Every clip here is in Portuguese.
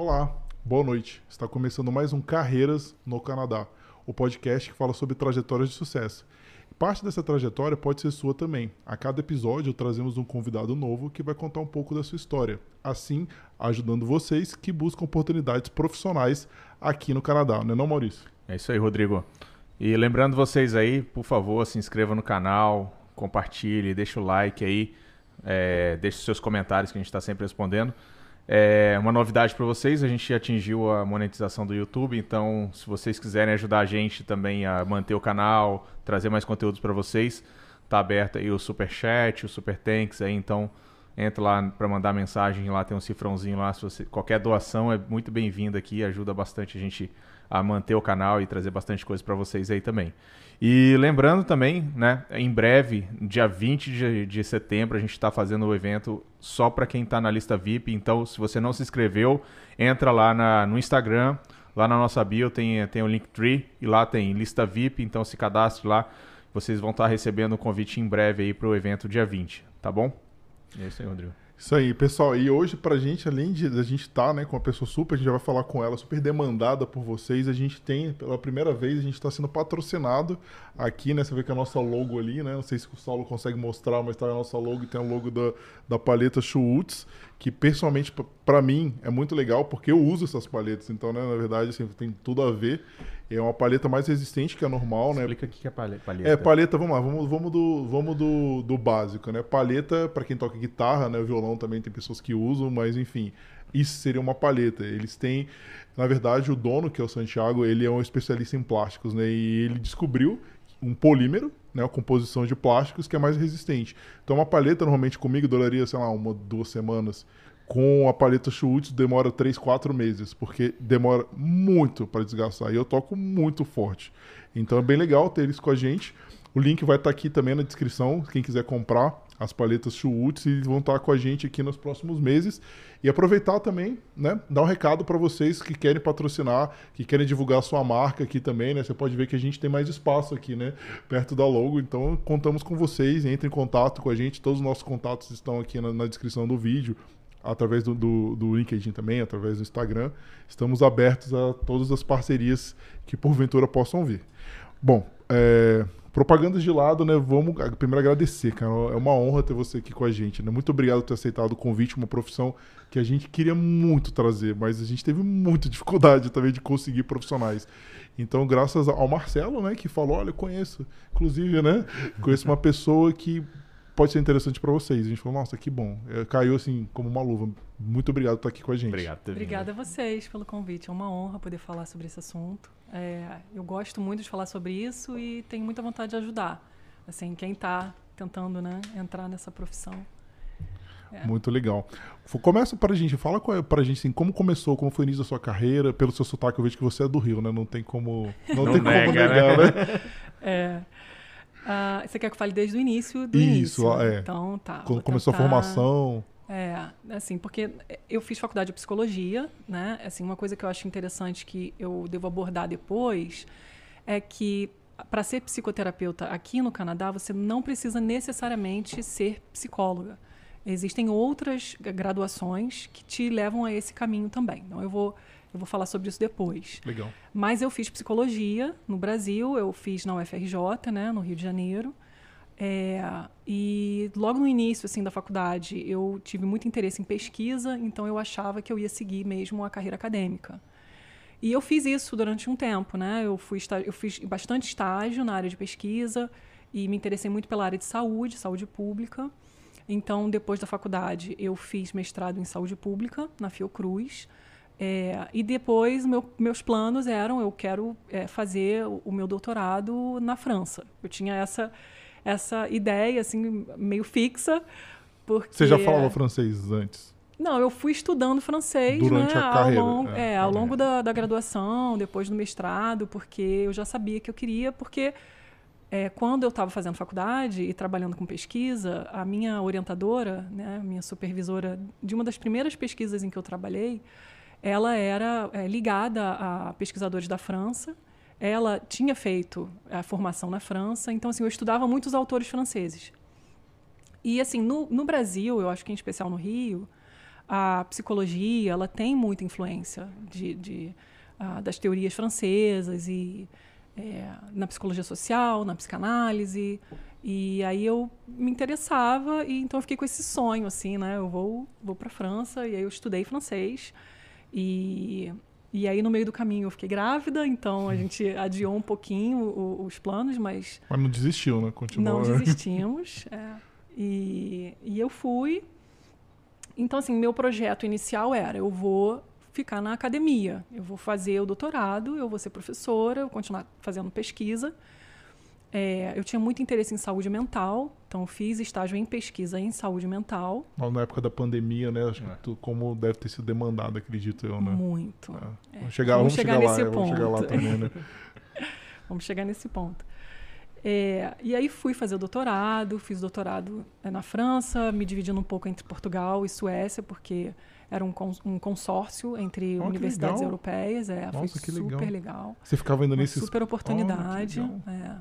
Olá, boa noite. Está começando mais um Carreiras no Canadá, o podcast que fala sobre trajetórias de sucesso. Parte dessa trajetória pode ser sua também. A cada episódio trazemos um convidado novo que vai contar um pouco da sua história, assim ajudando vocês que buscam oportunidades profissionais aqui no Canadá, não é não, Maurício? É isso aí, Rodrigo. E lembrando vocês aí, por favor, se inscreva no canal, compartilhe, deixa o like aí, é, deixe seus comentários que a gente está sempre respondendo. É uma novidade para vocês, a gente atingiu a monetização do YouTube, então se vocês quiserem ajudar a gente também a manter o canal, trazer mais conteúdos para vocês, tá aberto aí o Super Chat, o Super Thanks aí, então entra lá para mandar mensagem, lá tem um cifrãozinho lá, se você, qualquer doação é muito bem-vinda aqui, ajuda bastante a gente a manter o canal e trazer bastante coisa para vocês aí também. E lembrando também, né, em breve, dia 20 de, de setembro, a gente está fazendo o evento só para quem está na lista VIP. Então, se você não se inscreveu, entra lá na, no Instagram, lá na nossa bio tem, tem o Linktree e lá tem lista VIP, então se cadastre lá. Vocês vão estar tá recebendo o convite em breve aí para o evento dia 20, tá bom? É isso aí, Rodrigo. Isso aí, pessoal. E hoje, pra gente, além de a gente estar tá, né, com uma pessoa super, a gente já vai falar com ela, super demandada por vocês, a gente tem, pela primeira vez, a gente está sendo patrocinado aqui, né? Você vê que a nossa logo ali, né? Não sei se o Saulo consegue mostrar, mas tá a nossa logo e tem o logo da, da paleta Schultz, que pessoalmente, para mim, é muito legal, porque eu uso essas paletas. Então, né, na verdade, assim, tem tudo a ver. É uma paleta mais resistente que a normal, Explica né? Explica o que é paleta. É, paleta, vamos lá, vamos, vamos, do, vamos do, do básico, né? Paleta, para quem toca guitarra, né? O violão também tem pessoas que usam, mas enfim, isso seria uma paleta. Eles têm, na verdade, o dono, que é o Santiago, ele é um especialista em plásticos, né? E ele descobriu um polímero, né, a composição de plásticos que é mais resistente. Então uma paleta normalmente comigo duraria, sei lá, uma, duas semanas com a paleta Schultz demora 3, 4 meses, porque demora muito para desgastar. E eu toco muito forte. Então é bem legal ter eles com a gente. O link vai estar tá aqui também na descrição, quem quiser comprar as paletas Schultz e vão estar tá com a gente aqui nos próximos meses. E aproveitar também, né, dar um recado para vocês que querem patrocinar, que querem divulgar sua marca aqui também, né? Você pode ver que a gente tem mais espaço aqui, né, perto da logo. Então, contamos com vocês, entre em contato com a gente, todos os nossos contatos estão aqui na, na descrição do vídeo através do, do, do, LinkedIn também, através do Instagram. Estamos abertos a todas as parcerias que porventura possam vir. Bom, é, propagandas de lado, né? Vamos primeiro agradecer, cara. É uma honra ter você aqui com a gente. Né? Muito obrigado por ter aceitado o convite, uma profissão que a gente queria muito trazer, mas a gente teve muita dificuldade também de conseguir profissionais. Então, graças ao Marcelo, né, que falou, olha, eu conheço, inclusive, né, conheço uma pessoa que pode ser interessante para vocês. A gente falou, nossa, que bom. É, caiu assim como uma luva. Muito obrigado por estar aqui com a gente. Obrigado. Obrigada a vocês pelo convite. É uma honra poder falar sobre esse assunto. É, eu gosto muito de falar sobre isso e tenho muita vontade de ajudar. Assim, quem está tentando, né, entrar nessa profissão. É. Muito legal. Começa para a gente, fala para a gente assim, como começou, como foi o início da sua carreira. Pelo seu sotaque, eu vejo que você é do Rio, né? Não tem como, não, não tem nega, como negar, né? né? É. Uh, você quer que eu fale desde o início do Isso, início? é. Então, tá. Quando começou tentar... a formação. É, assim, porque eu fiz faculdade de psicologia, né? Assim, uma coisa que eu acho interessante que eu devo abordar depois é que para ser psicoterapeuta aqui no Canadá, você não precisa necessariamente ser psicóloga. Existem outras graduações que te levam a esse caminho também. Então, eu vou eu vou falar sobre isso depois. Legal. Mas eu fiz psicologia no Brasil, eu fiz na UFRJ, né, no Rio de Janeiro. É, e logo no início assim da faculdade eu tive muito interesse em pesquisa, então eu achava que eu ia seguir mesmo a carreira acadêmica. E eu fiz isso durante um tempo, né? Eu fui eu fiz bastante estágio na área de pesquisa e me interessei muito pela área de saúde, saúde pública. Então, depois da faculdade, eu fiz mestrado em saúde pública na Fiocruz. É, e depois meu, meus planos eram eu quero é, fazer o, o, meu doutorado na França. Eu tinha essa essa ideia assim meio fixa porque você já falava francês antes? Não, eu fui estudando francês durante né, a carreira, ao longo, é, é ao longo da, da, graduação, depois do mestrado, porque eu já sabia que eu queria, porque é, quando eu estava fazendo faculdade e trabalhando com pesquisa, a minha orientadora, né, minha supervisora de uma das primeiras pesquisas em que eu trabalhei, ela era é, ligada a pesquisadores da França. Ela tinha feito a formação na França, então assim, eu estudava muitos autores franceses. E assim, no, no Brasil, eu acho que em especial no Rio, a psicologia ela tem muita influência de, de uh, das teorias francesas e é, na psicologia social, na psicanálise. E aí eu me interessava e então eu fiquei com esse sonho assim, né? Eu vou vou para França e aí eu estudei francês e e aí no meio do caminho eu fiquei grávida, então a gente adiou um pouquinho o, os planos, mas mas não desistiu, né? Continuou. Não desistimos. é. e, e eu fui. Então assim, meu projeto inicial era eu vou ficar na academia, eu vou fazer o doutorado, eu vou ser professora, eu vou continuar fazendo pesquisa é, eu tinha muito interesse em saúde mental, então fiz estágio em pesquisa em saúde mental. Na época da pandemia, né? Acho é. que tu, como deve ter sido demandado, acredito eu, né? Muito. É. Vamos chegar, vamos, vamos chegar, chegar nesse lá, ponto. Vamos chegar lá também, né? vamos chegar nesse ponto. É, e aí fui fazer o doutorado, fiz doutorado é, na França, me dividindo um pouco entre Portugal e Suécia, porque era um, cons um consórcio entre oh, universidades europeias. É, Nossa, foi super legal. legal. Você ficava indo nesses... Super oportunidade. Oh, é.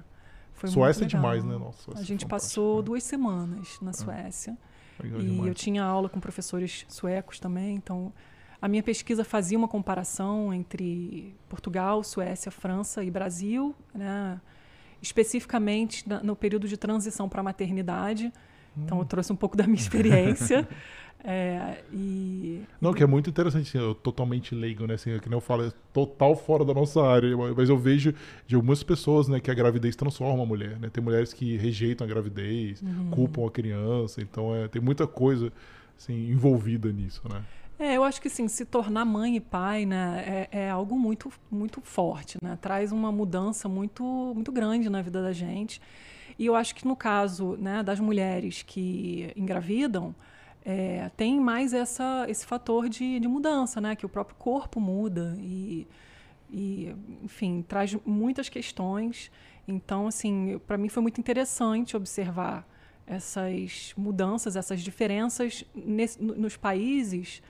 Foi Suécia é demais, né? Nossa, a gente passou né? duas semanas na é. Suécia. Legal e demais. eu tinha aula com professores suecos também, então a minha pesquisa fazia uma comparação entre Portugal, Suécia, França e Brasil, né? especificamente no período de transição para a maternidade. Então, eu hum. trouxe um pouco da minha experiência. É, e... Não, que é muito interessante, assim, eu totalmente leigo, né? Assim, que nem eu falo, é total fora da nossa área, mas eu vejo de algumas pessoas, né, que a gravidez transforma a mulher, né? Tem mulheres que rejeitam a gravidez, uhum. culpam a criança, então é, tem muita coisa assim, envolvida nisso, né? É, eu acho que sim, se tornar mãe e pai, né, é, é, algo muito, muito forte, né? Traz uma mudança muito, muito grande na vida da gente. E eu acho que no caso, né, das mulheres que engravidam, é, tem mais essa, esse fator de, de mudança, né? Que o próprio corpo muda e, e enfim, traz muitas questões. Então, assim, para mim foi muito interessante observar essas mudanças, essas diferenças nesse, nos países.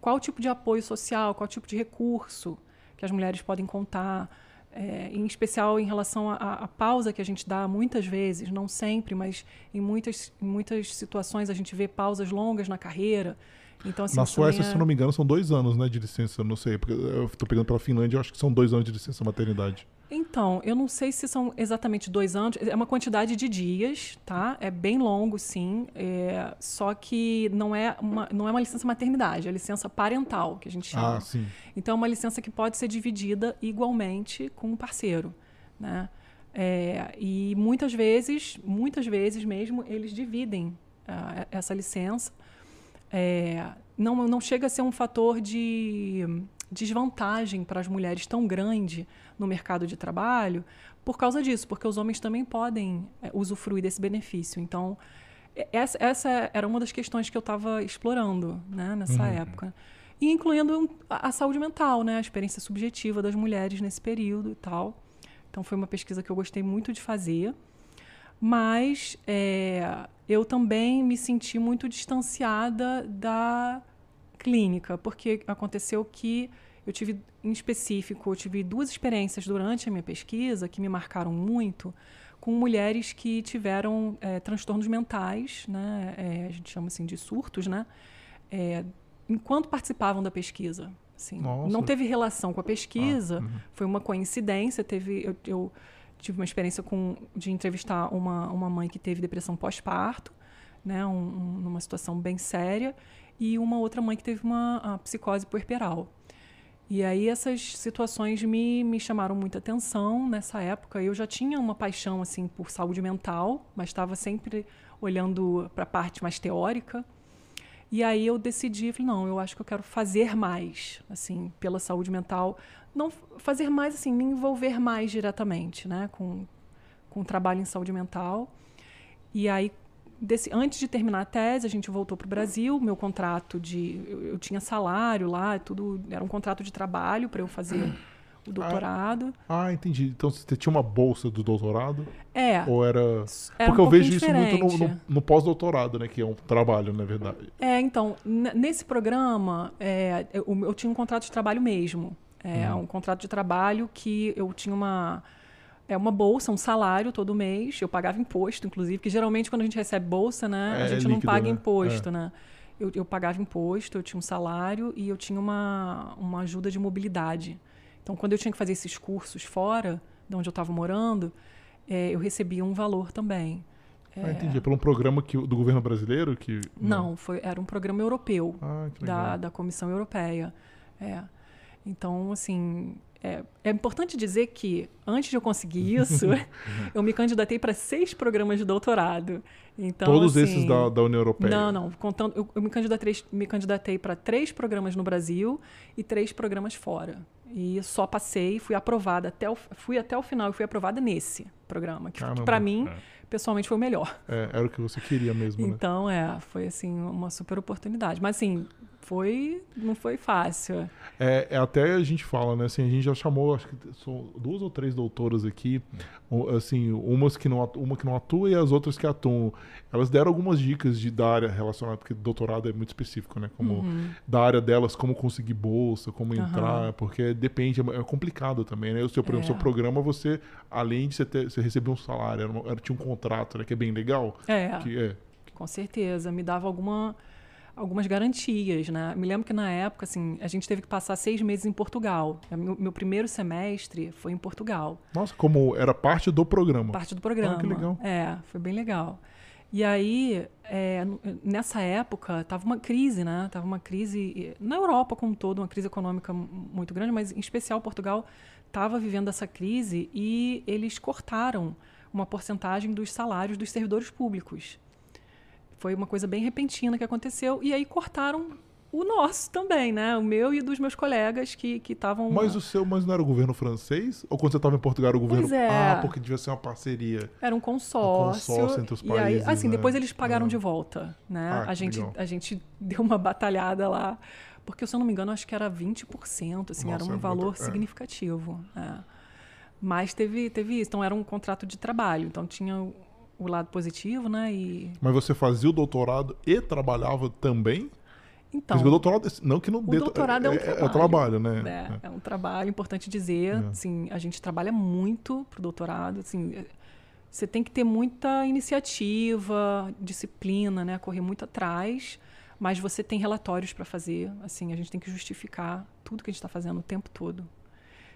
Qual tipo de apoio social, qual tipo de recurso que as mulheres podem contar é, em especial em relação à pausa que a gente dá muitas vezes, não sempre, mas em muitas, em muitas situações a gente vê pausas longas na carreira. Então, assim, na Suécia, é... se não me engano, são dois anos né, de licença, não sei, porque eu estou pegando pela Finlândia, eu acho que são dois anos de licença maternidade. Então, eu não sei se são exatamente dois anos, é uma quantidade de dias, tá? É bem longo, sim. É, só que não é, uma, não é uma licença maternidade, é licença parental, que a gente chama. Ah, sim. Então, é uma licença que pode ser dividida igualmente com o um parceiro, né? É, e muitas vezes, muitas vezes mesmo, eles dividem uh, essa licença. É, não, não chega a ser um fator de desvantagem para as mulheres tão grande no mercado de trabalho por causa disso, porque os homens também podem é, usufruir desse benefício. Então, essa, essa era uma das questões que eu estava explorando né, nessa uhum. época. E incluindo a, a, saúde mental, né, a experiência subjetiva das mulheres nesse período e tal. Então, foi uma pesquisa que eu gostei muito de fazer. Mas é, eu também me senti muito distanciada da clínica, porque aconteceu que eu tive, em específico, eu tive duas experiências durante a minha pesquisa que me marcaram muito com mulheres que tiveram é, transtornos mentais, né? É, a gente chama assim de surtos, né? É, enquanto participavam da pesquisa. Assim, não teve relação com a pesquisa, ah, uhum. foi uma coincidência. Teve, eu, eu, tive uma experiência com, de entrevistar uma, uma mãe que teve depressão pós-parto, né? Um, um, numa situação bem séria e uma outra mãe que teve uma psicose puerperal. E aí essas situações me, me chamaram muita atenção nessa época. Eu já tinha uma paixão assim por saúde mental, mas estava sempre olhando para a parte mais teórica. E aí eu decidi, falei, não, eu acho que eu quero fazer mais, assim, pela saúde mental, não fazer mais assim, me envolver mais diretamente, né, com com o trabalho em saúde mental. E aí desse, antes de terminar a tese, a gente voltou para o Brasil. Meu contrato de. Eu, eu, tinha salário lá, tudo. Era um contrato de trabalho para eu fazer o doutorado. Ah, ah, entendi. Então você tinha uma bolsa do doutorado? É. Ou era. era Porque um eu vejo diferente. isso muito no, no, no pós-doutorado, né? Que é um trabalho, na verdade. É, então, nesse programa, é, eu, eu, tinha um contrato de trabalho mesmo. É hum. um contrato de trabalho que eu tinha uma é uma bolsa, um salário todo mês. Eu pagava imposto, inclusive, porque geralmente quando a gente recebe bolsa, né, é, a gente é líquido, não paga né? imposto, é. né? eu, eu pagava imposto, eu tinha um salário e eu tinha uma, uma ajuda de mobilidade. Então, quando eu tinha que fazer esses cursos fora de onde eu estava morando, é, eu recebia um valor também. Ah, entendi. É pelo um programa que, do governo brasileiro? que Não, foi, era um programa europeu ah, da, da Comissão Europeia. É. Então, assim, é, é, importante dizer que, antes de eu conseguir isso, eu me candidatei para seis programas de doutorado. Então, Todos assim, esses da, da, União Europeia? Não, não. Contando, eu, eu me candidatei, me candidatei para três programas no Brasil e três programas fora. E só passei, fui aprovada até o, fui até o final e fui aprovada nesse programa, que, que para mim, é. pessoalmente, foi o melhor. É, era o que você queria mesmo, né? Então, é, foi assim, uma super oportunidade. Mas assim, foi, não foi fácil. É, é, até a gente fala, né? Assim, a gente já chamou, acho que são duas ou três doutoras aqui, assim, umas que não, uma que não atua e as outras que atuam. Elas deram algumas dicas de da área relacionada, porque doutorado é muito específico, né? Como uhum. da área delas, como conseguir bolsa, como entrar, uhum. porque depende, é, é complicado também, né? O seu, é. seu programa, você, além de você, ter, você receber um salário, era, era, tinha um contrato, né? Que é bem legal. É. Que, é. Com certeza, me dava alguma algumas garantias, né? Me lembro que na época, assim, a gente teve que passar seis meses em Portugal. Meu, meu primeiro semestre foi em Portugal. Nossa, como era parte do programa. Parte do programa. Ah, que legal. É, foi bem legal. E aí, é, nessa época, tava uma crise, né? Tava uma crise na Europa como um todo, uma crise econômica muito grande, mas em especial Portugal estava vivendo essa crise e eles cortaram uma porcentagem dos salários dos servidores públicos. Foi uma coisa bem repentina que aconteceu. E aí cortaram o nosso também, né? O meu e dos meus colegas que estavam. Mas o seu, mas não era o governo francês? Ou quando você estava em Portugal era o governo? Pois é. Ah, porque devia ser uma parceria. Era um consórcio. Um consórcio entre os países. E aí, assim, né? depois eles pagaram de volta, né? Ah, a, gente, legal. a gente deu uma batalhada lá. Porque, se eu não me engano, acho que era 20%, assim, Nossa, era um é valor muito, é. significativo. É. Mas teve, teve isso. Então, era um contrato de trabalho. Então, tinha o lado positivo, né? E... Mas você fazia o doutorado e trabalhava também? Então, o doutorado, não que não o dê, doutorado é, um é, trabalho. é trabalho, né? É, é, um trabalho, importante dizer. É. Assim, a gente trabalha muito pro doutorado. Assim, você tem que ter muita iniciativa, disciplina, né? Correr muito atrás. Mas você tem relatórios para fazer. Assim, a gente tem que justificar tudo que a gente está fazendo o tempo todo.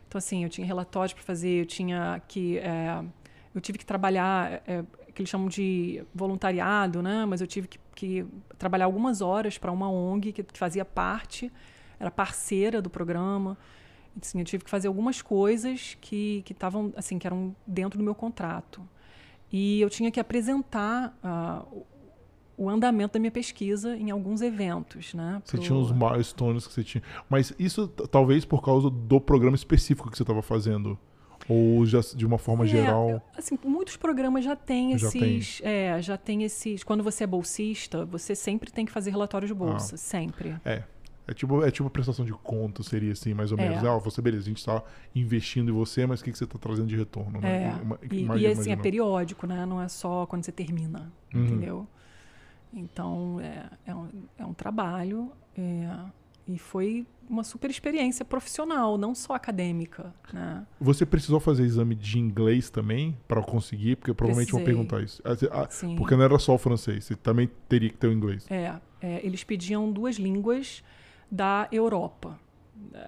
Então, assim, eu tinha relatórios para fazer, eu tinha que... É, eu tive que trabalhar é, que eles chamam de voluntariado, né? Mas eu tive que, que trabalhar algumas horas para uma ONG que, fazia parte, era parceira do programa. Assim, eu tive que fazer algumas coisas que que estavam assim que eram dentro do meu contrato e eu tinha que apresentar uh, o andamento da minha pesquisa em alguns eventos, né? Você tinha os milestones que você tinha, mas isso talvez por causa do programa específico que você estava fazendo. Ou já de uma forma é, geral? Assim, muitos programas já têm Já esses. É, já tem esses. Quando você é bolsista, você sempre tem que fazer relatório de bolsa. Ah. Sempre. É. É tipo, é tipo prestação de conta, seria assim, mais ou É. menos. Ah, você, beleza, a gente está investindo em você, mas o que, que você está trazendo de retorno? né? É. E, imagina- e assim, é imagina. periódico, né? Não é só quando você termina. Uhum. Entendeu? Então, é, é, um, é um trabalho. é, e foi uma super experiência profissional, não só acadêmica, né? Você precisou fazer exame de inglês também para conseguir? Porque provavelmente vão Precisei. perguntar isso. Ah, porque não era só o francês, você também teria que ter o inglês. É, é, eles pediam duas línguas da Europa.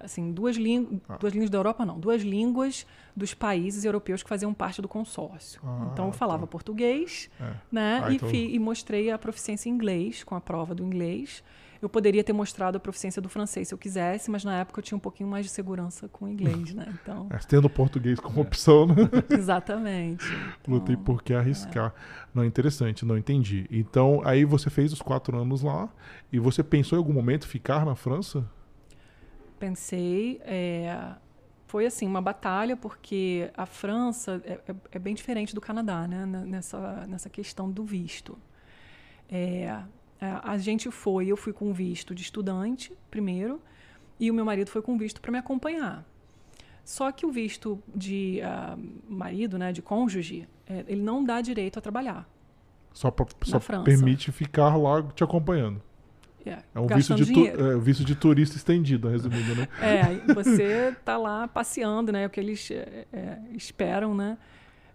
Assim, duas, líng Ah. duas línguas da Europa, não. Duas línguas dos países europeus que faziam parte do consórcio. Ah, então, eu falava tá. português, É. né? Ah, e, então- e mostrei a proficiência em inglês, com a prova do inglês. Eu poderia ter mostrado a proficiência do francês se eu quisesse, mas na época eu tinha um pouquinho mais de segurança com o inglês, né? Então, É, tendo o português como opção, né? exatamente. Não tem Então, por que arriscar. Não, interessante, não entendi. Então, aí você fez os quatro anos lá e você pensou em algum momento ficar na França? pensei. é, foi assim uma batalha porque a França é, é- é bem diferente do Canadá, né? Nessa nessa questão do visto. É, a a gente foi, eu fui com visto de estudante primeiro e o meu marido foi com visto para me acompanhar. Só que o visto de ah, marido, né, de cônjuge, é, ele não dá direito a trabalhar. Só, pra, só França. permite ficar lá te acompanhando. É, É um visto de, é, visto de turista estendido, resumindo, né? É, você tá lá passeando, né? É o que eles é, é, esperam, né?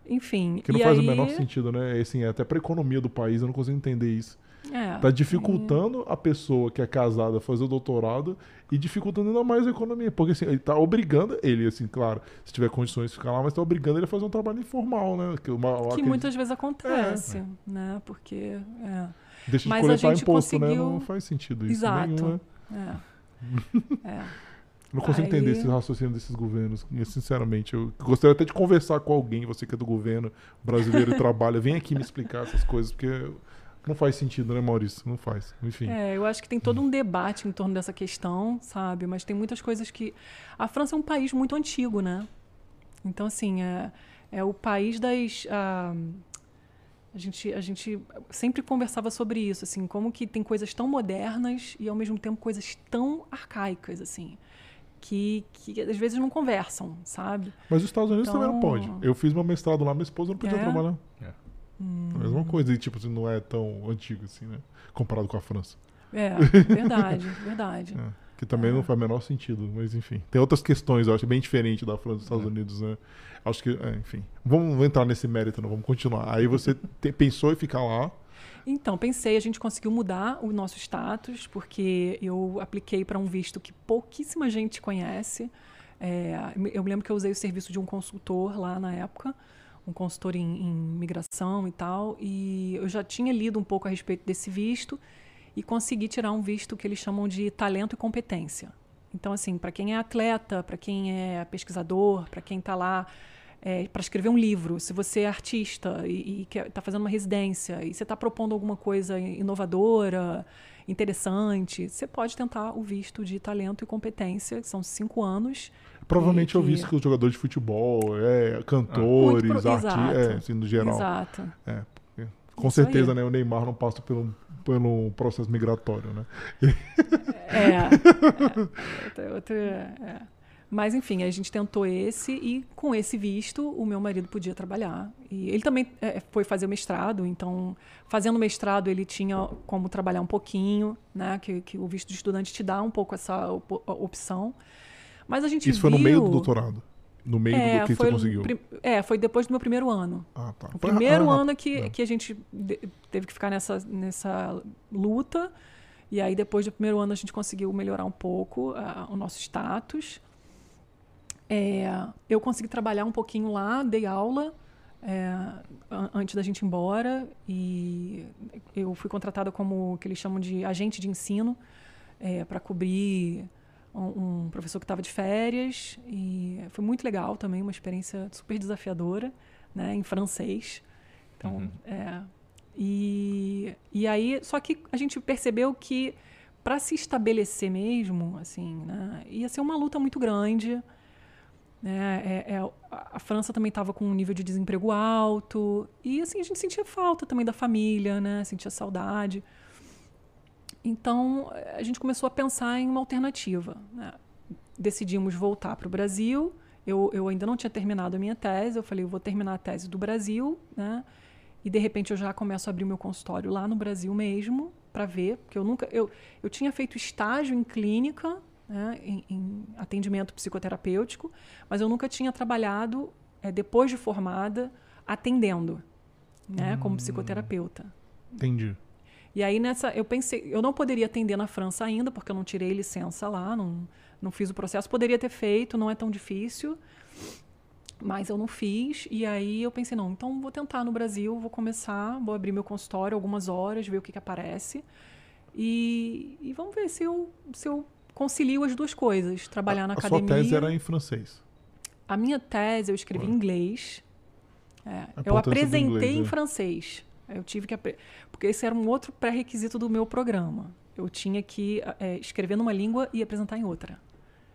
Enfim. Que não faz aí, o menor sentido, né? Assim, até pra economia do país, eu não consigo entender isso. É, Tá dificultando a pessoa que é casada a fazer o doutorado e dificultando ainda mais a economia. Porque assim, ele tá obrigando ele, assim, claro, se tiver condições de ficar lá, mas tá obrigando ele a fazer um trabalho informal, né? Que, uma, que acredito- muitas vezes acontece, né? Porque. É, deixa de mas a coletar gente imposto, né? conseguiu- Não faz sentido isso. Exato. Nenhum, né? é. é. Não consigo Aí- entender esse raciocínio desses governos, sinceramente. Eu gostaria até de conversar com alguém, você que é do governo brasileiro e trabalha, vem aqui me explicar essas coisas, porque não faz sentido, né, Maurício? Não faz. Enfim. É, eu acho que tem todo um debate em torno dessa questão, sabe? Mas tem muitas coisas que. A França é um país muito antigo, né? Então, assim, é, é o país das. ah, a, gente, a gente sempre conversava sobre isso, assim, como que tem coisas tão modernas e, ao mesmo tempo, coisas tão arcaicas, assim. Que, que às vezes não conversam, sabe? Mas os Estados Unidos também não Então- pode. Eu fiz meu mestrado lá, minha esposa não podia É? trabalhar. É. A mesma coisa, e tipo, assim, não é tão antigo assim, né? Comparado com a França. É, verdade, verdade. É, que também É. não faz o menor sentido, mas enfim. Tem outras questões, eu acho, bem diferente da França dos Estados É. Unidos, né? Acho que, é, enfim. Vamos entrar nesse mérito, não, vamos continuar. Aí você te- pensou em ficar lá. Então, pensei, a gente conseguiu mudar o nosso status, porque eu apliquei para um visto que pouquíssima gente conhece. É, eu me lembro que eu usei o serviço de um consultor lá na época, um consultor em, em migração e tal, e eu já tinha lido um pouco a respeito desse visto e consegui tirar um visto que eles chamam de talento e competência. Então, assim, para quem é atleta, para quem é pesquisador, para quem está lá para escrever um livro, se você é artista e está fazendo uma residência e você está propondo alguma coisa inovadora, interessante, você pode tentar o visto de talento e competência, que são cinco anos. Provavelmente que- eu vi isso que os jogadores de futebol, é, cantores, pro- artistas, é, assim, no geral. Exato. É, porque, com Isso aí. certeza, né? O Neymar não passa pelo, pelo processo migratório, né? É. é, outra- é. Mas, enfim, a gente tentou esse e com esse visto o meu marido podia trabalhar. E ele também é, foi fazer mestrado, então, fazendo mestrado, ele tinha como trabalhar um pouquinho, né? Que, que o visto de estudante te dá um pouco essa op- opção. Mas a gente Isso foi no meio do viu- doutorado. No meio É, do que você conseguiu. prim- É, foi depois do meu primeiro ano. Ah, tá. O Foi- primeiro ah, ano é que, é. que a gente teve que ficar nessa, nessa luta. E aí, depois do primeiro ano, a gente conseguiu melhorar um pouco ah, o nosso status. É, eu consegui trabalhar um pouquinho lá, dei aula é, an- antes da gente ir embora. E eu fui contratada como o que eles chamam de agente de ensino para cobrir um, um professor que estava de férias. E foi muito legal também, uma experiência super desafiadora, né, em francês. Então, Uhum. é, e, e aí, só que a gente percebeu que para se estabelecer mesmo, assim, né, ia ser uma luta muito grande. Né, é, é, a a França também estava com um nível de desemprego alto e assim a gente sentia falta também da família, né, sentia saudade. Então a gente começou a pensar em uma alternativa. né. Decidimos voltar para o Brasil. Eu, eu ainda não tinha terminado a minha tese. Eu falei, eu vou terminar a tese do Brasil, né? E de repente eu já começo a abrir meu consultório lá no Brasil mesmo para ver, porque eu nunca eu, eu tinha feito estágio em clínica, né, em, em atendimento psicoterapêutico, mas eu nunca tinha trabalhado eh, depois de formada atendendo, né, como psicoterapeuta. Entendi. E aí nessa, eu pensei, eu não poderia atender na França ainda, porque eu não tirei licença lá, não, não fiz o processo. Poderia ter feito, não é tão difícil, mas eu não fiz. E aí eu pensei, não, então vou tentar no Brasil, vou começar, vou abrir meu consultório algumas horas, ver o que, que aparece. E, e vamos ver se eu, se eu concilio as duas coisas, trabalhar na a academia. sua tese era em francês. A minha tese eu escrevi em inglês. É, eu apresentei inglês, em é. francês. Eu tive que porque esse era um outro pré-requisito do meu programa. Eu tinha que é, escrever numa língua e apresentar em outra.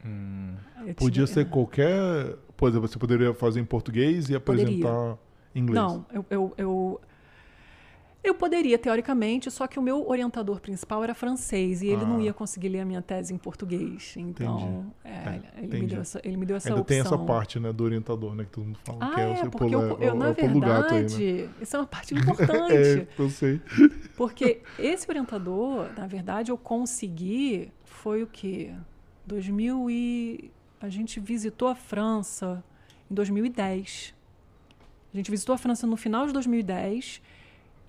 Hum, Podia tinha- ser qualquer. Por exemplo, você poderia fazer em português e apresentar em inglês. Não, eu, eu, eu, eu poderia, teoricamente, só que o meu orientador principal era francês e ele não Ah. ia conseguir ler a minha tese em português. Então, é, É, ele, entendi. me deu essa, ele me deu essa Ainda tem opção. essa parte, né, do orientador, né, que todo mundo fala Ah, que é, o é, seu porque pulo, eu, é, eu, o- na é o gato aí, né? verdade, isso é uma parte importante. É, eu sei. Porque esse orientador, na verdade, eu consegui, foi o quê? 2000 e... A gente visitou a França em 2010. A gente visitou a França no final de 2010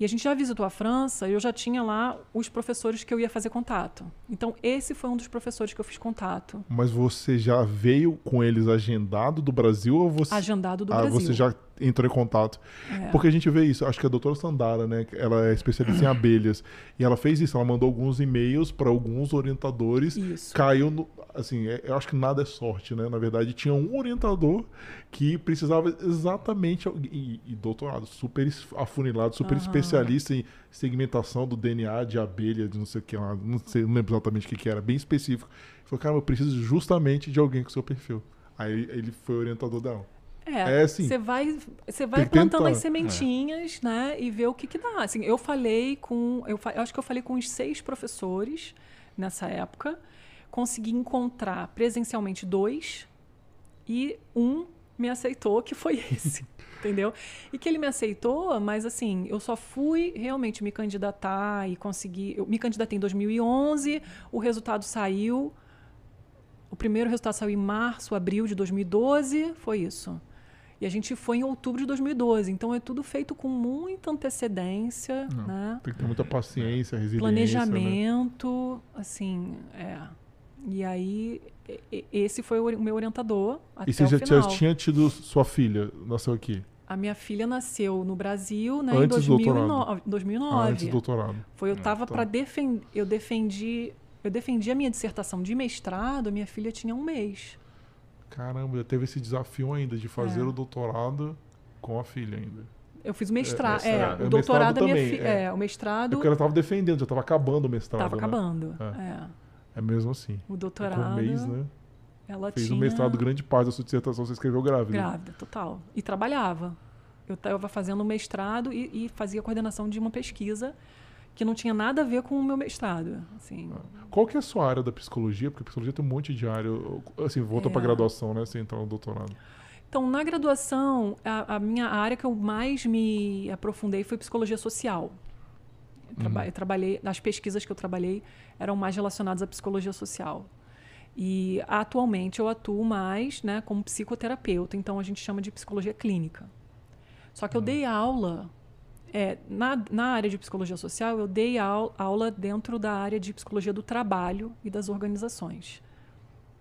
E a gente já visitou a França e eu já tinha lá os professores que eu ia fazer contato. Então, esse foi um dos professores que eu fiz contato. Mas você já veio com eles agendado do Brasil ou você. Agendado do ah, Brasil. você já entrou em contato. É. Porque a gente vê isso. Acho que a doutora Sandara, né? Ela é especialista em abelhas. E ela fez isso. Ela mandou alguns e-mails para alguns orientadores. Isso. Caiu no. Assim, é- eu acho que nada é sorte, né? Na verdade, tinha um orientador que precisava exatamente. E, e doutorado, super afunilado, super Aham. especialista em segmentação do DNA de abelha, de não sei o que lá. Não sei, não lembro exatamente o que, que era, bem específico. Ele falou, cara, eu preciso justamente de alguém com seu perfil. Aí ele foi orientador dela. É, É, assim, você vai, você vai plantando tentar. as sementinhas, né, e ver o que que dá. Assim, eu falei com, eu, eu acho que eu falei com uns seis professores nessa época, consegui encontrar presencialmente dois e um me aceitou, que foi esse, entendeu? E que ele me aceitou, mas assim, eu só fui realmente me candidatar e conseguir, eu me candidatei em 2011, o resultado saiu o primeiro resultado saiu em março, abril de 2012, foi isso. E a gente foi em outubro de 2012. Então é tudo feito com muita antecedência, né? Tem que ter muita paciência, resiliência. Né? Planejamento, assim, é. E aí, esse foi o meu orientador até E você o já, já tinha tido sua filha, nasceu aqui? A minha filha nasceu no Brasil, né, Antes em do 2009. doutorado. 2009. Ah, antes do doutorado. Foi eu tava tá. para defender, eu defendi, eu defendi a minha dissertação de mestrado, a minha filha tinha um mês. Caramba, teve esse desafio ainda de fazer É. o doutorado com a filha ainda. Eu fiz o mestrado, É, é, mestrado. o É, doutorado da minha filha, é. é. o É mestrado porque ela tava defendendo, já tava acabando o mestrado. estava né? acabando. É. É. É mesmo assim. O doutorado, um mês, né? ela Fez tinha o mestrado, grande parte da sua dissertação você escreveu grávida. grávida, total. E trabalhava. Eu estava fazendo o mestrado e, e fazia coordenação de uma pesquisa que não tinha nada a ver com o meu mestrado. Assim, Qual que é a sua área da psicologia? Porque a psicologia tem um monte de área. Assim, volta É. pra graduação, né? Sem entrar no doutorado. Então, na graduação, a, a minha área que eu mais me aprofundei foi psicologia social. Eu, traba- eu trabalhei, as pesquisas que eu trabalhei eram mais relacionadas à psicologia social. E atualmente eu atuo mais né, como psicoterapeuta, então a gente chama de psicologia clínica. Só que eu dei aula, é, na, na área de psicologia social, eu dei au- aula dentro da área de psicologia do trabalho e das organizações,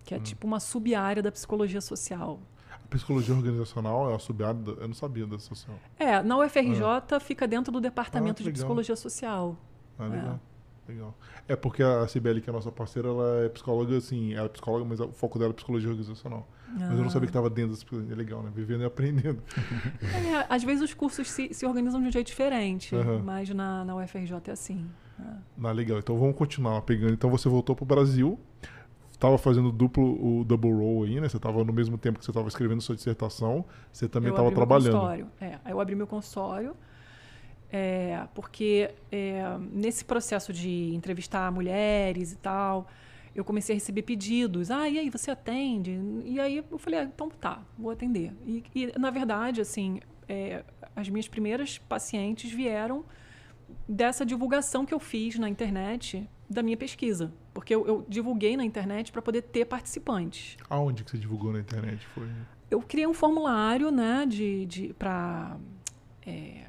que é tipo uma sub-área da psicologia social. A psicologia organizacional é a sub-área. Eu não sabia da social. É, na UFRJ fica dentro do departamento Ah, de psicologia social. Ah, legal. Legal. É porque a Cibele, que é a nossa parceira, ela é psicóloga, assim, ela é psicóloga, mas o foco dela é psicologia organizacional. Mas eu não sabia que estava dentro das psicologia. É legal, né? Vivendo e aprendendo. É, às vezes os cursos se, se organizam de um jeito diferente, Aham. mas na, na UFRJ é assim. Ah, legal. Então vamos continuar pegando. Então você voltou pro Brasil, estava fazendo duplo, o double role aí, né? Você estava no mesmo tempo que você estava escrevendo sua dissertação, você também estava trabalhando. consultório. É, aí eu abri meu consultório, é, porque é, nesse processo de entrevistar mulheres e tal, eu comecei a receber pedidos. Ah, e aí, você atende? E aí eu falei, ah, então tá, vou atender. E, e, na verdade, assim, é, as minhas primeiras pacientes vieram dessa divulgação que eu fiz na internet da minha pesquisa. Porque eu, eu divulguei na internet para poder ter participantes Aonde que você divulgou na internet? Foi. eu criei um formulário né, de, de, para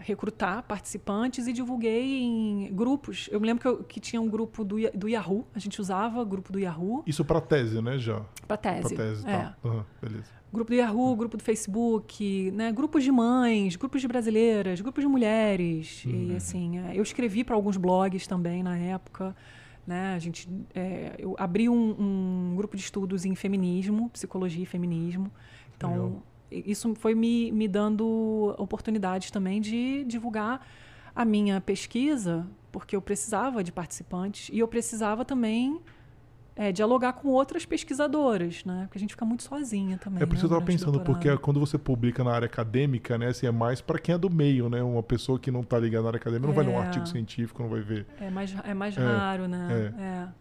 recrutar participantes e divulguei em grupos. Eu me lembro que, eu- que tinha um grupo do, do Yahoo, a gente usava o grupo do Yahoo Isso pra tese, né? Já. para tese. Pra tese, é. tá. Aham, beleza. Grupo do Yahoo, grupo do Facebook, né, grupos de mães, grupos de brasileiras, grupos de mulheres. E assim, é, eu escrevi para alguns blogs também na época. Né? A gente, é, eu abri um, um grupo de estudos em feminismo, psicologia e feminismo. Então, Legal. Isso foi me, me dando oportunidades também de divulgar a minha pesquisa, porque eu precisava de participantes e eu precisava também é, dialogar com outras pesquisadoras, né? Porque a gente fica muito sozinha também. É por isso que eu né, tava durante o pensando, porque quando você publica na área acadêmica, né, assim, é mais pra quem é do meio, né? Uma pessoa que não tá ligada na área acadêmica não vai ler um É. artigo científico, não vai ver. É mais, é mais É, raro, né?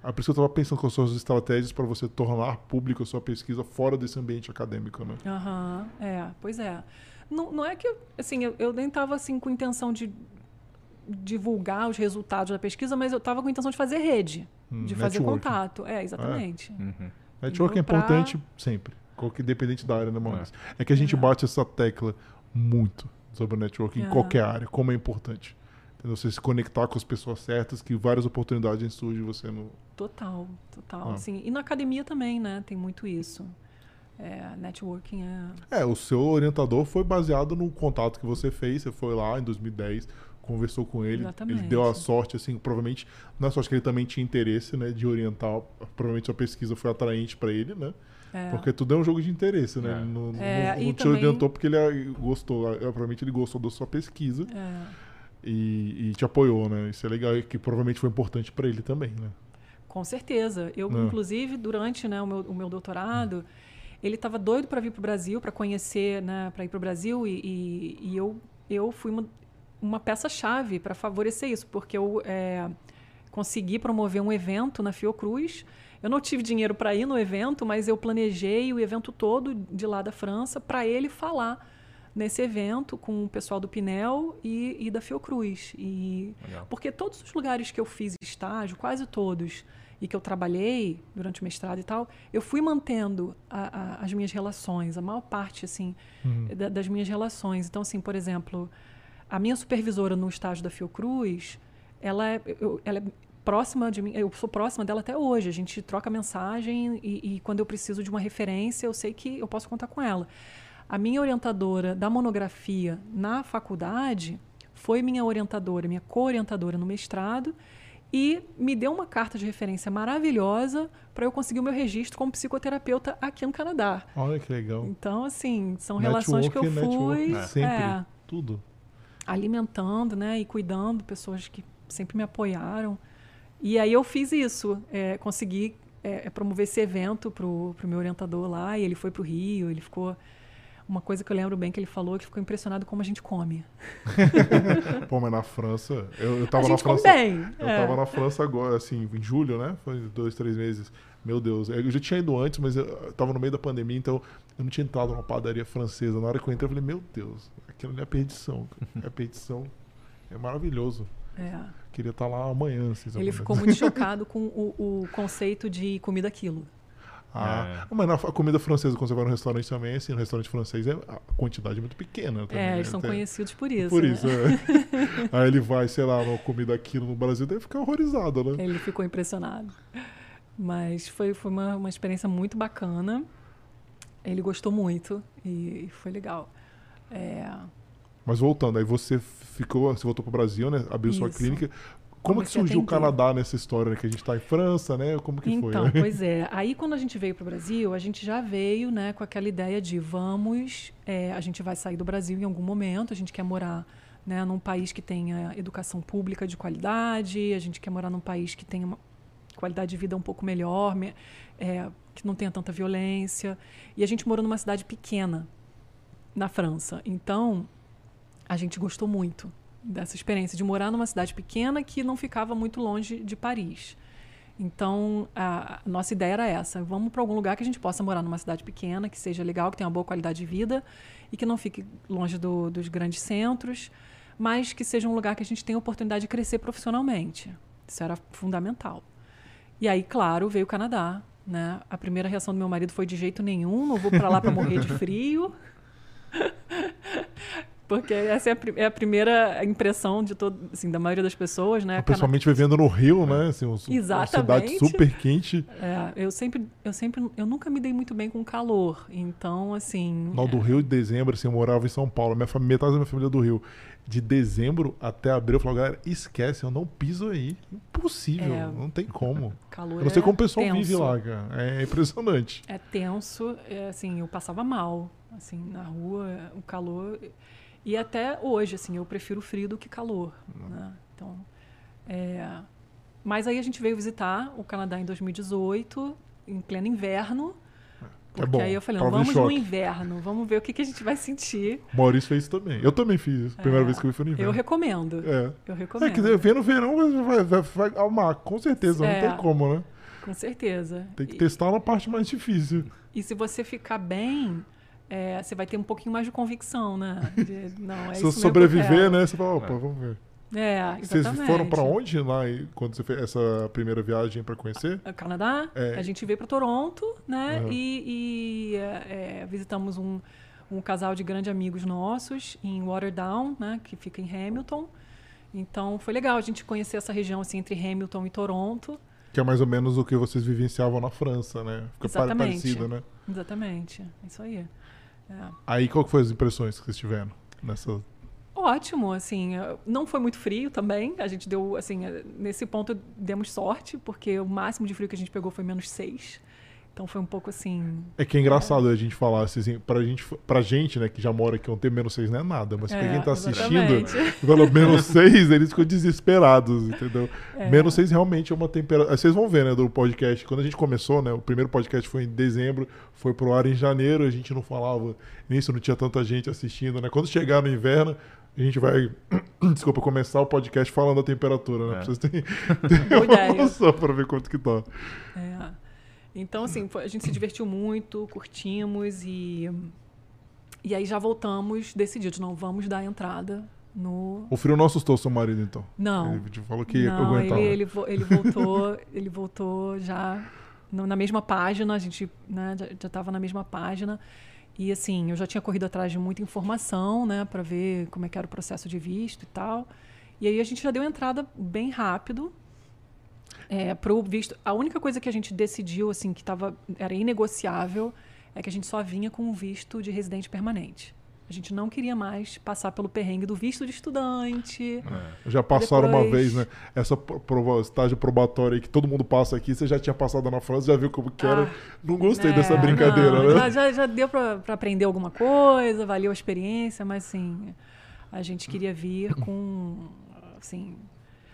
É. É por isso que eu tava pensando com as suas estratégias para você tornar público a sua pesquisa fora desse ambiente acadêmico, né? Aham, é, pois é. Não, não é que, eu- assim, eu, eu nem estava assim, com intenção de divulgar os resultados da pesquisa, mas eu estava com intenção de fazer rede, Hum, de fazer networking. contato. É, exatamente. Uhum. Network é Pra- importante sempre, qualquer independente da área, né, Maurício? É. que a gente É. bate essa tecla muito sobre o network em É. qualquer área, como é importante. entendeu? você se conectar com as pessoas certas, que várias oportunidades surgem você no. Total, total. Ah. Assim, e na academia também, né? Tem muito isso. É, networking é. É, o seu orientador foi baseado no contato que você fez, você foi lá em 2010, conversou com ele, Exatamente. ele deu a sorte, assim, provavelmente, não é sorte que ele também tinha interesse, né, de orientar, provavelmente a pesquisa foi atraente para ele, né? É. Porque tudo é um jogo de interesse, né? É. Não, não- É, não e te também- orientou porque ele ah, gostou, ah, provavelmente ele gostou da sua pesquisa É. e, e te apoiou, né? Isso é legal e que provavelmente foi importante para ele também, né? Com certeza. Eu, Ah. inclusive, durante né, o, meu, o meu doutorado, ele estava doido para vir para o Brasil, para conhecer, né, para ir para o Brasil, e, e- e eu, eu fui uma, uma peça-chave para favorecer isso, porque eu é, consegui promover um evento na Fiocruz. Eu não tive dinheiro para ir no evento, mas eu planejei o evento todo de lá da França para ele falar nesse evento com o pessoal do Pinel e, e da Fiocruz. E Legal. porque todos os lugares que eu fiz estágio, quase todos, e que eu trabalhei durante o mestrado e tal, eu fui mantendo a- a- as minhas relações, a maior parte, assim, da- das minhas relações. Então, assim, por exemplo, a minha supervisora no estágio da Fiocruz, ela é, eu- ela é próxima de mim, eu sou próxima dela até hoje. A gente troca mensagem e, e quando eu preciso de uma referência, eu sei que eu posso contar com ela. A minha orientadora da monografia na faculdade foi minha orientadora, minha co-orientadora no mestrado e me deu uma carta de referência maravilhosa para eu conseguir o meu registro como psicoterapeuta aqui no Canadá. Olha que legal. Então, assim, são relações que eu Network, fui network, sempre, é, tudo. Alimentando, né, e cuidando, pessoas que sempre me apoiaram. E aí eu fiz isso, é, consegui é, promover esse evento pro, pro meu orientador lá, e ele foi pro Rio, ele ficou uma coisa que eu lembro bem que ele falou que ficou impressionado como a gente come. Pô, mas na França, eu, eu a tava na gente come França. bem. Eu é. tava na França agora, assim, em julho, né? Foi dois, três meses. Meu Deus, eu já tinha ido antes, mas eu tava no meio da pandemia, então eu não tinha entrado numa padaria francesa. Na hora que eu entrei, eu falei, meu Deus, aquilo ali é perdição. É perdição. É maravilhoso. É. Queria estar lá amanhã, Ele ficou muito chocado com o, o conceito de comida quilo. Ah, É. mas na comida francesa, quando você vai no restaurante também, assim, no restaurante francês, é, a quantidade é muito pequena. Também, É, né? eles são Tem- conhecidos por isso. Por né? isso, é. Aí ele vai, sei lá, numa comida aqui no Brasil, deve ficar horrorizado, né? Ele ficou impressionado. Mas foi, foi uma, uma experiência muito bacana. Ele gostou muito e, e foi legal. É, Mas voltando, aí você ficou, você voltou pro Brasil, né? Abriu sua Isso. clínica. Como que Comecei a surgiu o. Canadá nessa história, né? Que a gente tá em França, né? Como que então, foi? né? pois é. Aí quando a gente veio para o Brasil, a gente já veio né, com aquela ideia de vamos, é, a gente vai sair do Brasil em algum momento, a gente quer morar né, num país que tenha educação pública de qualidade, a gente quer morar num país que tenha uma qualidade de vida um pouco melhor, me- é, que não tenha tanta violência. E a gente morou numa cidade pequena na França. Então, a gente gostou muito dessa experiência de morar numa cidade pequena que não ficava muito longe de Paris. Então, a nossa ideia era essa: vamos para algum lugar que a gente possa morar numa cidade pequena, que seja legal, que tenha uma boa qualidade de vida e que não fique longe do- dos grandes centros, mas que seja um lugar que a gente tenha oportunidade de crescer profissionalmente. Isso era fundamental. E aí, claro, veio o Canadá. Né? A primeira reação do meu marido foi de jeito nenhum, não vou para lá para morrer de frio. Porque essa é a, é a primeira impressão de todo, assim, da maioria das pessoas, né? Principalmente vivendo no Rio, né? Assim, um- uma cidade Exatamente. super quente. É, eu sempre, eu sempre, eu nunca me dei muito bem com calor. Então, assim. No do Rio, de dezembro, assim, eu morava em São Paulo. Minha família, metade da minha família é do Rio. De dezembro até abril, eu falava, galera, esquece, eu não piso aí. Impossível, É. não tem como. calor Eu não sei é como o pessoal tenso. vive lá, cara. É impressionante. É tenso, é, assim, eu passava mal, assim, na rua, o calor. E até hoje, assim, eu prefiro frio do que calor, né? Então, é... Mas aí a gente veio visitar o Canadá em 2018, em pleno inverno. É Porque bom, aí eu falei, de vamos no inverno, vamos ver o que, que a gente vai sentir. Maurício fez também. Eu também fiz. isso. Primeira É, vez que eu foi no Eu inverno. recomendo. É. Eu É, recomendo. quer dizer, ver no verão vai, vai, vai, vai amar, com certeza. É. Não tem como, né? Com certeza. Tem que E- testar na parte mais difícil. E se você ficar bem, é, você vai ter um pouquinho mais de convicção, né? De, não, é Se eu sobreviver, né? Você fala, opa, É. vamos ver. É, Vocês exatamente. foram pra onde lá e- quando você fez essa primeira viagem pra conhecer? O Canadá. É. A gente veio para Toronto, né? Uhum. E, e, é, é, visitamos um, um casal de grandes amigos nossos em Waterdown, né? Que fica em Hamilton. Então foi legal a gente conhecer essa região assim, entre Hamilton e Toronto. Que é mais ou menos o que vocês vivenciavam na França, né? Fica Exatamente. parecido, né? Exatamente. Isso aí. É. Aí qual que foi as impressões que vocês tiveram nessa. Ótimo, assim, não foi muito frio também. A gente deu, assim, nesse ponto demos sorte, porque o máximo de frio que a gente pegou foi menos 6. Então foi um pouco assim. É que é engraçado a gente falar assim, pra gente, pra gente, né, que já mora aqui um tempo, menos seis não é nada, mas pra É, quem tá assistindo, falou menos seis, eles ficam desesperados, entendeu? É. Menos seis realmente é uma temperatura. Vocês vão ver, né, do podcast. Quando a gente começou, né, o primeiro podcast foi em dezembro, foi pro ar em janeiro, a gente não falava nisso, não tinha tanta gente assistindo, né? Quando chegar no inverno, a gente vai, desculpa, começar o podcast falando da temperatura, né? É. Pra vocês terem, terem uma noção pra ver quanto que tá. É. Então, assim, a gente se divertiu muito, curtimos e. E aí já voltamos decididos, não vamos dar entrada no. O frio não assustou seu marido, então? Não. Ele te falou que não, aguentava. ele, ele, vo- ele voltou, ele voltou já no- na mesma página, a gente né, já estava na mesma página. E assim, eu já tinha corrido atrás de muita informação, né, para ver como é que era o processo de visto e tal. E aí a gente já deu entrada bem rápido. É, pro visto, a única coisa que a gente decidiu assim que tava, era inegociável é que a gente só vinha com um visto de residente permanente. A gente não queria mais passar pelo perrengue do visto de estudante. Já passaram uma Depois- vez, né? Essa pro- prova, estágio probatório aí que todo mundo passa aqui, você já tinha passado na França, já viu como que era. Ah, não gostei É, dessa brincadeira, não, né? Já, já, já deu para aprender alguma coisa, valeu a experiência, mas assim, a gente queria vir com, assim,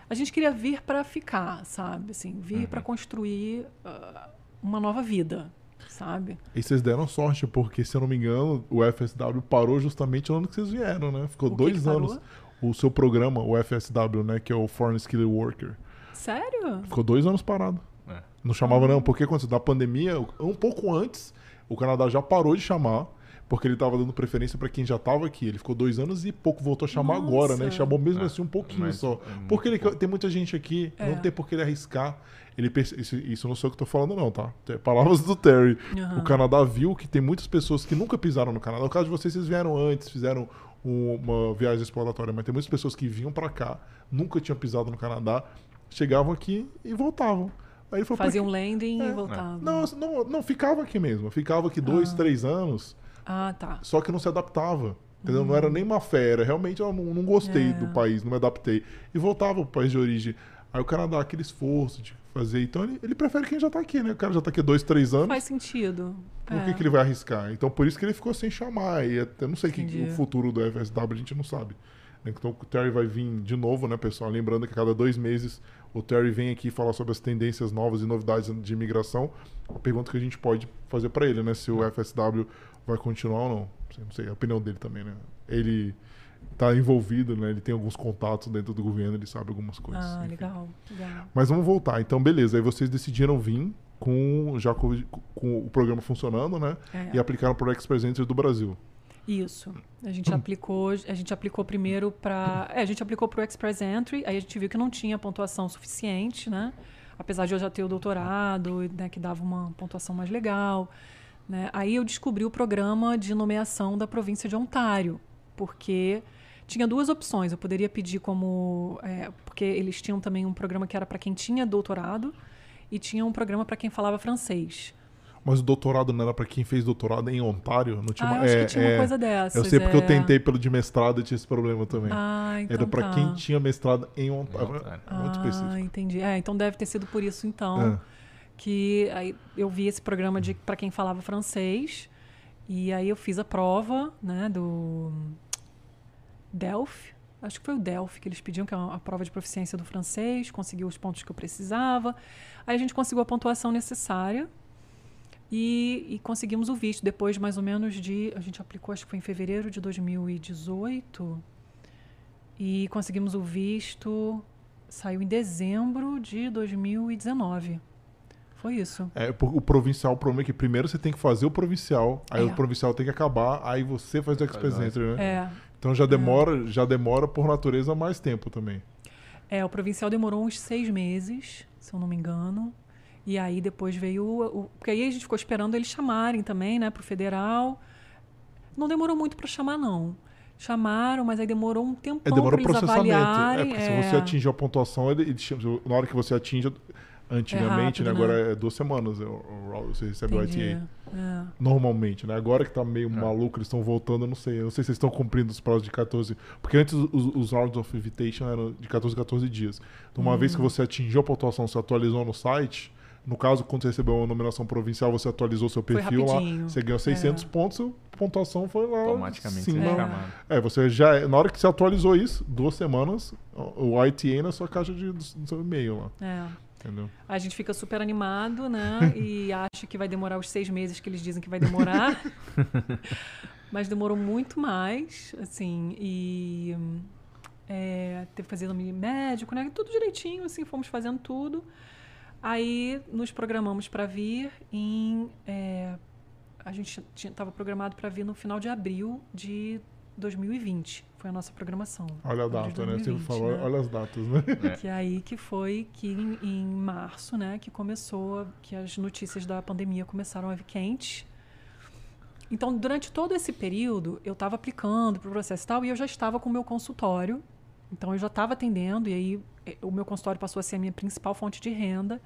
a gente queria vir para ficar, sabe? Assim, vir Uhum. para construir ah, uma nova vida, sabe? E vocês deram sorte, porque, se eu não me engano, o FSW parou justamente no ano que vocês vieram, né? Ficou O que dois que parou? anos. O seu programa, o FSW, né? Que é o Foreign Skilled Worker. Sério? Ficou dois anos parado. É. Não chamava, não, porque aconteceu? Na pandemia, um pouco antes, o Canadá já parou de chamar, porque ele estava dando preferência para quem já estava aqui. Ele ficou dois anos e pouco voltou a chamar Nossa. agora, né? Chamou mesmo É, assim um pouquinho só. é Porque ele, pouco. tem muita gente aqui, É. não tem por que ele arriscar. Ele, perce- isso, isso não sou eu que tô falando, não, tá? É palavras do Terry. Aham. O Canadá viu que tem muitas pessoas que nunca pisaram no Canadá. No caso de vocês, vocês vieram antes, fizeram um- uma viagem exploratória, mas tem muitas pessoas que vinham para cá, nunca tinham pisado no Canadá, chegavam aqui e voltavam. Aí ele falou, "Por Fazia um landing É. e voltava. não, não, não, ficava aqui mesmo. Ficava aqui dois, Ah. três anos, Ah, tá. só que não se adaptava. Entendeu? Não era nem má fé, era realmente eu não, não gostei Hum. É. do país, não me adaptei. E voltava pro país de origem. Aí o Canadá, aquele esforço de fazer. Então ele, ele prefere quem já tá aqui, né? O cara já tá aqui dois, três anos. Faz sentido. Por É. que, que ele vai arriscar? Então por isso que ele ficou sem chamar. E até não sei que, o futuro do FSW a gente não sabe. Então o Terry vai vir de novo, né, pessoal? Lembrando que a cada dois meses o Terry vem aqui falar sobre as tendências novas e novidades de imigração. A pergunta que a gente pode fazer para ele, né? Se o FSW vai continuar ou não. Não sei, a opinião dele também, né? Ele tá envolvido, né? Ele tem alguns contatos dentro do governo, ele sabe algumas coisas. Ah, legal, legal. Mas vamos voltar. Então, beleza. Aí vocês decidiram vir com já com, com o programa funcionando, né? É. E aplicaram para o Express Entry do Brasil. Isso. A gente aplicou, a gente aplicou primeiro para, é, a gente aplicou para o Express Entry, aí a gente viu que não tinha pontuação suficiente, né? Apesar de eu já ter o doutorado, né, que dava uma pontuação mais legal, né? Aí eu descobri o programa de nomeação da província de Ontário, porque tinha duas opções. Eu poderia pedir como, é, porque eles tinham também um programa que era para quem tinha doutorado e tinha um programa para quem falava francês. Mas o doutorado não era para quem fez doutorado em Ontário? Não tinha Ah, uma- eu acho é, que tinha é, uma coisa dessas. Eu sei porque eu é. tentei pelo de mestrado e tinha esse problema também. Ah, então era para tá. quem tinha mestrado em Ontário. Ontário. É muito ah, específico. entendi. É, então deve ter sido por isso então É. que aí eu vi esse programa de para quem falava francês e aí eu fiz a prova, né, do Delphi. Acho que foi o Delphi que eles pediam, que é a prova de proficiência do francês, consegui os pontos que eu precisava. Aí a gente conseguiu a pontuação necessária e, e conseguimos o visto depois mais ou menos de. A gente aplicou, acho que foi em fevereiro de 2018. E conseguimos o visto. Saiu em dezembro de 2019. Foi isso. É, o provincial, o problema é que primeiro você tem que fazer o provincial, aí É. o provincial tem que acabar, aí você faz o Express Entry, né? É. Então já demora, já demora por natureza mais tempo também. É, o provincial demorou uns seis meses, se eu não me engano. E aí depois veio. O, o- porque aí a gente ficou esperando eles chamarem também, né, pro federal. Não demorou muito para chamar, não. Chamaram, mas aí demorou um tempão É, demora pra eles processamento. É, avaliarem. porque é. se você atingir a pontuação, ele, ele na hora que você atinge, antigamente, É né? rápido, Agora é duas semanas é, você recebe Entendi. o ITA. É. Normalmente, né? Agora que tá meio maluco, eles estão voltando, eu não sei. Eu não sei se eles estão cumprindo os prazos de 14. Porque antes os, os rounds of invitation eram de 14 a 14 dias. Então, uma vez que Hum. você atingiu a pontuação, você atualizou no site. No caso, quando você recebeu uma nominação provincial, você atualizou seu perfil lá. Você ganhou 600 É. pontos, a pontuação foi lá. Automaticamente Sim, você é É. chamado. É, você já. Na hora que você atualizou isso, duas semanas, o o ITA na sua caixa de, do seu e-mail lá. É. Entendeu? A gente fica super animado, né? e acha que vai demorar os seis meses que eles dizem que vai demorar. Mas demorou muito mais, assim, e é, teve que fazer exame médico, né? Tudo direitinho, assim, fomos fazendo tudo. Aí nos programamos para vir em. é, a gente estava programado para vir no final de abril de 2020. Foi a nossa programação. Olha a data, né? Você 2020, falou, né? olha as datas, né? É. Que aí que foi que em, em março, né, que começou, que as notícias da pandemia começaram a vir quentes. Então, durante todo esse período, eu estava aplicando para o processo e tal, e eu já estava com o meu consultório. Então, eu já estava atendendo, e aí eh, o meu consultório passou a ser a minha principal fonte de renda.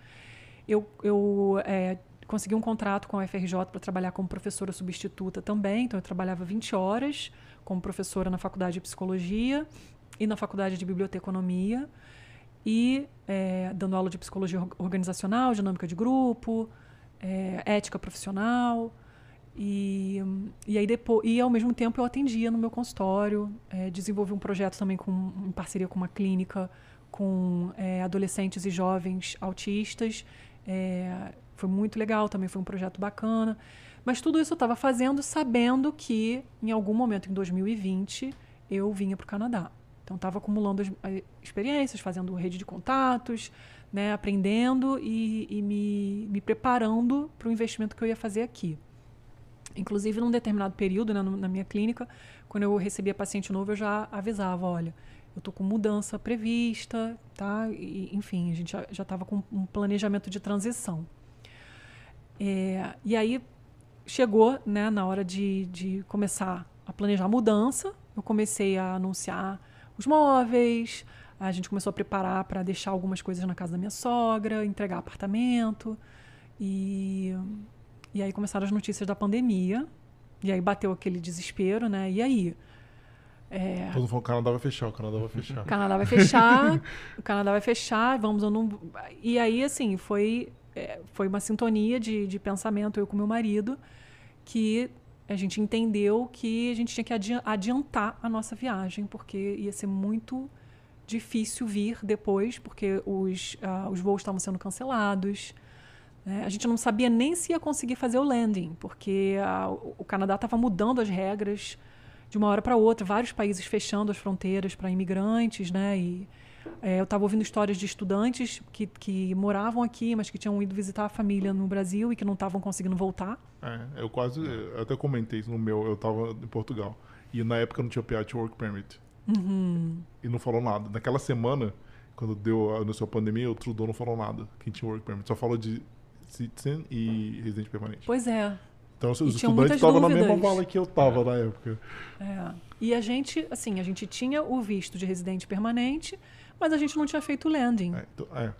Eu, eu eh, consegui um contrato com a FRJ para trabalhar como professora substituta também. Então, eu trabalhava 20 horas como professora na faculdade de psicologia e na faculdade de biblioteconomia e eh, dando aula de psicologia or- organizacional, dinâmica de grupo, eh, ética profissional. E, e aí depois, e ao mesmo tempo eu atendia no meu consultório, eh, desenvolvi um projeto também com, em parceria com uma clínica com eh, adolescentes e jovens autistas. Eh, foi muito legal, também foi um projeto bacana. Mas tudo isso eu estava fazendo sabendo que em algum momento em 2020 eu vinha para o Canadá. Então estava acumulando as, as experiências, fazendo rede de contatos, né, aprendendo e, e me, me preparando para o investimento que eu ia fazer aqui. Inclusive, num determinado período né, na minha clínica, quando eu recebia paciente novo, eu já avisava, olha, eu tô com mudança prevista, tá? E, enfim, a gente já estava com um planejamento de transição. É, e aí chegou né, na hora de, de começar a planejar a mudança, eu comecei a anunciar os móveis, a gente começou a preparar para deixar algumas coisas na casa da minha sogra, entregar apartamento. E, e aí começaram as notícias da pandemia. E aí bateu aquele desespero, né? E aí? É, Todo mundo falou, o Canadá vai fechar, o Canadá vai fechar. o Canadá vai fechar, o Canadá vai fechar, vamos ou não. E aí, assim, foi, é, foi uma sintonia de, de pensamento, eu com meu marido, que a gente entendeu que a gente tinha que adi- adiantar a nossa viagem, porque ia ser muito difícil vir depois, porque os, ah, os voos estavam sendo cancelados. né? A gente não sabia nem se ia conseguir fazer o landing, porque o o Canadá estava mudando as regras de uma hora para outra, vários países fechando as fronteiras para imigrantes, né? E é, eu estava ouvindo histórias de estudantes que, que moravam aqui, mas que tinham ido visitar a família no Brasil e que não estavam conseguindo voltar. É, eu quase. Eu até comentei isso no meu, eu tava em Portugal. E na época não tinha PH Work Permit. Uhum. E não falou nada. Naquela semana, quando deu anunciou a pandemia, o Trudeau não falou nada. Quem tinha Work Permit. Só falou de citizen e residente permanente. Pois é. Então os E estudantes estavam na mesma vala que eu tava na época. É. E a gente, assim, a gente tinha o visto de residente permanente, mas a gente não tinha feito o landing. É, então, é.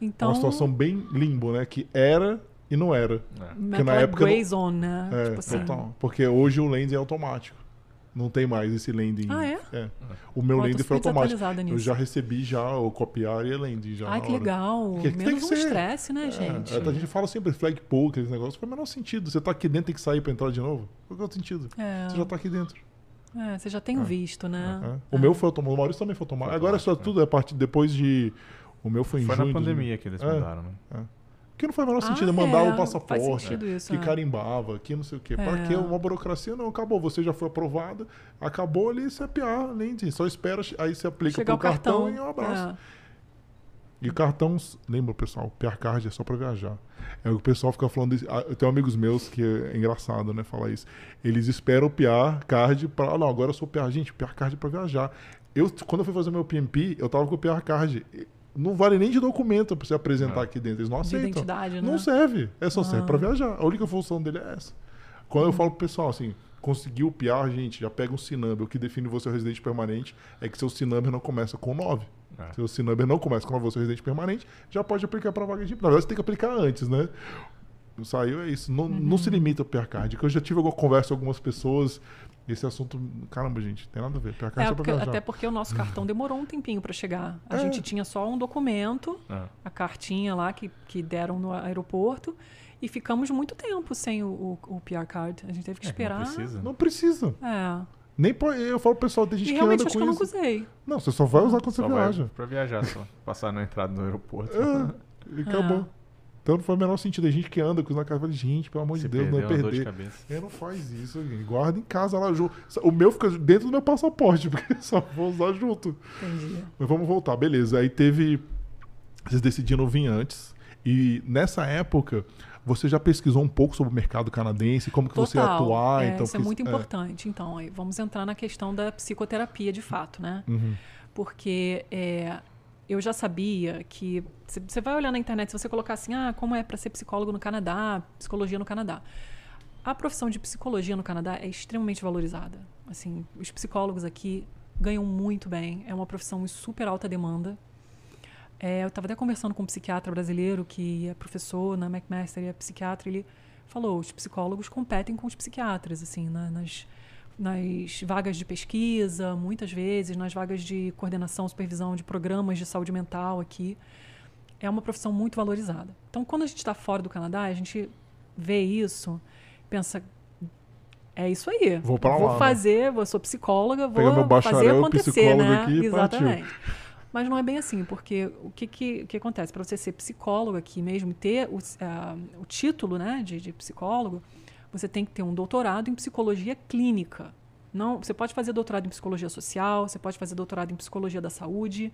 Então, uma situação bem limbo, né? Que era e não era. É. na época gray não- zone, né? É, tipo assim. total. Porque hoje o landing é automático. Não tem mais esse landing. Ah, é? O meu tô landing foi automático. Eu já recebi já o copiar e a landing já. Ai, na que legal. Porque tem Menos que um estresse, né, gente? É, a gente fala sempre flag pull, aqueles negócios, faz o menor sentido. Você tá aqui dentro, tem que sair pra entrar de novo. Qual é o sentido? É. Você já tá aqui dentro. É, você já tem o visto, né? É. O meu foi automático, o Maurício também foi automático. Foi Agora é só automático, tudo, é a partir depois de. O meu foi em Foi junho. na de- pandemia que eles É. mudaram, né? Que não faz o menor Ah, sentido, é mandar é, o passaporte. Faz sentido isso. que é. carimbava, que não sei o quê. Pra É. que uma burocracia? Não, acabou. Você já foi aprovada, acabou ali, você é PA, nem só espera, aí você aplica Chegar pro o cartão, cartão. e um abraço. É. E cartões, lembra pessoal, PR Card é só pra viajar. É o que o pessoal fica falando. Ah, Eu tenho amigos meus que é engraçado, né, falar isso. Eles esperam o PR Card pra. ah, Não, agora eu sou PR. Gente, PR Card é pra viajar. Eu, quando eu fui fazer meu PMP, eu tava com o PR Card. Não vale nem de documento pra você apresentar Não. aqui dentro. Eles não De aceitam. identidade, né? Não serve. É só serve Ah. pra viajar. A única função dele é essa. Quando eu falo pro pessoal assim, conseguiu o PR, gente, já pega um C-Number. O que define você residente permanente é que seu C-Number não começa com 9. É. Seu C-Number não começa com você residente permanente, já pode aplicar para vaga de... Na verdade, você tem que aplicar antes, né? Saiu, é isso. Não, uhum. não se limita ao PR Card. Eu já tive alguma conversa com algumas pessoas esse assunto, caramba, gente, tem nada a ver. PR Card é, porque, até porque o nosso cartão demorou um tempinho para chegar. A é. gente tinha só um documento, é. a cartinha lá que, que deram no aeroporto. E ficamos muito tempo sem o, o, o PR Card. A gente teve que esperar. não precisa. Não precisa. É. Nem eu falo pro pessoal, tem gente e que anda com acho que eu nunca usei. Não, você só vai usar quando só você viaja. Pra viajar só. Passar na entrada do aeroporto. É, e acabou. É. Então não faz o menor sentido. A gente que anda com os na casa, gente, pelo amor de Deus, não é perder. De não faz isso, gente. guarda em casa lá junto. O meu fica dentro do meu passaporte, porque só vou usar junto. Entendi. Mas vamos voltar, beleza. Aí teve. Vocês decidiram vir antes. E nessa época, você já pesquisou um pouco sobre o mercado canadense, como que Total. você ia atuar? É, então, isso é muito é. importante. Então, vamos entrar na questão da psicoterapia de fato, né? Uhum. Porque é, eu já sabia que você vai olhar na internet, se você colocar assim, ah, como é para ser psicólogo no Canadá, psicologia no Canadá. A profissão de psicologia no Canadá é extremamente valorizada. Assim, os psicólogos aqui ganham muito bem. É uma profissão em super alta demanda. É, eu estava até conversando com um psiquiatra brasileiro que é professor na McMaster e é psiquiatra. Ele falou: os psicólogos competem com os psiquiatras, assim, na, nas, nas vagas de pesquisa, muitas vezes, nas vagas de coordenação, supervisão de programas de saúde mental aqui. É uma profissão muito valorizada. Então, quando a gente está fora do Canadá, a gente vê isso, pensa, é isso aí. Vou para lá. Vou né? fazer, né? sou psicóloga, vou fazer acontecer, né? Aqui, Exatamente. Partiu. Mas não é bem assim, porque o que, que, que acontece? Para você ser psicólogo aqui mesmo, ter o, uh, o título né, de, de psicólogo, você tem que ter um doutorado em psicologia clínica. Não, você pode fazer doutorado em psicologia social, você pode fazer doutorado em psicologia da saúde,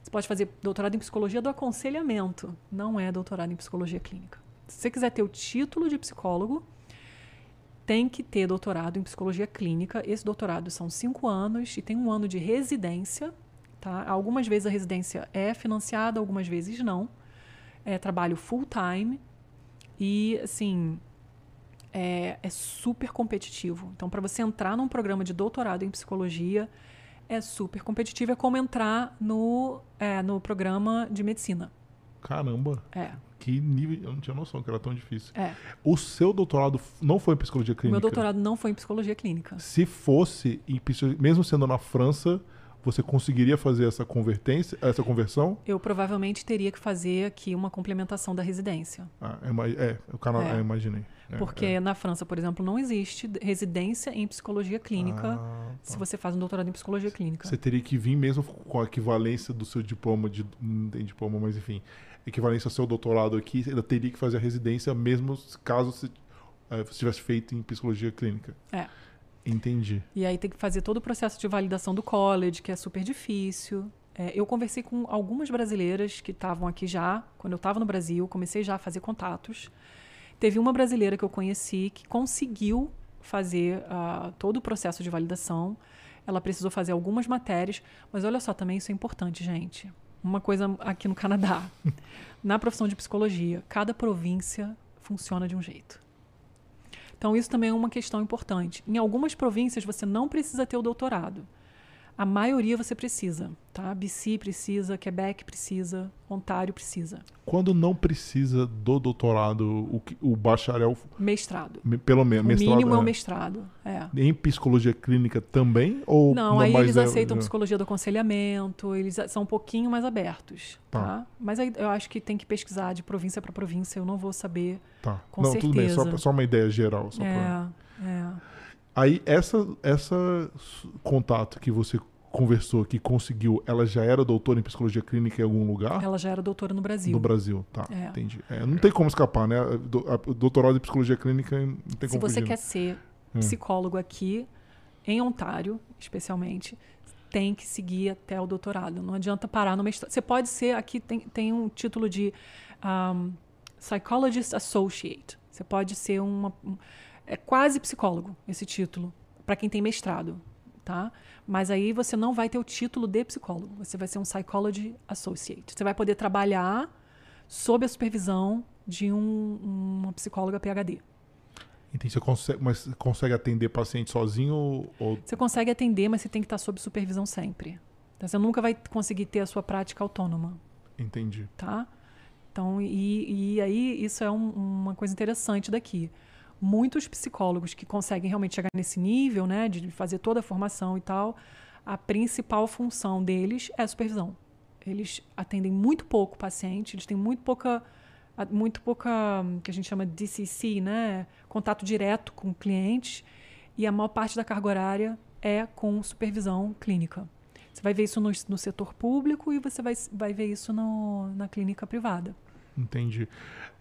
você pode fazer doutorado em psicologia do aconselhamento. Não é doutorado em psicologia clínica. Se você quiser ter o título de psicólogo, tem que ter doutorado em psicologia clínica. Esse doutorado são cinco anos e tem um ano de residência Tá? Algumas vezes a residência é financiada, algumas vezes não. É trabalho full time e assim é, é super competitivo. Então, para você entrar num programa de doutorado em psicologia é super competitivo. É como entrar no, é, no programa de medicina. Caramba. É. Que nível. Eu não tinha noção que era tão difícil. É. O seu doutorado não foi em psicologia clínica? O meu doutorado não foi em psicologia clínica. Se fosse, em, mesmo sendo na França, você conseguiria fazer essa convertência, essa conversão? Eu provavelmente teria que fazer aqui uma complementação da residência. Ah, é, é o canal, é. imaginei. É, Porque é. na França, por exemplo, não existe residência em psicologia clínica ah, tá. se você faz um doutorado em psicologia clínica. Você teria que vir mesmo com a equivalência do seu diploma de não tem diploma, mas enfim, equivalência ao seu doutorado aqui, você ainda teria que fazer a residência mesmo caso você, é, você tivesse feito em psicologia clínica. É. Entendi. E aí tem que fazer todo o processo de validação do college, que é super difícil. É, eu conversei com algumas brasileiras que estavam aqui já, quando eu estava no Brasil, comecei já a fazer contatos. Teve uma brasileira que eu conheci que conseguiu fazer uh, todo o processo de validação. Ela precisou fazer algumas matérias, mas olha só, também isso é importante, gente. Uma coisa aqui no Canadá. Na profissão de psicologia, cada província funciona de um jeito. Então, isso também é uma questão importante. Em algumas províncias, você não precisa ter o doutorado. A maioria você precisa, tá? BC precisa, Quebec precisa, Ontário precisa. Quando não precisa do doutorado, o, o bacharel... Mestrado. Pelo menos, mestrado. O mínimo é, é o mestrado, é. Em psicologia clínica também? Ou não, não aí eles é, aceitam é... psicologia do aconselhamento, eles são um pouquinho mais abertos, tá? tá? Mas aí eu acho que tem que pesquisar de província para província, eu não vou saber tá. com não, certeza. tudo bem, só, só uma ideia geral. Só é, pra... é. Aí essa, essa contato que você conversou, que conseguiu, ela já era doutora em psicologia clínica em algum lugar? Ela já era doutora no Brasil. No Brasil, tá. É. Entendi. É, não tem como escapar, né? Doutorado em psicologia clínica não tem Se como você fugir. quer ser hum. psicólogo aqui, em Ontário, especialmente, tem que seguir até o doutorado. Não adianta parar no mestrado. Você pode ser, aqui tem, tem um título de um, Psychologist Associate. Você pode ser uma. Um, é quase psicólogo esse título, para quem tem mestrado, tá? Mas aí você não vai ter o título de psicólogo, você vai ser um Psychology Associate. Você vai poder trabalhar sob a supervisão de um, uma psicóloga PhD. Entendi. Você consegue, mas consegue atender paciente sozinho ou... Você consegue atender, mas você tem que estar sob supervisão sempre. Então, você nunca vai conseguir ter a sua prática autônoma. Entendi. Tá? Então, e, e aí isso é um, uma coisa interessante daqui. Muitos psicólogos que conseguem realmente chegar nesse nível, né, de fazer toda a formação e tal, a principal função deles é a supervisão. Eles atendem muito pouco paciente, eles têm muito pouca muito pouca que a gente chama de DCC, né, contato direto com clientes, e a maior parte da carga horária é com supervisão clínica. Você vai ver isso no, no setor público e você vai, vai ver isso no, na clínica privada. Entendi.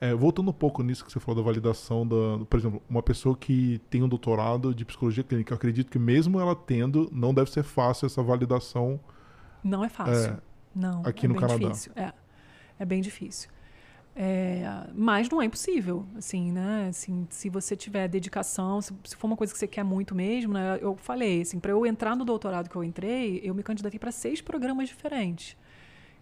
É, voltando um pouco nisso que você falou da validação da, por exemplo, uma pessoa que tem um doutorado de psicologia clínica, eu acredito que mesmo ela tendo, não deve ser fácil essa validação. Não é fácil. É, não. Aqui é no Canadá. Difícil. É, é bem difícil. É, mas não é impossível, assim, né? Assim, se você tiver dedicação, se, se, for uma coisa que você quer muito mesmo, né? Eu falei, assim, para eu entrar no doutorado que eu entrei, eu me candidatei para seis programas diferentes.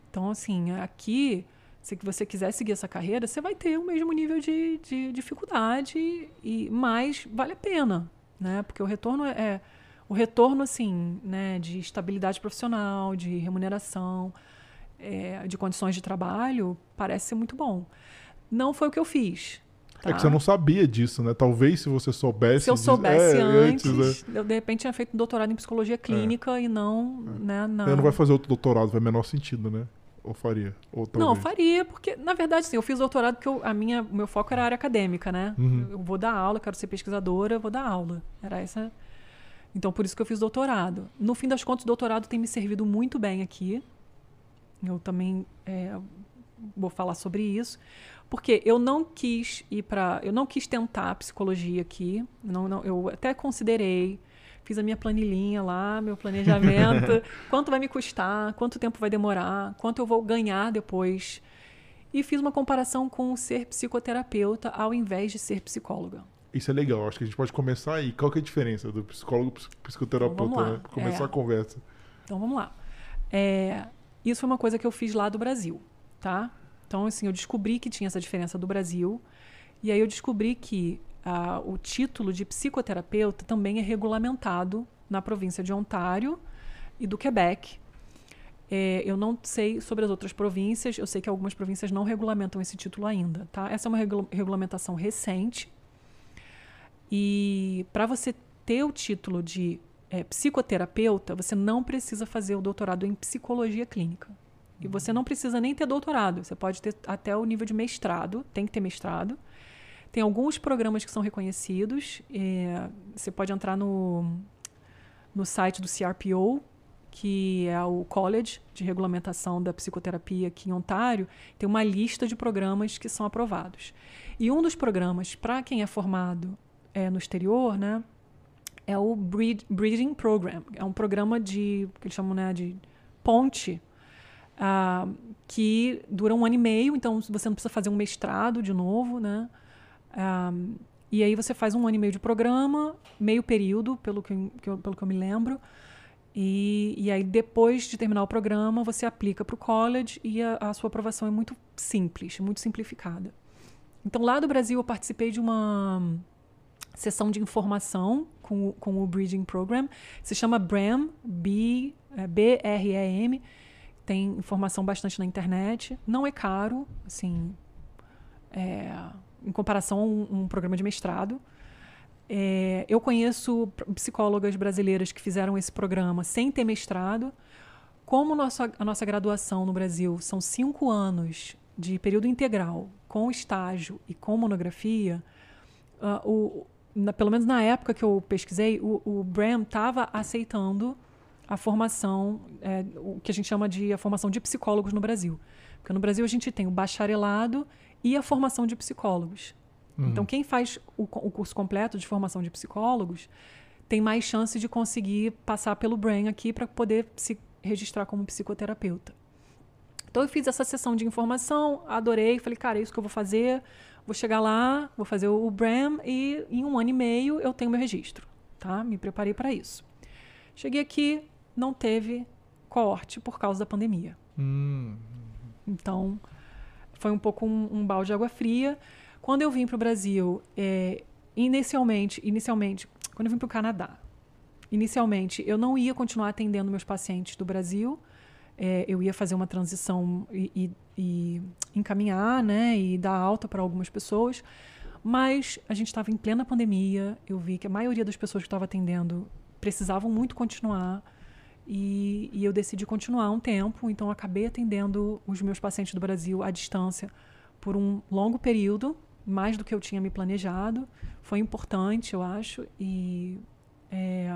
Então, assim, aqui, se você quiser seguir essa carreira, você vai ter o mesmo nível de, de dificuldade, e mais vale a pena, né? Porque o retorno é, é o retorno, assim, né? De estabilidade profissional, de remuneração é, de condições de trabalho parece ser muito bom. Não foi o que eu fiz. Tá? É que você não sabia disso, né? Talvez se você soubesse. Se eu soubesse é, antes, antes é. eu de repente tinha feito um doutorado em psicologia clínica e não. É. Né, não. não vai fazer outro doutorado, vai menor sentido, né? Ou faria? Ou não, faria, porque, na verdade, sim, eu fiz doutorado porque eu, a minha, o meu foco era a área acadêmica, né? Uhum. Eu vou dar aula, quero ser pesquisadora, vou dar aula. Era essa. Então, por isso que eu fiz doutorado. No fim das contas, o doutorado tem me servido muito bem aqui. Eu também é, vou falar sobre isso, porque eu não quis ir para, eu não quis tentar psicologia aqui. Não, não, eu até considerei, fiz a minha planilhinha lá, meu planejamento, quanto vai me custar, quanto tempo vai demorar, quanto eu vou ganhar depois. E fiz uma comparação com ser psicoterapeuta ao invés de ser psicóloga. Isso é legal, acho que a gente pode começar aí. Qual que é a diferença do psicólogo e psicoterapeuta, então, né? Começar é. a conversa. Então vamos lá. É, isso foi uma coisa que eu fiz lá do Brasil, tá? Então, assim, eu descobri que tinha essa diferença do Brasil. E aí eu descobri que ah, o título de psicoterapeuta também é regulamentado na província de Ontário e do Quebec. É, eu não sei sobre as outras províncias, eu sei que algumas províncias não regulamentam esse título ainda, tá? Essa é uma regula regulamentação recente. E para você ter o título de é, psicoterapeuta, você não precisa fazer o doutorado em psicologia clínica. E você não precisa nem ter doutorado. Você pode ter até o nível de mestrado, tem que ter mestrado. Tem alguns programas que são reconhecidos. É, você pode entrar no, no site do CRPO, que é o College de Regulamentação da Psicoterapia aqui em Ontário. Tem uma lista de programas que são aprovados. E um dos programas, para quem é formado é, no exterior, né, é o Breeding Program. É um programa de, que eles chamam né, de ponte, uh, que dura um ano e meio, então você não precisa fazer um mestrado de novo, né? Uh, e aí você faz um ano e meio de programa, meio período, pelo que, que eu, pelo que eu me lembro. E, e aí, depois de terminar o programa, você aplica para o college e a, a sua aprovação é muito simples, muito simplificada. Então, lá do Brasil, eu participei de uma sessão de informação com, com o Bridging Program. Se chama BRAM, B, é, B-R-E-M. Tem informação bastante na internet. Não é caro, assim, é, em comparação a um, um programa de mestrado. É, eu conheço psicólogas brasileiras que fizeram esse programa sem ter mestrado. Como nossa, a nossa graduação no Brasil são cinco anos de período integral, com estágio e com monografia, uh, o, na, pelo menos na época que eu pesquisei, o, o Bram estava aceitando a formação, é, o que a gente chama de a formação de psicólogos no Brasil. Porque no Brasil a gente tem o bacharelado e a formação de psicólogos. Uhum. Então, quem faz o, o, curso completo de formação de psicólogos tem mais chance de conseguir passar pelo BRAIN aqui para poder se registrar como psicoterapeuta. Então, eu fiz essa sessão de informação, adorei, falei, cara, é isso que eu vou fazer. Vou chegar lá, vou fazer o BRAM e em um ano e meio eu tenho meu registro, tá? Me preparei para isso. Cheguei aqui, não teve corte por causa da pandemia. Hum. Então, foi um pouco um, um, balde de água fria. Quando eu vim para o Brasil, é, inicialmente, inicialmente, quando eu vim para o Canadá, inicialmente eu não ia continuar atendendo meus pacientes do Brasil. É, eu ia fazer uma transição e, e, e encaminhar, né, e dar alta para algumas pessoas. Mas a gente estava em plena pandemia. Eu vi que a maioria das pessoas que estava atendendo precisavam muito continuar. E, e, eu decidi continuar um tempo, então acabei atendendo os meus pacientes do Brasil à distância por um longo período, mais do que eu tinha me planejado. Foi importante, eu acho, e é,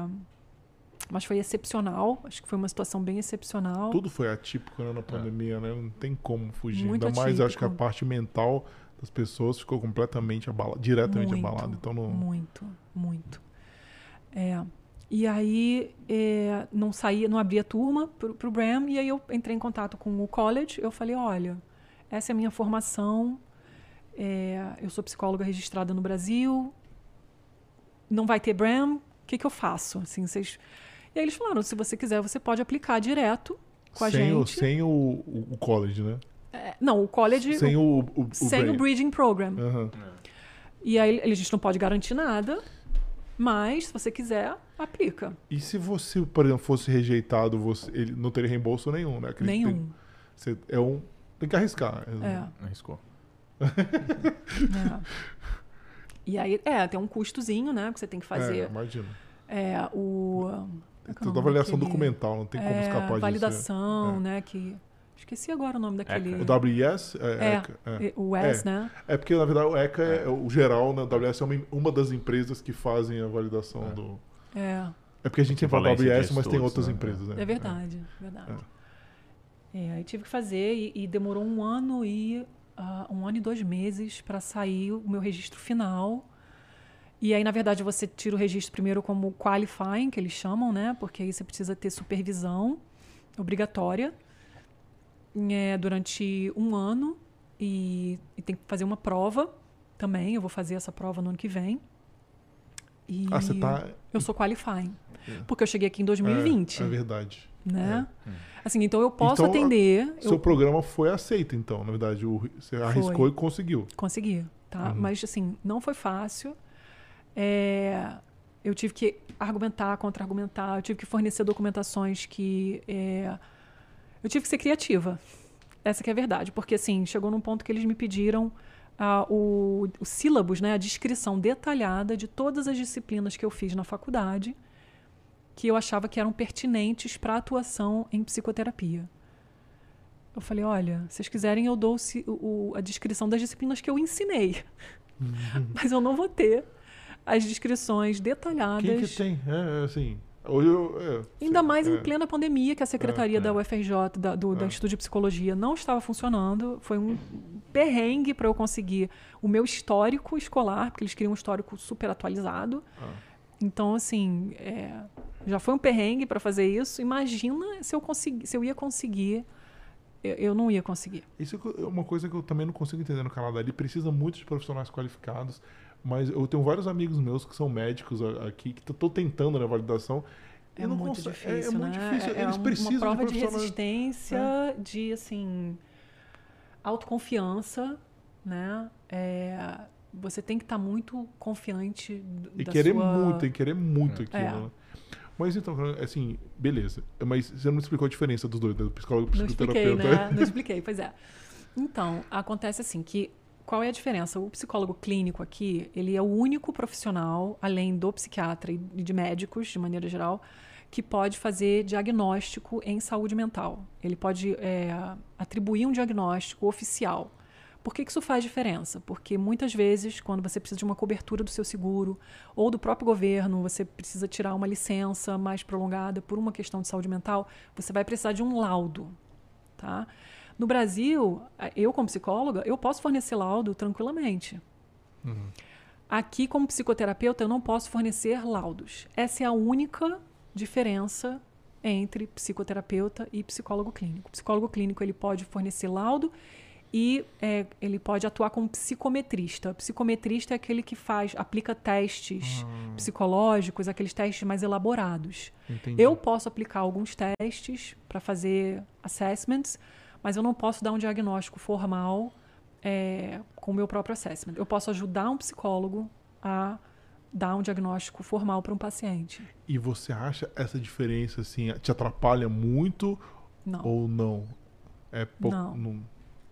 mas foi excepcional. Acho que foi uma situação bem excepcional. Tudo foi atípico né, na pandemia, né? Não tem como fugir. Muito Ainda mais, atípico. acho que a parte mental das pessoas ficou completamente abalada, diretamente muito, abalada. Então não. Muito, muito. É. E aí é, não saía, não abria turma para o Bram, e aí eu entrei em contato com o college. Eu falei, olha, essa é a minha formação. É, eu sou psicóloga registrada no Brasil. Não vai ter Bram. O que, que eu faço? Assim, vocês... E aí eles falaram, se você quiser, você pode aplicar direto com a sem gente. O, sem o, o, college, né? É, não, o college... Sem o, o, o sem o. Bridging Program. Aham. E aí a gente não pode garantir nada, mas se você quiser, aplica. E se você, por exemplo, fosse rejeitado, você, ele não teria reembolso nenhum, né? Que Nenhum. Tem, você, é um, tem que arriscar. É. Arriscou. É. E aí, é, tem um custozinho, né? Que você tem que É, fazer. imagina. É, o. é é o Toda avaliação daquele- documental, não tem como é, escapar disso. Validação, É. né? Que. Esqueci agora o nome daquele. ECA. O WIS é, É, ECA, é. O WES, né? É porque, na verdade, o ECA é, o geral, né? O WS é uma, uma das empresas que fazem a validação É. do. É, É porque a gente fala Equivalência WS, mas tem outras né? empresas, né? é verdade, verdade. É, aí tive que fazer e, e demorou um ano e ah, um ano e dois meses para sair o meu registro final. E aí, na verdade, você tira o registro primeiro como qualifying, que eles chamam, né? Porque aí você precisa ter supervisão obrigatória é, durante um ano e, e tem que fazer uma prova também. Eu vou fazer essa prova no ano que vem. E Ah, você tá. eu sou qualifying. É. Porque eu cheguei aqui em 2020, É, é verdade. né? Assim, então eu posso Então, atender. Seu eu programa foi aceito, então, na verdade. O, você arriscou e conseguiu. consegui, tá? Uhum. Mas assim, não foi fácil. É, eu tive que argumentar, contra-argumentar, eu tive que fornecer documentações que. é, eu tive que ser criativa. Essa que é a verdade. Porque, assim, chegou num ponto que eles me pediram ah, o, o sílabus, né, a descrição detalhada de todas as disciplinas que eu fiz na faculdade que eu achava que eram pertinentes para atuação em psicoterapia. Eu falei, olha, se vocês quiserem eu dou o o- a descrição das disciplinas que eu ensinei, mas eu não vou ter as descrições detalhadas. Quem que tem? É, é, assim. Hoje eu. é, Ainda sim, mais é. em plena pandemia, que a secretaria é. da UFRJ, da, do, da É. Instituto de Psicologia, não estava funcionando. Foi um perrengue para eu conseguir o meu histórico escolar, porque eles queriam um histórico super atualizado. Ah. Então, assim, é, já foi um perrengue para fazer isso. Imagina se eu, consegui, se eu ia conseguir. Eu, eu não ia conseguir. Isso é uma coisa que eu também não consigo entender no Canadá. Ele precisa muito de profissionais qualificados, mas eu tenho vários amigos meus que são médicos aqui, que estão tentando na validação. e É muito consegue- difícil, é, é muito né? difícil. É, é Eles um- precisam uma prova de de, resistência, de assim autoconfiança, né? É, você tem que estar muito confiante do- E querer sua... muito, e querer muito aquilo. É. né? Mas então, assim, beleza. Mas você não explicou a diferença dos dois, né? do psicólogo e Não expliquei, psicoterapeuta. né? Não expliquei, pois é. Então, acontece assim que qual é a diferença? O psicólogo clínico aqui, ele é o único profissional, além do psiquiatra e de médicos, de maneira geral, que pode fazer diagnóstico em saúde mental. Ele pode é, atribuir um diagnóstico oficial. Por que, que isso faz diferença? Porque muitas vezes, quando você precisa de uma cobertura do seu seguro ou do próprio governo, você precisa tirar uma licença mais prolongada por uma questão de saúde mental, você vai precisar de um laudo. Tá? No Brasil, eu como psicóloga, eu posso fornecer laudo tranquilamente. Uhum. Aqui, como psicoterapeuta, eu não posso fornecer laudos. Essa é a única diferença entre psicoterapeuta e psicólogo clínico. O psicólogo clínico ele pode fornecer laudo e é, ele pode atuar como psicometrista. Psicometrista é aquele que faz, aplica testes Ah, psicológicos, aqueles testes mais elaborados. entendi. Eu posso aplicar alguns testes para fazer assessments, mas eu não posso dar um diagnóstico formal é, com o meu próprio assessment. Eu posso ajudar um psicólogo a dar um diagnóstico formal para um paciente. E você acha essa diferença assim te atrapalha muito Não. ou não? É pouco, Não. não.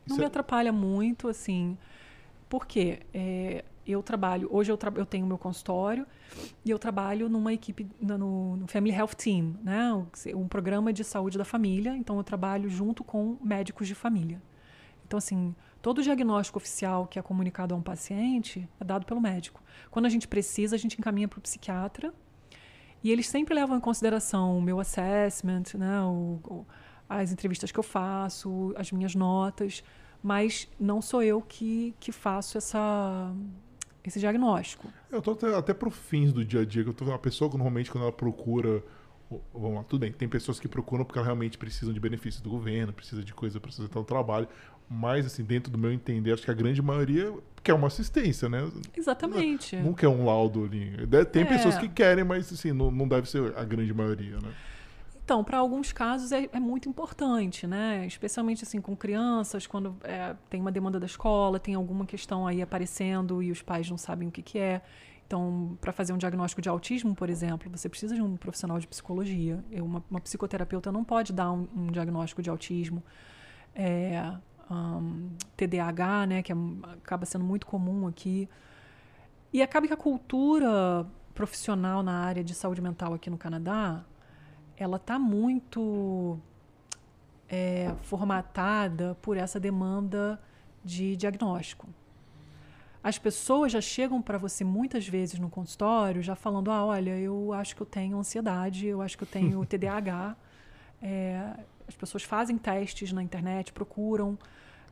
Não me é- atrapalha muito, assim, porque é, eu trabalho, hoje eu, tra eu tenho meu consultório e eu trabalho numa equipe, no, no Family Health Team, né? Um programa de saúde da família, então eu trabalho junto com médicos de família. Então, assim, todo diagnóstico oficial que é comunicado a um paciente é dado pelo médico. Quando a gente precisa, a gente encaminha para o psiquiatra e eles sempre levam em consideração o meu assessment, né? o- o- as entrevistas que eu faço, as minhas notas, mas não sou eu que, que faço essa, esse diagnóstico. Eu tô até, até pro fins do dia a dia, que eu tô uma pessoa que normalmente quando ela procura. Vamos lá, tudo bem. Tem pessoas que procuram porque elas realmente precisam de benefícios do governo, precisa de coisa para sustentar o trabalho. Mas, assim, dentro do meu entender, acho que a grande maioria quer uma assistência, né? Exatamente. Não quer um laudo ali. Tem É. pessoas que querem, mas, assim, não, não deve ser a grande maioria, né? Então, para alguns casos é, é muito importante, né? Especialmente assim com crianças, quando é, tem uma demanda da escola, tem alguma questão aí aparecendo e os pais não sabem o que, que é. Então, para fazer um diagnóstico de autismo, por exemplo, você precisa de um profissional de psicologia. Eu, uma, uma psicoterapeuta não pode dar um, um diagnóstico de autismo. É, ahn, TDAH, né, que é- acaba sendo muito comum aqui. E acaba que a cultura profissional na área de saúde mental aqui no Canadá, ela está muito é, formatada por essa demanda de diagnóstico. As pessoas já chegam para você muitas vezes no consultório já falando: ah, olha, eu acho que eu tenho ansiedade, eu acho que eu tenho TDAH. É, as pessoas fazem testes na internet, procuram,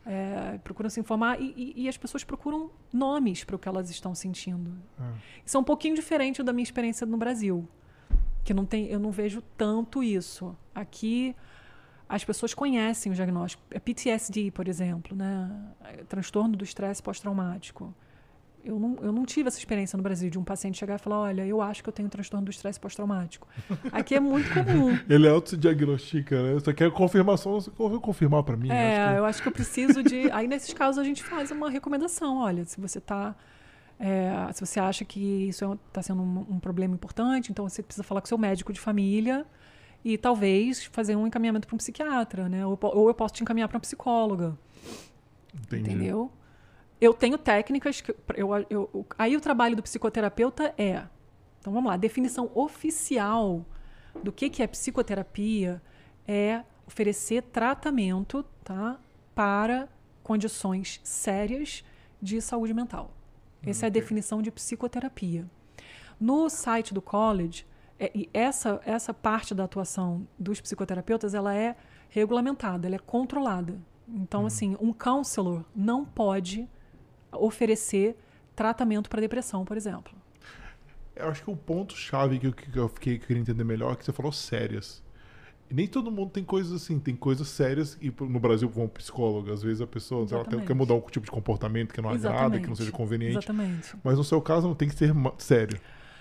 é, procuram se informar e, e- e as pessoas procuram nomes para o que elas estão sentindo. Ah. Isso é um pouquinho diferente da minha experiência no Brasil, que não tem, eu não vejo tanto isso. Aqui as pessoas conhecem o diagnóstico. É PTSD, por exemplo, né? É Transtorno do estresse pós-traumático. Eu não, eu não tive essa experiência no Brasil de um paciente chegar e falar: olha, eu acho que eu tenho transtorno do estresse pós-traumático. Aqui é muito comum. Ele auto se diagnostica, né? Você quer confirmação, você quer confirmar pra mim? É, Acho que- eu acho que eu preciso de. Aí, nesses casos, a gente faz uma recomendação. Olha, se você está. Se você acha que isso está sendo um, um problema importante, então você precisa falar com seu médico de família e talvez fazer um encaminhamento para um psiquiatra, né? Ou, ou eu posso te encaminhar para uma psicóloga, Entendi. entendeu? Eu tenho técnicas que eu, eu- eu- aí o trabalho do psicoterapeuta é, então vamos lá, a definição oficial do que que é psicoterapia é oferecer tratamento, tá, para condições sérias de saúde mental. Essa é a definição de psicoterapia. No site do college, é- e essa, essa parte da atuação dos psicoterapeutas, ela é regulamentada, ela é controlada. Então, assim, um counselor não pode oferecer tratamento para depressão, por exemplo. Eu acho que o ponto-chave que eu, que eu fiquei que eu queria entender melhor é que você falou sérias. E nem todo mundo tem coisas assim, tem coisas sérias e no Brasil vão psicólogo. Às vezes a pessoa ela tem- Exatamente. quer mudar um tipo de comportamento que não agrada, que não seja conveniente. Exatamente. Mas no seu caso não tem que ser sério.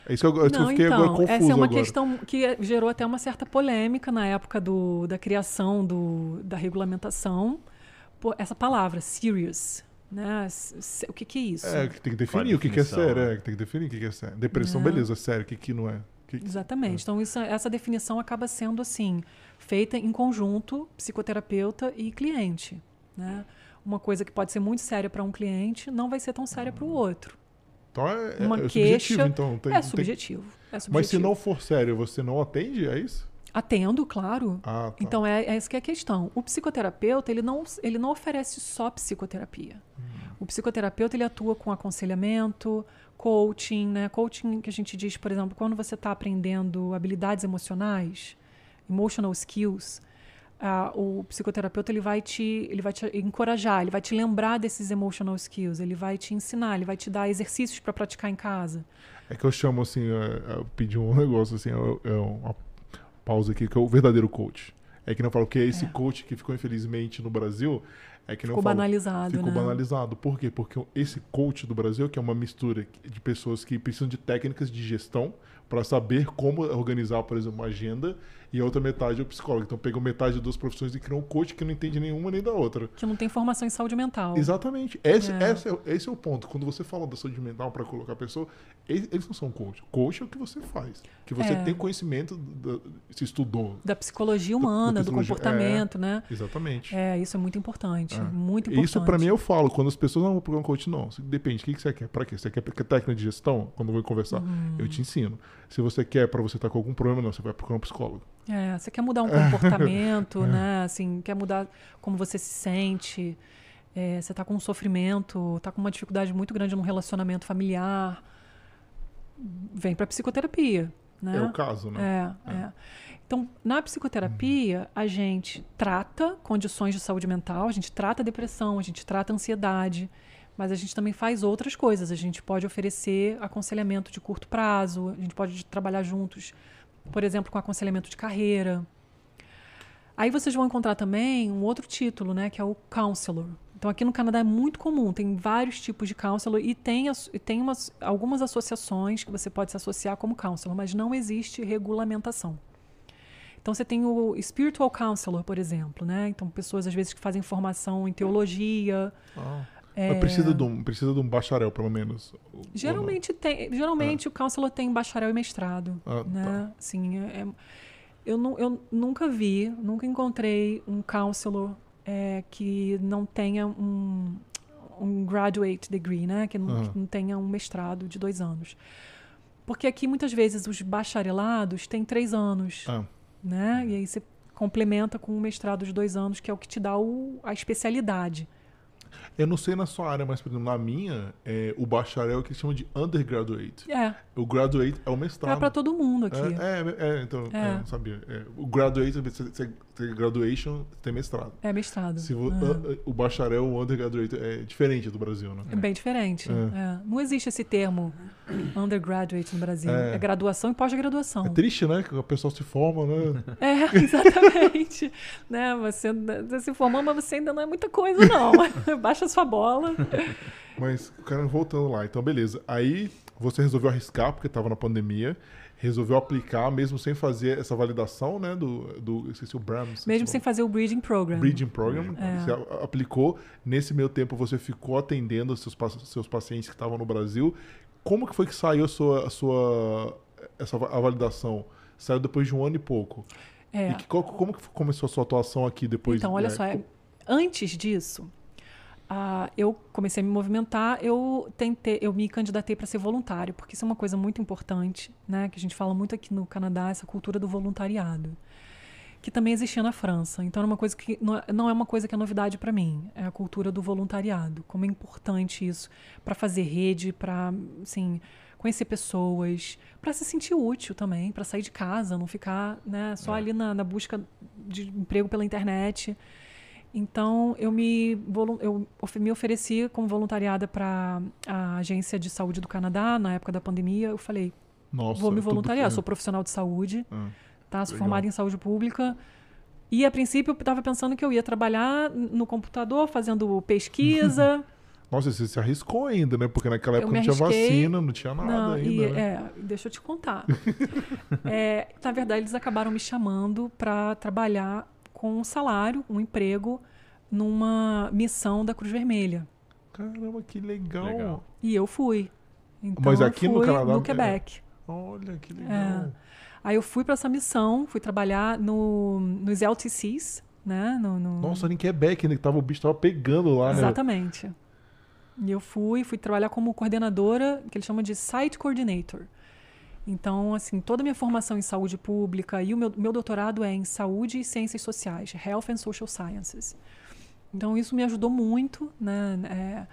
É isso que eu, é isso que eu Não, fiquei agora então, confuso essa é uma agora. questão que gerou até uma certa polêmica na época do, da criação do, da regulamentação. Por essa palavra, serious. Né? O que, que é isso? É, que tem que definir o que, que é sério. né? É, que tem que definir o que, que é sério. Depressão, Não. beleza, sério. O que, que não é? Que Exatamente. Então, isso, essa definição acaba sendo assim, feita em conjunto, psicoterapeuta e cliente. Né? Uma coisa que pode ser muito séria para um cliente não vai ser tão séria para o outro. Então é, é- Uma é queixa subjetivo, então. Tem, é, não tem- subjetivo, é subjetivo. Mas se não for sério, você não atende? É isso? Atendo, claro. Ah, tá. Então, é, é essa que é a questão. O psicoterapeuta, ele não, ele não oferece só psicoterapia. O psicoterapeuta, ele atua com aconselhamento, coaching, né? Coaching que a gente diz, por exemplo, quando você está aprendendo habilidades emocionais, emotional skills, ah, o psicoterapeuta, ele vai, te, ele vai te encorajar, ele vai te lembrar desses emotional skills, ele vai te ensinar, ele vai te dar exercícios para praticar em casa. É que eu chamo assim, é, eu pedi um negócio assim, é uma pausa aqui, que é o verdadeiro coach. É que não falo que é esse É. coach que ficou infelizmente no Brasil, é que não Ficou falo, banalizado, Ficou né? banalizado. Por quê? Porque esse coach do Brasil, que é uma mistura de pessoas que precisam de técnicas de gestão, para saber como organizar, por exemplo, uma agenda e a outra metade é o psicólogo. Então pegou metade das duas profissões e criou um coach que não entende nenhuma nem da outra. Que não tem formação em saúde mental. Exatamente. Esse é, esse é, esse é o ponto. Quando você fala da saúde mental para colocar a pessoa, eles não são coach. Coach é o que você faz. Que você é. tem conhecimento, da, se estudou. Da psicologia humana, da, da psicologia, do comportamento, é, né? Exatamente. É, isso é muito importante. É. Muito importante. Isso para mim eu falo. Quando as pessoas não vão procurar um coach, não. Depende. O que você quer? Para quê? Você quer técnica de gestão? Quando eu vou conversar, uhum. eu te ensino. Se você quer para você estar tá com algum problema, não. Você vai procurar um psicólogo. É, você quer mudar um comportamento, é. né? Assim, quer mudar como você se sente. É, você está com um sofrimento, está com uma dificuldade muito grande no relacionamento familiar. Vem para psicoterapia. Né? É o caso, né? É, é, é. Então, na psicoterapia, uhum. a gente trata condições de saúde mental, a gente trata depressão, a gente trata ansiedade, mas a gente também faz outras coisas. A gente pode oferecer aconselhamento de curto prazo, a gente pode trabalhar juntos por exemplo, com aconselhamento de carreira. Aí vocês vão encontrar também um outro título, né, que é o counselor. Então aqui no Canadá é muito comum, tem vários tipos de counselor e tem, tem umas, algumas associações que você pode se associar como counselor, mas não existe regulamentação. Então você tem o spiritual counselor, por exemplo, né? Então pessoas às vezes que fazem formação em teologia. Oh. É... Precisa, de um, precisa de um bacharel, pelo menos. Geralmente tem. Geralmente ah. o counselor tem bacharel e mestrado. Ah, né? Tá. Assim, é, é, eu, nu, eu nunca vi, nunca encontrei um counselor é, que não tenha um, um graduate degree, né? Que não, ah. que não tenha um mestrado de dois anos. Porque aqui muitas vezes os bacharelados têm três anos. Ah. Né? E aí você complementa com um mestrado de dois anos, que é o que te dá o, a especialidade. Eu não sei na sua área, mas, por exemplo, na minha, é, o bacharel é o que chama de undergraduate. É. O graduate é o mestrado. É para todo mundo aqui. É, é, é então, é. é sabia. É, o graduate, você tem graduation, tem mestrado. É mestrado. Se o, é. o bacharel, o undergraduate, é diferente do Brasil, né? É bem diferente. Não existe esse termo undergraduate no Brasil. É, graduação e pós-graduação. É triste, né? Que o pessoal se forma, né? É, exatamente. né? Você, você se formou, mas você ainda não é muita coisa, não. Baixa a sua bola. Mas, cara, voltando lá. Então, beleza. Aí você resolveu arriscar, porque estava na pandemia. Resolveu aplicar, mesmo sem fazer essa validação, né? Do, do esqueci o BRAMS. Mesmo sem fazer o Breeding Program. Breeding Program. É. Você aplicou. Nesse meio tempo, você ficou atendendo os seus, seus pacientes que estavam no Brasil. Como que foi que saiu a sua, a sua essa a validação? Saiu depois de um ano e pouco. É. E que, como que começou a sua atuação aqui depois? Então, olha é, só. É, antes disso, Uh, eu comecei a me movimentar, eu tentei, eu me candidatei para ser voluntário, porque isso é uma coisa muito importante, né? Que a gente fala muito aqui no Canadá, essa cultura do voluntariado, que também existia na França. Então, é uma coisa que não é uma coisa que é novidade para mim, é a cultura do voluntariado. Como é importante isso para fazer rede, para, assim, conhecer pessoas, para se sentir útil também, para sair de casa, não ficar, né, só é. ali na, na busca de emprego pela internet. Então, eu me, eu me ofereci como voluntariada para a Agência de Saúde do Canadá, na época da pandemia. Eu falei, Nossa, vou me voluntariar, sou profissional de saúde, ah, tá? sou formada em saúde pública. E, a princípio, eu estava pensando que eu ia trabalhar no computador, fazendo pesquisa. Nossa, você se arriscou ainda, né? Porque naquela época não tinha vacina, não tinha nada não, ainda. E, né? É, deixa eu te contar. é, na verdade, eles acabaram me chamando para trabalhar com um salário, um emprego numa missão da Cruz Vermelha. Caramba, que legal. legal. E eu fui. Então, Mas aqui no Canadá? No Quebec. É... Olha, que legal. É. Aí eu fui para essa missão, fui trabalhar no, nos LTCs, né? No, no... Nossa, em Quebec, né? Que tava, o bicho tava pegando lá, né? Exatamente. E eu fui, fui trabalhar como coordenadora, que eles chamam de Site Coordinator. Então, assim, toda a minha formação em saúde pública e o meu, meu doutorado é em saúde e ciências sociais, Health and Social Sciences. Então, isso me ajudou muito, né? É,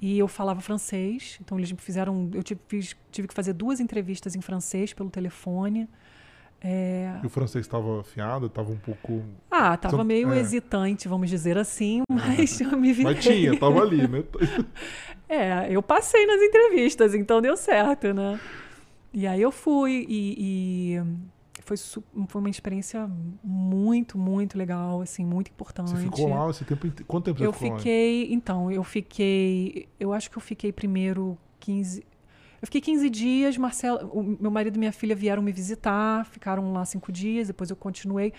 e eu falava francês, então eles me fizeram. Eu tive, fiz, tive que fazer duas entrevistas em francês pelo telefone. É... E o francês estava afiado? Estava um pouco. Ah, estava meio é. hesitante, vamos dizer assim, mas eu me virei. Mas tinha, estava ali, né? é, eu passei nas entrevistas, então deu certo, né? E aí eu fui e, e foi, foi uma experiência muito, muito legal, assim, muito importante. Você ficou lá esse tempo? Quanto tempo você eu ficou fiquei, lá? então, eu fiquei, eu acho que eu fiquei primeiro 15, Eu fiquei 15 dias, Marcelo, o meu marido e minha filha vieram me visitar, ficaram lá cinco dias, depois eu continuei.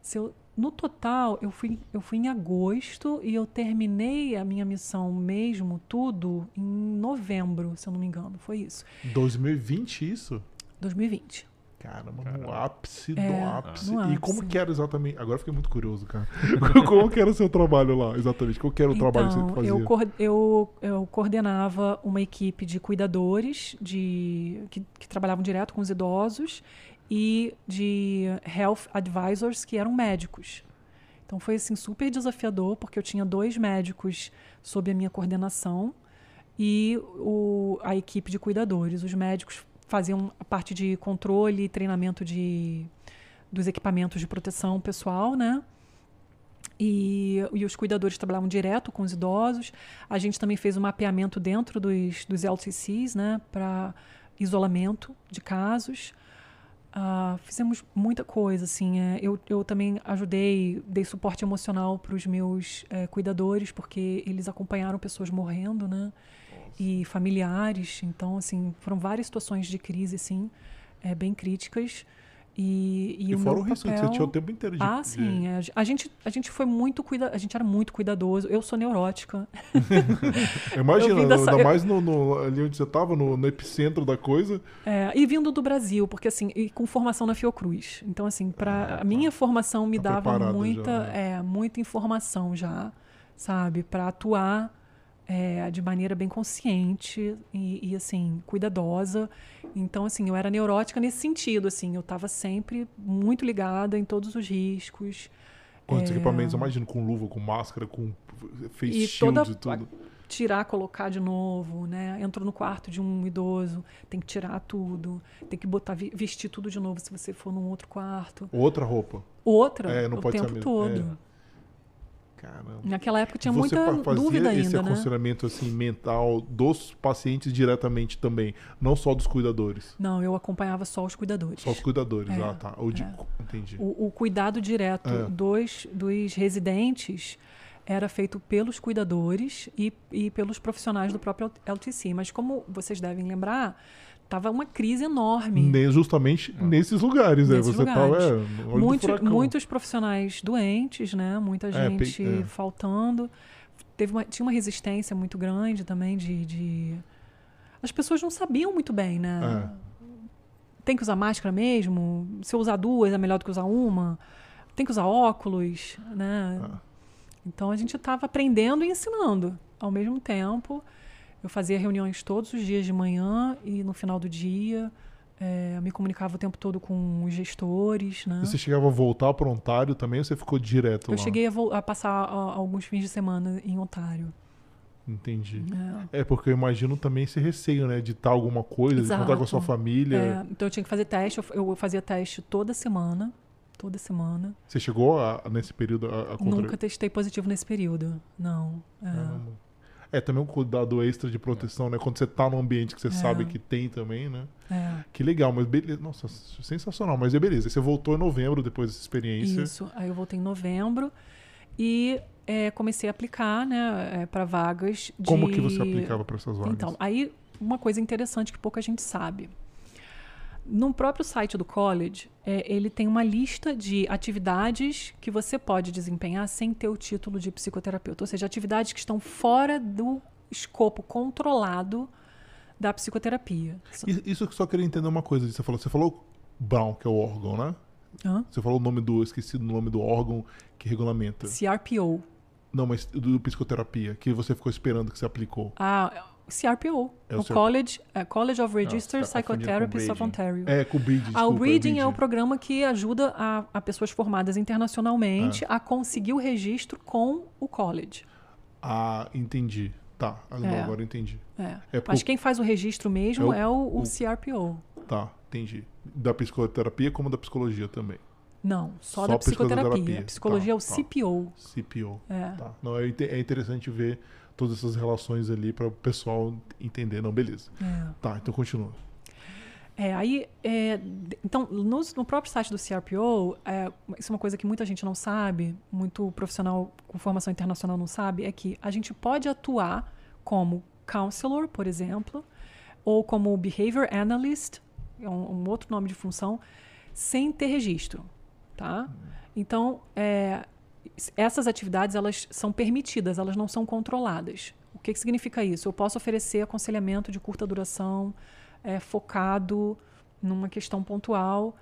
Se eu, no total, eu fui, eu fui em agosto e eu terminei a minha missão mesmo, tudo, em novembro, se eu não me engano. Foi isso. 2020 isso? 2020. Caramba, no Caramba. ápice do É, ápice. no E como ápice. que era exatamente? Agora eu fiquei muito curioso, cara. como que era o seu trabalho lá, exatamente? Qual que era o trabalho que você Então, fazia? eu, eu, eu coordenava uma equipe de cuidadores de, que, que trabalhavam direto com os idosos e de health advisors que eram médicos. Então foi assim super desafiador porque eu tinha dois médicos sob a minha coordenação e o, a equipe de cuidadores. Os médicos faziam a parte de controle e treinamento de, dos equipamentos de proteção pessoal, né? E, e os cuidadores trabalhavam direto com os idosos. A gente também fez um mapeamento dentro dos, dos LTCs, né, para isolamento de casos. Ah, fizemos muita coisa, assim. é, eu, eu também ajudei, dei suporte emocional para os meus eh, cuidadores, porque eles acompanharam pessoas morrendo, né? E familiares. Então, assim, foram várias situações de crise, assim, eh, bem críticas. E, e, E o fora o risco, papel... você tinha o tempo inteiro de. Ah, de- sim. é. A gente, a gente foi muito cuida, a gente era muito cuidadoso. Eu sou neurótica. Imagina, dessa- ainda mais no, no- ali onde você tava, no, no epicentro da coisa. É, e vindo do Brasil, porque assim, e com formação na Fiocruz. Então, assim, para a minha formação me Tá dava muita, já, né? é, muita informação já, sabe, para atuar é, de maneira bem consciente e, e, assim cuidadosa. Então, assim, eu era neurótica nesse sentido, assim, eu estava sempre muito ligada em todos os riscos. Quantos É. equipamentos, eu imagino, com luva, com máscara, com face E shields toda- e tudo. tirar, colocar de novo, né? Entrou no quarto de um idoso, tem que tirar tudo, tem que botar vestir tudo de novo se você for num outro quarto. Outra roupa. Outra, É, não o pode ser tempo mesma. todo. Caramba. Naquela época tinha Você muita fa- fazia dúvida esse ainda, né? aconselhamento assim, mental dos pacientes diretamente também, não só dos cuidadores. Não, eu acompanhava só os cuidadores. Só os cuidadores, É, ah tá. O de... é. Entendi. O, o cuidado direto É. dos, dos residentes era feito pelos cuidadores e, e pelos profissionais do próprio LTC. Mas como vocês devem lembrar, estava uma crise enorme. Justamente nesses lugares, né? Nesses Você tava lugares. é, olho do Muito- muitos profissionais doentes, né? Muita É, gente é. faltando. Teve uma, tinha uma resistência muito grande também de, de- As pessoas não sabiam muito bem, né? Tem que usar máscara mesmo? Se eu usar duas é melhor do que usar uma? Tem que usar óculos, né? Ah. Então a gente estava aprendendo e ensinando ao mesmo tempo. Eu fazia reuniões todos os dias de manhã e no final do dia. eu me comunicava o tempo todo com os gestores, né? E Você chegava a voltar para Ontário também ou você ficou direto Eu lá? cheguei a, a passar a- alguns fins de semana em Ontário. Entendi. É. É porque eu imagino também esse receio, né? De estar alguma coisa, de encontrar com a sua Exato. família. É, então eu tinha que fazer teste, eu, eu fazia teste toda semana. Toda semana. Você chegou a- nesse período a, a contra- Nunca testei positivo nesse período. Não. É. É também um cuidado extra de proteção, né? Quando você tá num ambiente que você sabe que tem também, né? É. Que legal, mas beleza. Nossa, sensacional. Mas é beleza. Você voltou em novembro depois dessa experiência. Isso. Aí eu voltei em novembro e é, comecei a aplicar, né, para vagas de. Como que você aplicava para essas vagas? Então, aí uma coisa interessante que pouca gente sabe. No próprio site do college, é, ele tem uma lista de atividades que você pode desempenhar sem ter o título de psicoterapeuta. Ou seja, atividades que estão fora do escopo controlado da psicoterapia. Isso que eu só queria entender uma coisa. Você falou, você falou Brown, que é o órgão, né? Hã? Você falou o nome do. Esqueci do nome do órgão que regulamenta. CRPO. Não, mas do psicoterapia, que você ficou esperando que você aplicou. Ah, CRPO. É o o College, é, College of Registered tá com Psychotherapists of. Ontario. É, com o Breeding. Ah, desculpa, o Breeding é o programa que ajuda a, a pessoas formadas internacionalmente Ah. a conseguir o registro com o college. Ah, entendi. Tá, agora É. agora entendi. É. É Mas quem faz o registro mesmo É é o- o, o o- CRPO. Tá, entendi. Da psicoterapia como da psicologia também. Não, só, Só da psicoterapia. psicoterapia. A psicologia Tá, é o tá. CPO. CPO. É. Tá. Não, é, é interessante ver todas essas relações ali para o pessoal entender. Não, beleza. É. Tá, então continua. É, aí, é, então, no, no próprio site do CRPO, é, isso é uma coisa que muita gente não sabe, muito profissional com formação internacional não sabe, é que a gente pode atuar como counselor, por exemplo, ou como Behavior Analyst, é um, um outro nome de função, sem ter registro, tá? Então, é, essas atividades elas são permitidas, elas não são controladas. O que, que significa isso? Eu posso oferecer aconselhamento de curta duração, é, focado numa questão pontual,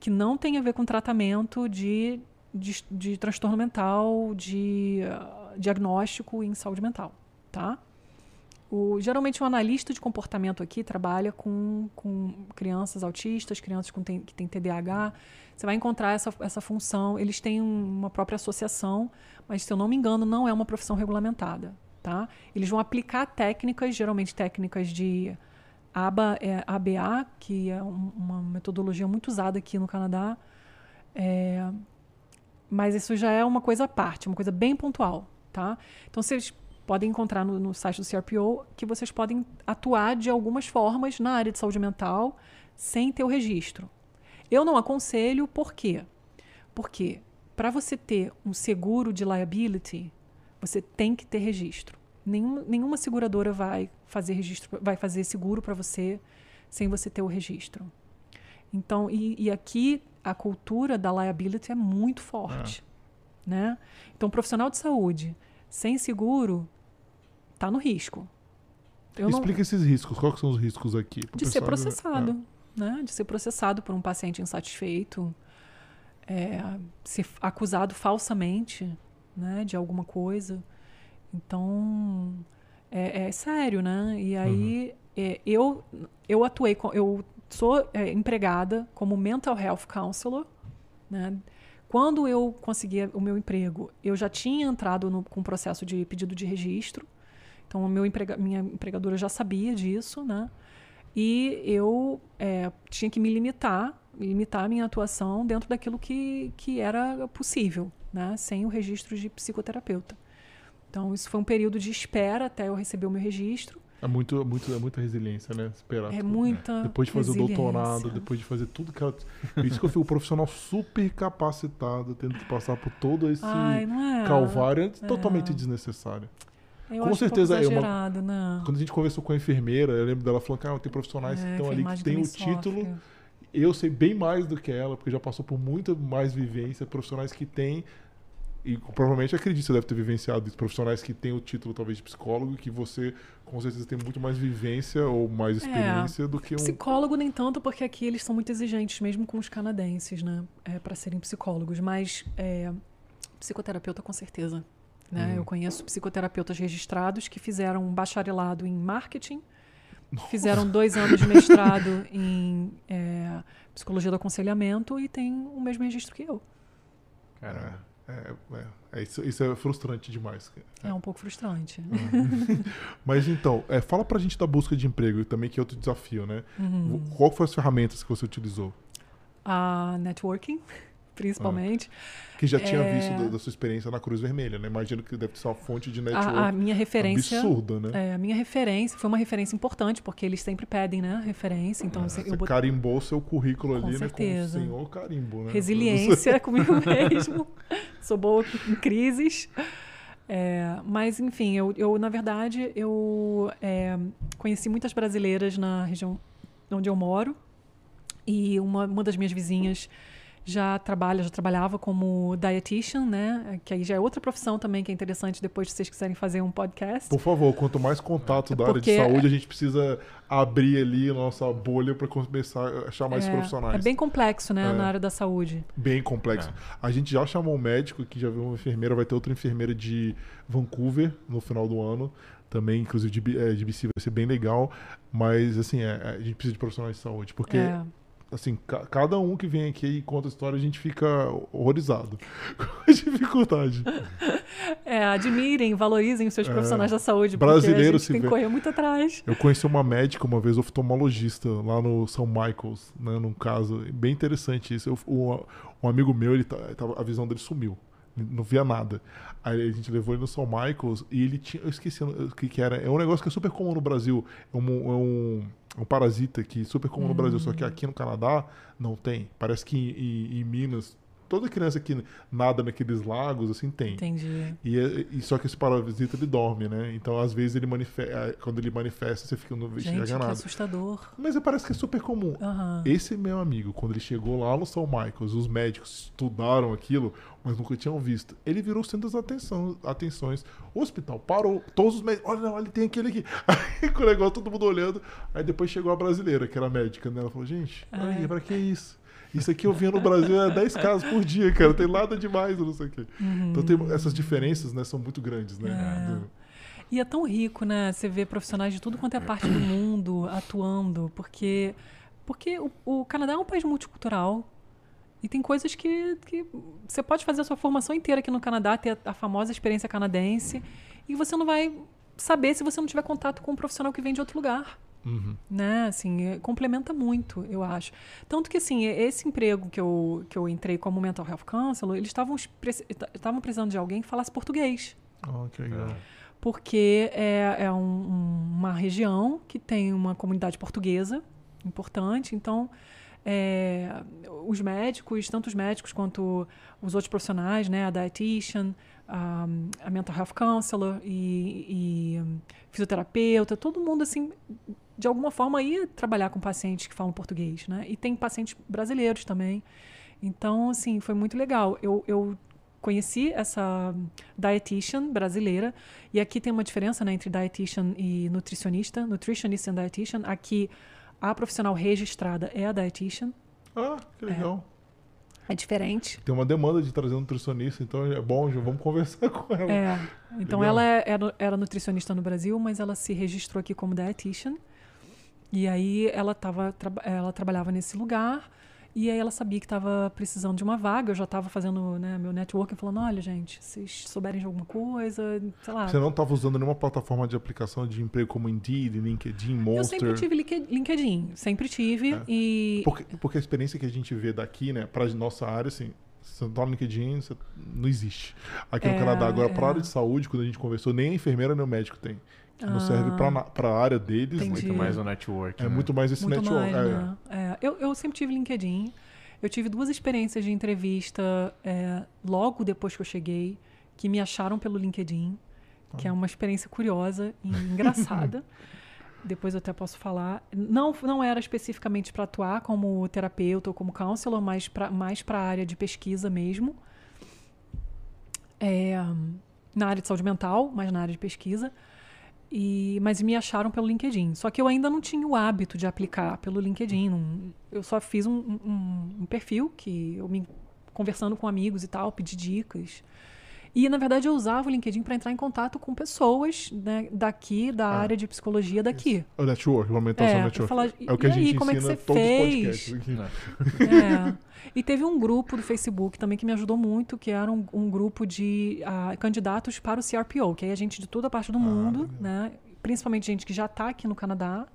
que não tem a ver com tratamento de, de, de transtorno mental, de uh, diagnóstico em saúde mental, tá? O, geralmente o analista de comportamento aqui trabalha com, com crianças autistas, crianças com tem, que têm TDAH. Você vai encontrar essa, essa função. Eles têm uma própria associação, mas se eu não me engano, não é uma profissão regulamentada. Tá? Eles vão aplicar técnicas, geralmente técnicas de ABA, é, ABA, que é um, uma metodologia muito usada aqui no Canadá. É, mas isso já é uma coisa à parte, uma coisa bem pontual. Tá? Então, vocês podem encontrar no, no site do CRPO que vocês podem atuar de algumas formas na área de saúde mental sem ter o registro. Eu não aconselho, por quê? Porque para você ter um seguro de liability, você tem que ter registro. Nenhuma, nenhuma seguradora vai fazer registro, vai fazer seguro para você sem você ter o registro. Então, e, e, aqui a cultura da liability é muito forte, é. né? Então, profissional de saúde sem seguro está no risco. Eu Explica não... esses riscos. Quais são os riscos aqui? De ser processado. É. Né? De ser processado por um paciente insatisfeito, é, ser acusado falsamente né, de alguma coisa. Então, é, é sério, né? E aí, uhum. é, eu, eu atuei, com, eu sou é, empregada como mental health counselor, né? Quando eu consegui o meu emprego, eu já tinha entrado no, com o processo de pedido de registro. Então, meu emprega, minha empregadora já sabia disso, né? E eu é, tinha que me limitar, limitar a minha atuação dentro daquilo que, que era possível, né? Sem o registro de psicoterapeuta. Então, isso foi um período de espera até eu receber o meu registro. É muito, muito, é muita resiliência, né? Esperar. É muita. Depois de fazer o doutorado, depois de fazer tudo que ela. Por isso que eu fui um profissional super capacitado, tendo que passar por todo esse Ai, é? calvário é. totalmente desnecessário. Eu com certeza um é uma. Né? Quando a gente conversou com a enfermeira, eu lembro dela falando que ah, tem profissionais é, que estão ali que têm o título. Eu sei bem mais do que ela, porque já passou por muita mais vivência, profissionais que têm e provavelmente acredito que você deve ter vivenciado isso, profissionais que têm o título talvez de psicólogo, que você com certeza tem muito mais vivência ou mais é, experiência é, do que um psicólogo nem tanto, porque aqui eles são muito exigentes, mesmo com os canadenses, né, é, para serem psicólogos, mas é, psicoterapeuta com certeza. Né? Hum. Eu conheço psicoterapeutas registrados que fizeram um bacharelado em marketing, fizeram dois anos de mestrado em é, psicologia do aconselhamento e têm o mesmo registro que eu. Cara, é, é, é, isso, isso, é frustrante demais. É, um pouco frustrante. Mas então, é, fala pra gente da busca de emprego também, que é outro desafio, né? Uhum. Qual foram as ferramentas que você utilizou? A networking principalmente. Ah, que já tinha é... visto da, da, sua experiência na Cruz Vermelha, né? Imagino que deve ser uma fonte de network a, a minha referência, absurda, né? É, a minha referência foi uma referência importante, porque eles sempre pedem, né? Referência. Então, é, você bot... carimbou seu currículo com ali, certeza. né? Com o senhor carimbo, né? Resiliência comigo mesmo. Sou boa em crises. É, mas, enfim, eu, eu na verdade, eu é, conheci muitas brasileiras na região onde eu moro. E uma, uma das minhas vizinhas já trabalha, já trabalhava como dietitian, né? Que aí já é outra profissão também que é interessante depois se vocês quiserem fazer um podcast. Por favor, quanto mais contato da Porque área de saúde, a gente precisa abrir ali a nossa bolha para começar a achar mais é, profissionais. É bem complexo, né, é, na área da saúde. Bem complexo. É. A gente já chamou um médico que já viu uma enfermeira, vai ter outra enfermeira de Vancouver no final do ano também, inclusive de, é, de BC vai ser bem legal, mas assim, é, a gente precisa de profissionais de saúde, porque é assim, ca cada um que vem aqui e conta a história, a gente fica horrorizado com a dificuldade. É, admirem, valorizem os seus é, profissionais da saúde, brasileiro gente tem que correr muito atrás. Eu conheci uma médica uma vez, oftalmologista, lá no São Michael's, né, num caso, bem interessante isso. Eu, um, um amigo meu, ele tá, a visão dele sumiu não via nada. Aí a gente levou ele no São Michael's e ele tinha. Eu esqueci o que, que era. É um negócio que é super comum no Brasil. É um, é um, um parasita que é super comum hum. no Brasil, só que aqui no Canadá não tem. Parece que em, em, em Minas toda criança que nada naqueles lagos, assim, tem. Entendi. E, é- e só que esse parasita ele dorme, né? Então, às vezes, ele manifesta, quando ele manifesta, você fica no Gente, enxerga que assustador. Mas parece que é super comum. Aham. Esse meu amigo, quando ele chegou lá no São Michaels, os médicos estudaram aquilo, mas nunca tinham visto. Ele virou centro das atenção, atenções. O hospital parou, todos os médicos, olha, olha, tem aquele aqui. Aí com o negócio, todo mundo olhando. Aí depois chegou a brasileira, que era médica, né? Ela falou, gente, olha aí, É. pra que isso? Isso aqui eu vinha no Brasil é 10 casos por dia, cara. Tem nada demais, não sei o quê. Então tem essas diferenças, né? São muito grandes, né? É. Do- E é tão rico, né? Você vê profissionais de tudo quanto é parte do mundo atuando, porque porque o, o Canadá é um país multicultural e tem coisas que, que você pode fazer a sua formação inteira aqui no Canadá, ter a, a famosa experiência canadense, e você não vai saber se você não tiver contato com um profissional que vem de outro lugar. Uhum. Né, assim, é, complementa muito, eu acho. Tanto que, assim, esse emprego que eu, que eu entrei como mental health counselor, eles estavam preci- estavam precisando de alguém que falasse português Ah, que legal. porque é, é um- um- uma região que tem uma comunidade portuguesa importante, então é, os médicos, tanto os médicos quanto os outros profissionais, né, a dietitian, a, a mental health counselor e, e um, fisioterapeuta, todo mundo assim, de alguma forma ia trabalhar com pacientes que falam português, né? E tem pacientes brasileiros também. Então, assim, foi muito legal. Eu, eu conheci essa dietitian brasileira e aqui tem uma diferença né, entre dietitian e nutricionista, nutritionist e dietitian. Aqui a profissional registrada é a dietitian, Ah, que legal. é diferente. Tem uma demanda de trazer um nutricionista, então é bom, já vamos conversar com ela. É, então Legal. ela é- era, era nutricionista no Brasil, mas ela se registrou aqui como dietitian. E aí ela, tava, ela trabalhava nesse lugar. E aí ela sabia que estava precisando de uma vaga. Eu já estava fazendo né, meu networking, falando, olha, gente, se vocês souberem de alguma coisa, sei lá. Você não estava usando nenhuma plataforma de aplicação de emprego como Indeed, LinkedIn, Eu Monster? sempre tive Linke- LinkedIn, sempre tive. É. E Porque, porque a experiência que a gente vê daqui, né, para nossa área, assim, você não tá no LinkedIn, você não existe. Aqui no É, Canadá, agora, é. para a área de saúde, quando a gente conversou, nem a enfermeira nem o médico tem. Não Ah, serve para a área deles. entendi. Muito mais o network. É né? muito mais esse muito network. mais, é. né? É, eu, eu sempre tive LinkedIn. Eu tive duas experiências de entrevista é, logo depois que eu cheguei, que me acharam pelo LinkedIn, que é uma experiência curiosa e engraçada. Depois eu até posso falar. Não, não era especificamente para atuar como terapeuta ou como counselor, mas pra, mais para a área de pesquisa mesmo. É, na área de saúde mental, mas na área de pesquisa. E, mas me acharam pelo LinkedIn. Só que eu ainda não tinha o hábito de aplicar pelo LinkedIn. não- eu só fiz um, um- um perfil que eu me conversando com amigos e tal, pedi dicas. E na verdade eu usava o LinkedIn para entrar em contato com pessoas né, daqui, da Ah, área de psicologia daqui. O network, vamos aumentar o É, network. falar, é o que e a gente aí, como é que você fez? Não. É. E teve um grupo do Facebook também que me ajudou muito, que era um, um grupo de ah, candidatos para o CRPO, que aí a gente de toda a parte do Ah, mundo, né? Principalmente gente que já está aqui no Canadá.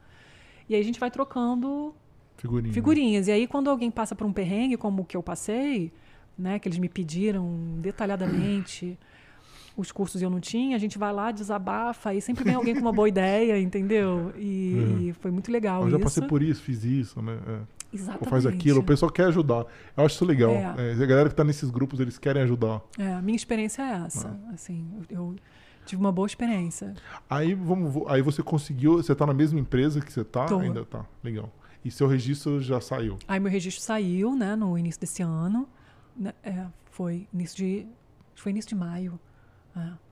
E aí a gente vai trocando Figurinha. figurinhas. E aí quando alguém passa por um perrengue como o que eu passei, né, que eles me pediram detalhadamente os cursos eu não tinha, a gente vai lá, desabafa, e sempre vem alguém com uma boa ideia, entendeu? E, e foi muito legal Eu já isso. passei por isso, fiz isso, né? É. Exatamente. Ou faz aquilo, o pessoal quer ajudar. Eu acho isso legal. É. É, a galera que tá nesses grupos, eles querem ajudar. É, a minha experiência é essa. Ah. Assim, eu, tive uma boa experiência. Aí, vamos, aí você conseguiu, você tá na mesma empresa que você tá? Tô. Ainda tá, legal. E seu registro já saiu. Aí meu registro saiu, né, no início desse ano. Né, é, foi início de. Foi início de maio. é.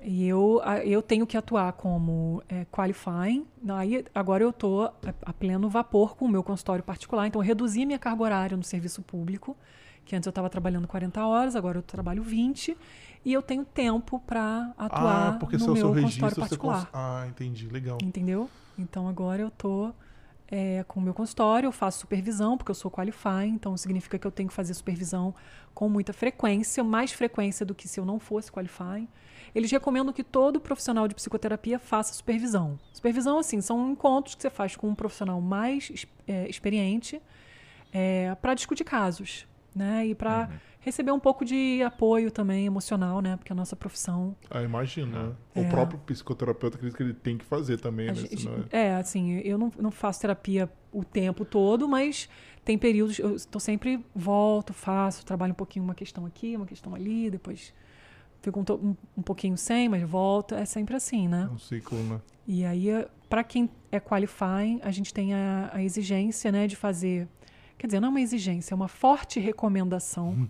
E eu, eu tenho que atuar como é, qualifying. Aí, agora eu estou a, a pleno vapor com o meu consultório particular. Então, eu reduzi minha carga horária no serviço público, que antes eu estava trabalhando 40 horas, agora eu trabalho 20. E eu tenho tempo para atuar ah, porque no meu seu consultório registro, particular. cons... Ah, entendi, legal. Entendeu? Então agora eu tô é, com o meu consultório, eu faço supervisão, porque eu sou qualify, então significa que eu tenho que fazer supervisão com muita frequência, mais frequência do que se eu não fosse qualify. Eles recomendam que todo profissional de psicoterapia faça supervisão. Supervisão, assim, são encontros que você faz com um profissional mais é, experiente para discutir casos. né? E para receber um pouco de apoio também emocional, né? Porque a nossa profissão. Ah, imagina. né? É. O próprio psicoterapeuta acredita que ele tem que fazer também, a né? gente- Senão é, assim, eu não, não faço terapia o tempo todo, mas tem períodos. Eu estou sempre volto, faço, trabalho um pouquinho uma questão aqui, uma questão ali, depois fico um, um, um pouquinho sem, mas volto. É sempre assim, né? é um ciclo, né? E aí, para quem é qualifying, a gente tem a, a exigência né, de fazer. Quer dizer, não é uma exigência, é uma forte recomendação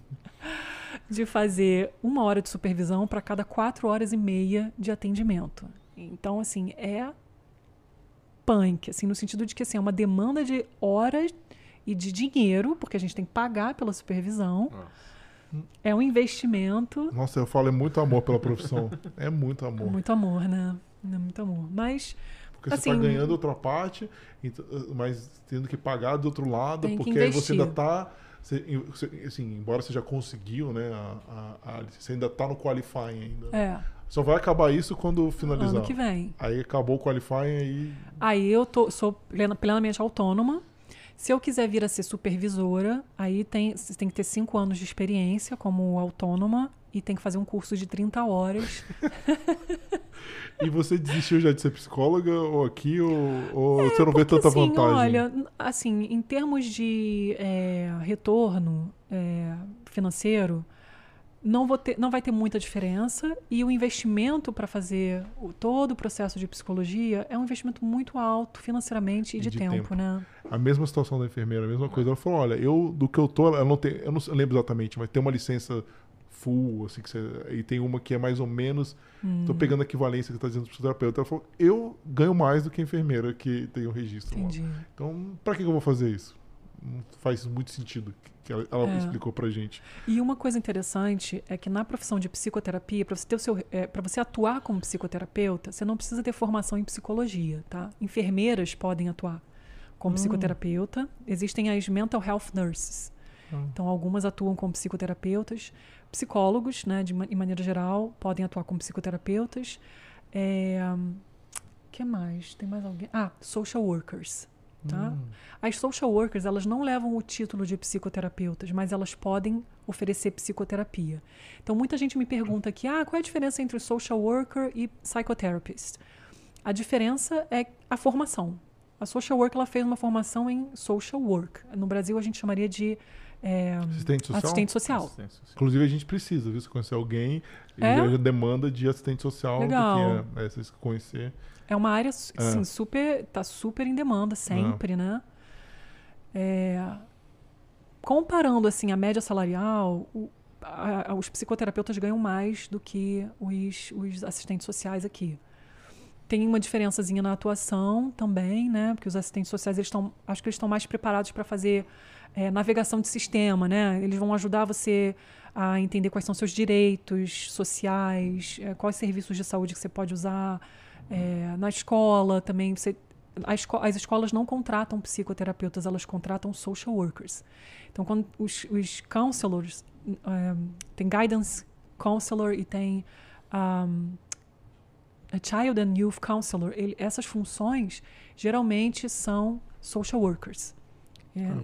de fazer uma hora de supervisão para cada quatro horas e meia de atendimento. Então, assim, é punk, assim, no sentido de que assim, é uma demanda de horas e de dinheiro, porque a gente tem que pagar pela supervisão. É um investimento. Nossa, eu falo, é muito amor pela profissão. É muito amor. Muito amor, né? É muito amor. Mas Porque você Assim, está ganhando outra parte, então, mas tendo que pagar do outro lado, porque aí você ainda está. Assim, embora você já conseguiu, né? A, a, a- você ainda está no qualifying ainda. é, Só vai acabar isso quando finalizar. ano que vem. Aí acabou o qualifying aí. Aí eu tô, sou plena- plenamente autônoma. Se eu quiser vir a ser supervisora, aí tem, você tem que ter cinco anos de experiência como autônoma e tem que fazer um curso de 30 horas. E você desistiu já de ser psicóloga ou aqui, ou, ou você não vê É, tanta assim, vantagem? olha, assim, em termos de é, retorno é, financeiro, não, vou ter, não vai ter muita diferença e o investimento para fazer o- todo o processo de psicologia é um investimento muito alto financeiramente e, E de, de tempo, tempo. né? A mesma situação da enfermeira, a mesma coisa. Ela falou: olha, eu do que eu tô, eu não tenho, eu não lembro exatamente, mas tem uma licença full, assim, que você, e tem uma que é mais ou menos. Hum. Tô pegando a equivalência que tá dizendo do psicoterapeuta. Ela falou: eu ganho mais do que a enfermeira que tem o registro. lá. Entendi. Então, pra que eu vou fazer isso? Não faz muito sentido. Que ela, ela É. explicou pra gente. E uma coisa interessante é que na profissão de psicoterapia, para você ter o seu, para você atuar como psicoterapeuta, você não precisa ter formação em psicologia, tá? Enfermeiras podem atuar como Hum. psicoterapeuta. Existem as mental health nurses. Hum. Então algumas atuam como psicoterapeutas, psicólogos, né, de, em maneira geral, podem atuar como psicoterapeutas. É, que mais? Tem mais alguém? Ah, social workers. Tá? Hum. As social workers, elas não levam o título de psicoterapeutas, mas elas podem oferecer psicoterapia. Então, muita gente me pergunta aqui, ah, qual é a diferença entre social worker e psychotherapist? A diferença é a formação. A social worker, ela fez uma formação em social work. No Brasil, a gente chamaria de é, Assistente social? assistente social. Assistência social. Inclusive, a gente precisa, viu? Se conhecer alguém, É? já demanda de assistente social. Legal. Porque, é, é, vocês conhecer. É uma área, assim, É. super, tá super em demanda sempre, né? É, comparando, assim, a média salarial, o- a- a- os psicoterapeutas ganham mais do que os, os assistentes sociais aqui. Tem uma diferençazinha na atuação também, né? Porque os assistentes sociais, eles estão, acho que eles estão mais preparados para fazer é, navegação de sistema, né? Eles vão ajudar você a entender quais são seus direitos sociais, é, quais serviços de saúde que você pode usar. É, na escola também, você, a esco- as escolas não contratam psicoterapeutas, elas contratam social workers. Então, quando os, os counselors, é, tem guidance counselor e tem um, a child and youth counselor, ele- essas funções geralmente são social workers,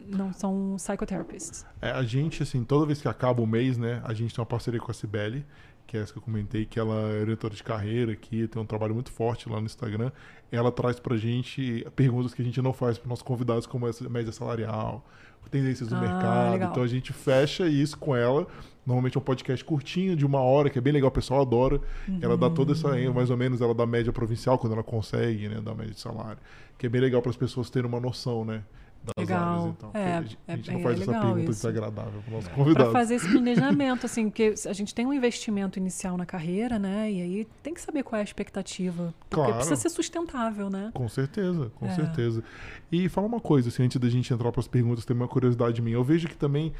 não são psychotherapists. É, a gente, assim, toda vez que acaba o mês, né, a gente tem uma parceria com a Cibele, que é essa que eu comentei, que ela é orientadora de carreira aqui, tem um trabalho muito forte lá no Instagram. Ela traz pra gente perguntas que a gente não faz para nossos convidados, como essa média salarial, tendências do Ah, mercado. legal. Então a gente fecha isso com ela. Normalmente é um podcast curtinho, de uma hora, que é bem legal, o pessoal adora. Ela dá toda essa, Uhum. mais ou menos, ela dá média provincial, quando ela consegue, né, da média de salário. Que é bem legal para as pessoas terem uma noção, né? Das Legal. áreas. Então, É, a gente, a gente é- não é faz essa legal pergunta isso. desagradável para nossos para convidados. fazer esse planejamento, assim, porque a gente tem um investimento inicial na carreira, né? E aí tem que saber qual é a expectativa. Porque Claro. precisa ser sustentável, né? Com certeza, com É. certeza. E fala uma coisa, assim, antes da gente entrar para as perguntas, tem uma curiosidade minha. Eu vejo que também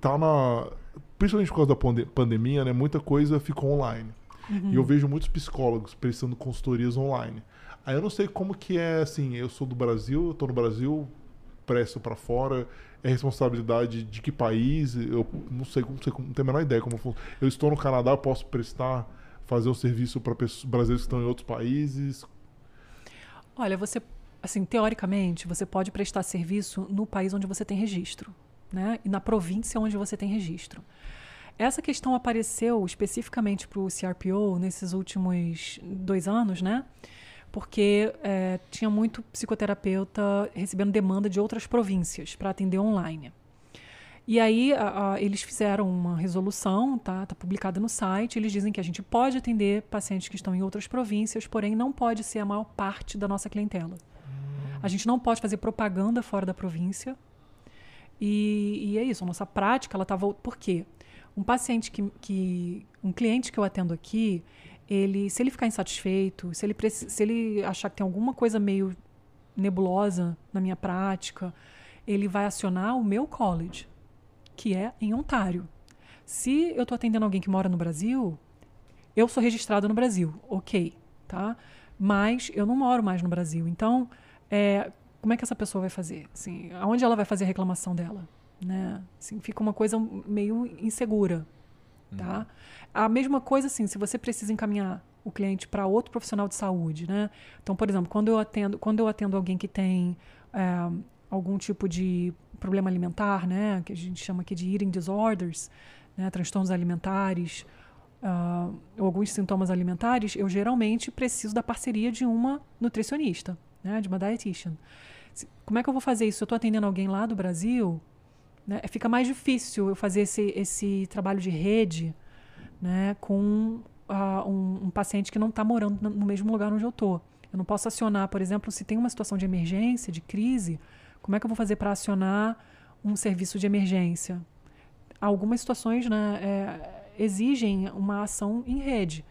tá na. Principalmente por causa da pande- pandemia, né? Muita coisa ficou online. Uhum. E eu vejo muitos psicólogos prestando consultorias online. Aí eu não sei como que é, assim, eu sou do Brasil, eu tô no Brasil, presto para fora, é responsabilidade de que país? Eu não sei, não, sei, não tenho a menor ideia como funciona. Eu estou no Canadá, eu posso prestar, fazer um serviço para brasileiros que estão em outros países? Olha, você, assim, teoricamente, você pode prestar serviço no país onde você tem registro. né? E na província onde você tem registro. Essa questão apareceu especificamente para o CRPO nesses últimos dois anos, né? Porque é, tinha muito psicoterapeuta recebendo demanda de outras províncias para atender online. E aí a, a, eles fizeram uma resolução, tá? Tá publicada no site. Eles dizem que a gente pode atender pacientes que estão em outras províncias, porém não pode ser a maior parte da nossa clientela. A gente não pode fazer propaganda fora da província. E, e é isso. A nossa prática ela tá por quê? Um paciente que, que um cliente que eu atendo aqui, ele, se ele ficar insatisfeito, se ele, se ele achar que tem alguma coisa meio nebulosa na minha prática, ele vai acionar o meu college que é em Ontário. Se eu estou atendendo alguém que mora no Brasil, eu sou registrada no Brasil, ok, tá? Mas eu não moro mais no Brasil. Então, é, como é que essa pessoa vai fazer? Assim, aonde ela vai fazer a reclamação dela? Né? Assim, fica uma coisa meio insegura, tá? Uhum. A mesma coisa, assim, se você precisa encaminhar o cliente para outro profissional de saúde, né? Então, por exemplo, quando eu atendo, quando eu atendo alguém que tem é, algum tipo de problema alimentar, né, que a gente chama aqui de eating disorders, né, transtornos alimentares, uh, ou alguns sintomas alimentares, eu geralmente preciso da parceria de uma nutricionista, né, de uma dietitian. Como é que eu vou fazer isso? Eu estou atendendo alguém lá do Brasil, né, fica mais difícil eu fazer esse, esse trabalho de rede né, com uh, um, um, paciente que não está morando no mesmo lugar onde eu estou. Eu não posso acionar, por exemplo, se tem uma situação de emergência, de crise, como é que eu vou fazer para acionar um serviço de emergência? Algumas situações né, é, exigem uma ação em rede.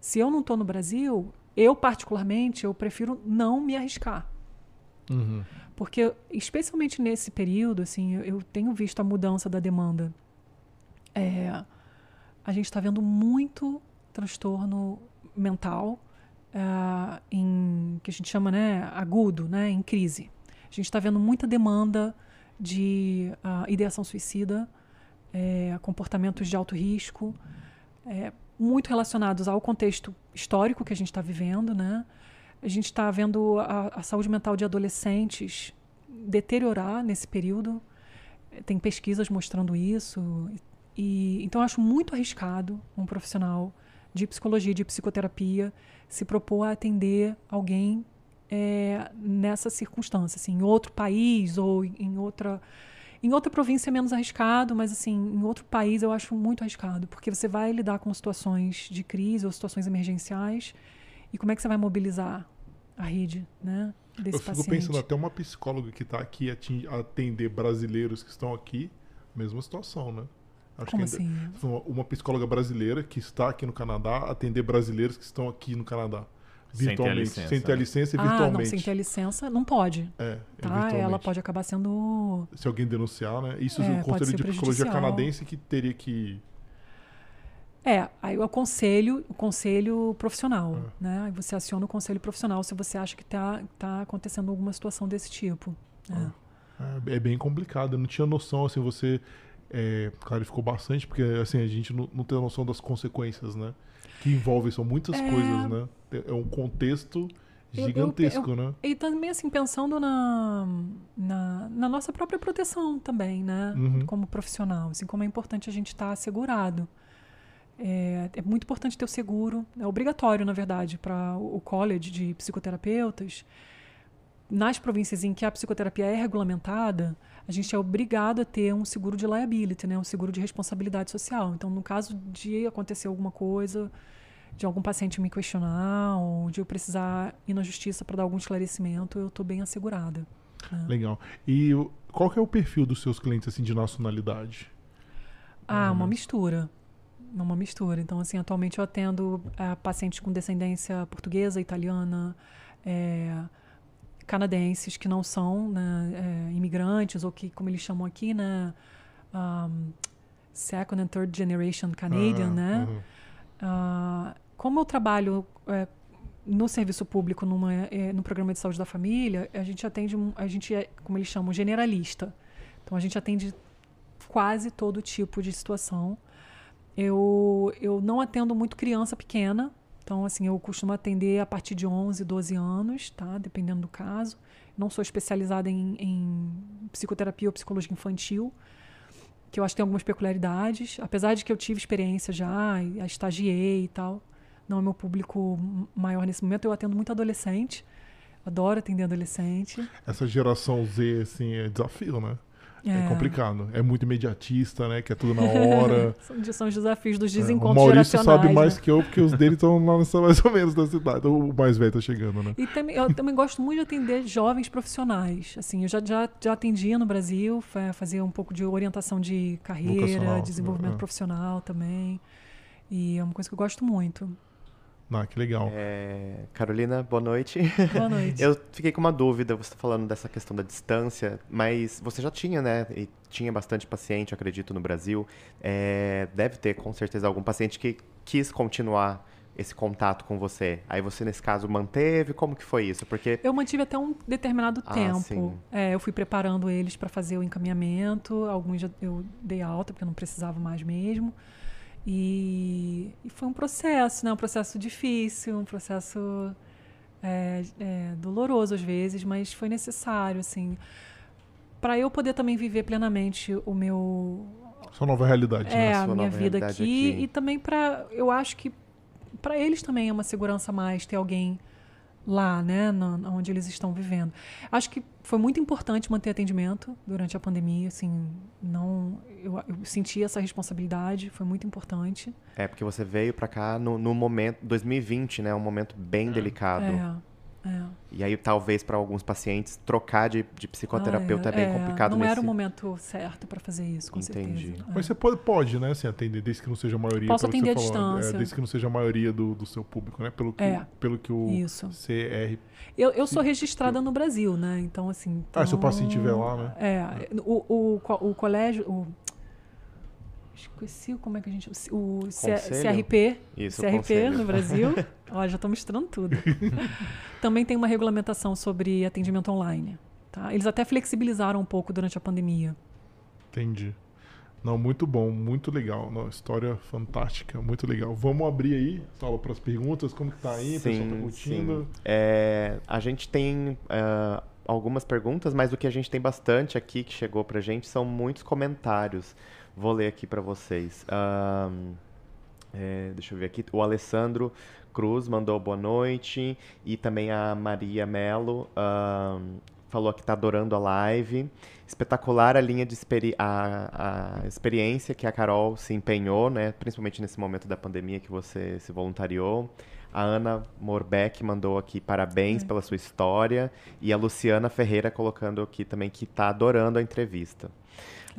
Se eu não estou no Brasil, eu particularmente, eu prefiro não me arriscar. Uhum. Porque, especialmente nesse período, assim, eu, eu tenho visto a mudança da demanda. É, a gente está vendo muito transtorno mental uh, em que a gente chama né, agudo, né, em crise. A gente está vendo muita demanda de uh, ideação suicida, é, comportamentos de alto risco, é, muito relacionados ao contexto histórico que a gente está vivendo, né? A gente está vendo a, a, saúde mental de adolescentes deteriorar nesse período. Tem pesquisas mostrando isso. E, então, acho muito arriscado um profissional de psicologia, de psicoterapia, se propor a atender alguém é, nessa circunstância, assim, em outro país ou em outra em outra província é menos arriscado, mas assim, em outro país eu acho muito arriscado, porque você vai lidar com situações de crise ou situações emergenciais e como é que você vai mobilizar a rede, né? Desse eu fico paciente. pensando até uma psicóloga que está aqui atender brasileiros que estão aqui, mesma situação, né? Acho Como assim? Uma psicóloga brasileira que está aqui no Canadá atender brasileiros que estão aqui no Canadá. Virtualmente. Sem ter a licença, sem ter a licença e virtualmente. Ah, não, sem ter a licença não pode. É, é tá? Ela pode acabar sendo. Se alguém denunciar, né? Isso é, o Conselho de Psicologia Canadense que teria que. É, aí o conselho, o conselho profissional, é. né? Aí você aciona o conselho profissional se você acha que está tá acontecendo alguma situação desse tipo. Né? É. é bem complicado. Eu não tinha noção, assim, você é, clarificou bastante, porque assim, a gente não, não tem noção das consequências, né? Que envolvem, são muitas é... coisas, né? É um contexto gigantesco, eu, eu, né? E também, assim, pensando na, na, na nossa própria proteção também, né? Uhum. Como profissional, assim, como é importante a gente estar tá assegurado. É, é, muito importante ter o seguro, é obrigatório, na verdade, para o college de psicoterapeutas. Nas províncias em que a psicoterapia é regulamentada, a gente é obrigado a ter um seguro de liability, né? um seguro de responsabilidade social. Então, no caso de acontecer alguma coisa, de algum paciente me questionar, ou de eu precisar ir na justiça para dar algum esclarecimento, eu estou bem assegurada. Né? Legal. E qual que é o perfil dos seus clientes assim de nacionalidade? Ah, uma mistura. Uma mistura. Então, assim, atualmente eu atendo uh, pacientes com descendência portuguesa, italiana, é, canadenses que não são né, é, imigrantes, ou que, como eles chamam aqui, né, um, second and third generation Canadian, uhum, né? Uhum. Uh, como eu trabalho é, no serviço público, numa, é, no programa de saúde da família, a gente atende, a gente é, como eles chamam, generalista. Então a gente atende quase todo tipo de situação. Eu, eu não atendo muito criança pequena, Então, assim, eu costumo atender a partir de 11, 12 anos, tá? Dependendo do caso. Não sou especializada em, em psicoterapia ou psicologia infantil, que eu acho que tem algumas peculiaridades. Apesar de que eu tive experiência já, estagiei e tal. Não é meu público maior nesse momento. Eu atendo muito adolescente. Adoro atender adolescente. Essa geração Z, assim, é desafio, né? É. é. complicado. É muito imediatista, né? Que é tudo na hora. são, os desafios dos desencontros é, O Maurício sabe mais né? que eu, porque os dele estão mais ou menos da cidade. O mais velho tá chegando, né? E também, eu também gosto muito de atender jovens profissionais. Assim, eu já, já, já atendia no Brasil, fazia um pouco de orientação de carreira, desenvolvimento é. profissional também. E é uma coisa que eu gosto muito. Ah, que legal. É... Carolina, boa noite. Boa noite. eu fiquei com uma dúvida, você está falando dessa questão da distância, mas você já tinha, né? E tinha bastante paciente, acredito, no Brasil. É... Deve ter, com certeza, algum paciente que quis continuar esse contato com você. Aí você, nesse caso, manteve? Como que foi isso? Porque... Eu mantive até um determinado ah, tempo. É, eu fui preparando eles para fazer o encaminhamento. Alguns eu dei alta, porque eu não precisava mais mesmo. E, e, foi um processo, né? Um processo difícil, um processo é, é, doloroso às vezes, mas foi necessário, assim, para eu poder também viver plenamente o meu sua nova realidade, é, né? a minha vida aqui, aqui, e também para eu acho que para eles também é uma segurança mais ter alguém lá, né, no, onde eles estão vivendo. Acho que foi muito importante manter atendimento durante a pandemia, assim, não, eu, eu senti essa responsabilidade, foi muito importante. É porque você veio para cá no, no, momento 2020, né, um momento bem é. delicado. É. É. E aí, talvez, para alguns pacientes, trocar de, de psicoterapeuta ah, é, é, bem é. complicado. Não nesse... era o momento certo para fazer isso, com Entendi. certeza. Mas você pode, pode, né, assim, atender, desde que não seja a maioria. Posso atender à distância. É, desde que não seja a maioria do, do seu público, né? Pelo que, é. pelo que o isso. CR... Eu, eu sou registrada no Brasil, né? Então, assim... Então... Ah, se o paciente estiver lá, né? É. O, o, o colégio... O esqueci como é que a gente. O CRP. Isso, CRP no Brasil. Ó, já estou mostrando tudo. Também tem uma regulamentação sobre atendimento online. Tá? Eles até flexibilizaram um pouco durante a pandemia. Entendi. Não, muito bom, muito legal. Não, história fantástica, muito legal. Vamos abrir aí, sala para as perguntas. Como que tá aí? Sim, o pessoal tá curtindo? É, a gente tem uh, algumas perguntas, mas o que a gente tem bastante aqui que chegou para a gente são muitos comentários. Vou ler aqui para vocês. Um, é, deixa eu ver aqui. O Alessandro Cruz mandou boa noite. E também a Maria Melo um, falou que está adorando a live. Espetacular a linha de experi a, a, experiência que a Carol se empenhou, né? principalmente nesse momento da pandemia que você se voluntariou. A Ana Morbeck mandou aqui parabéns é. pela sua história. E a Luciana Ferreira colocando aqui também que está adorando a entrevista.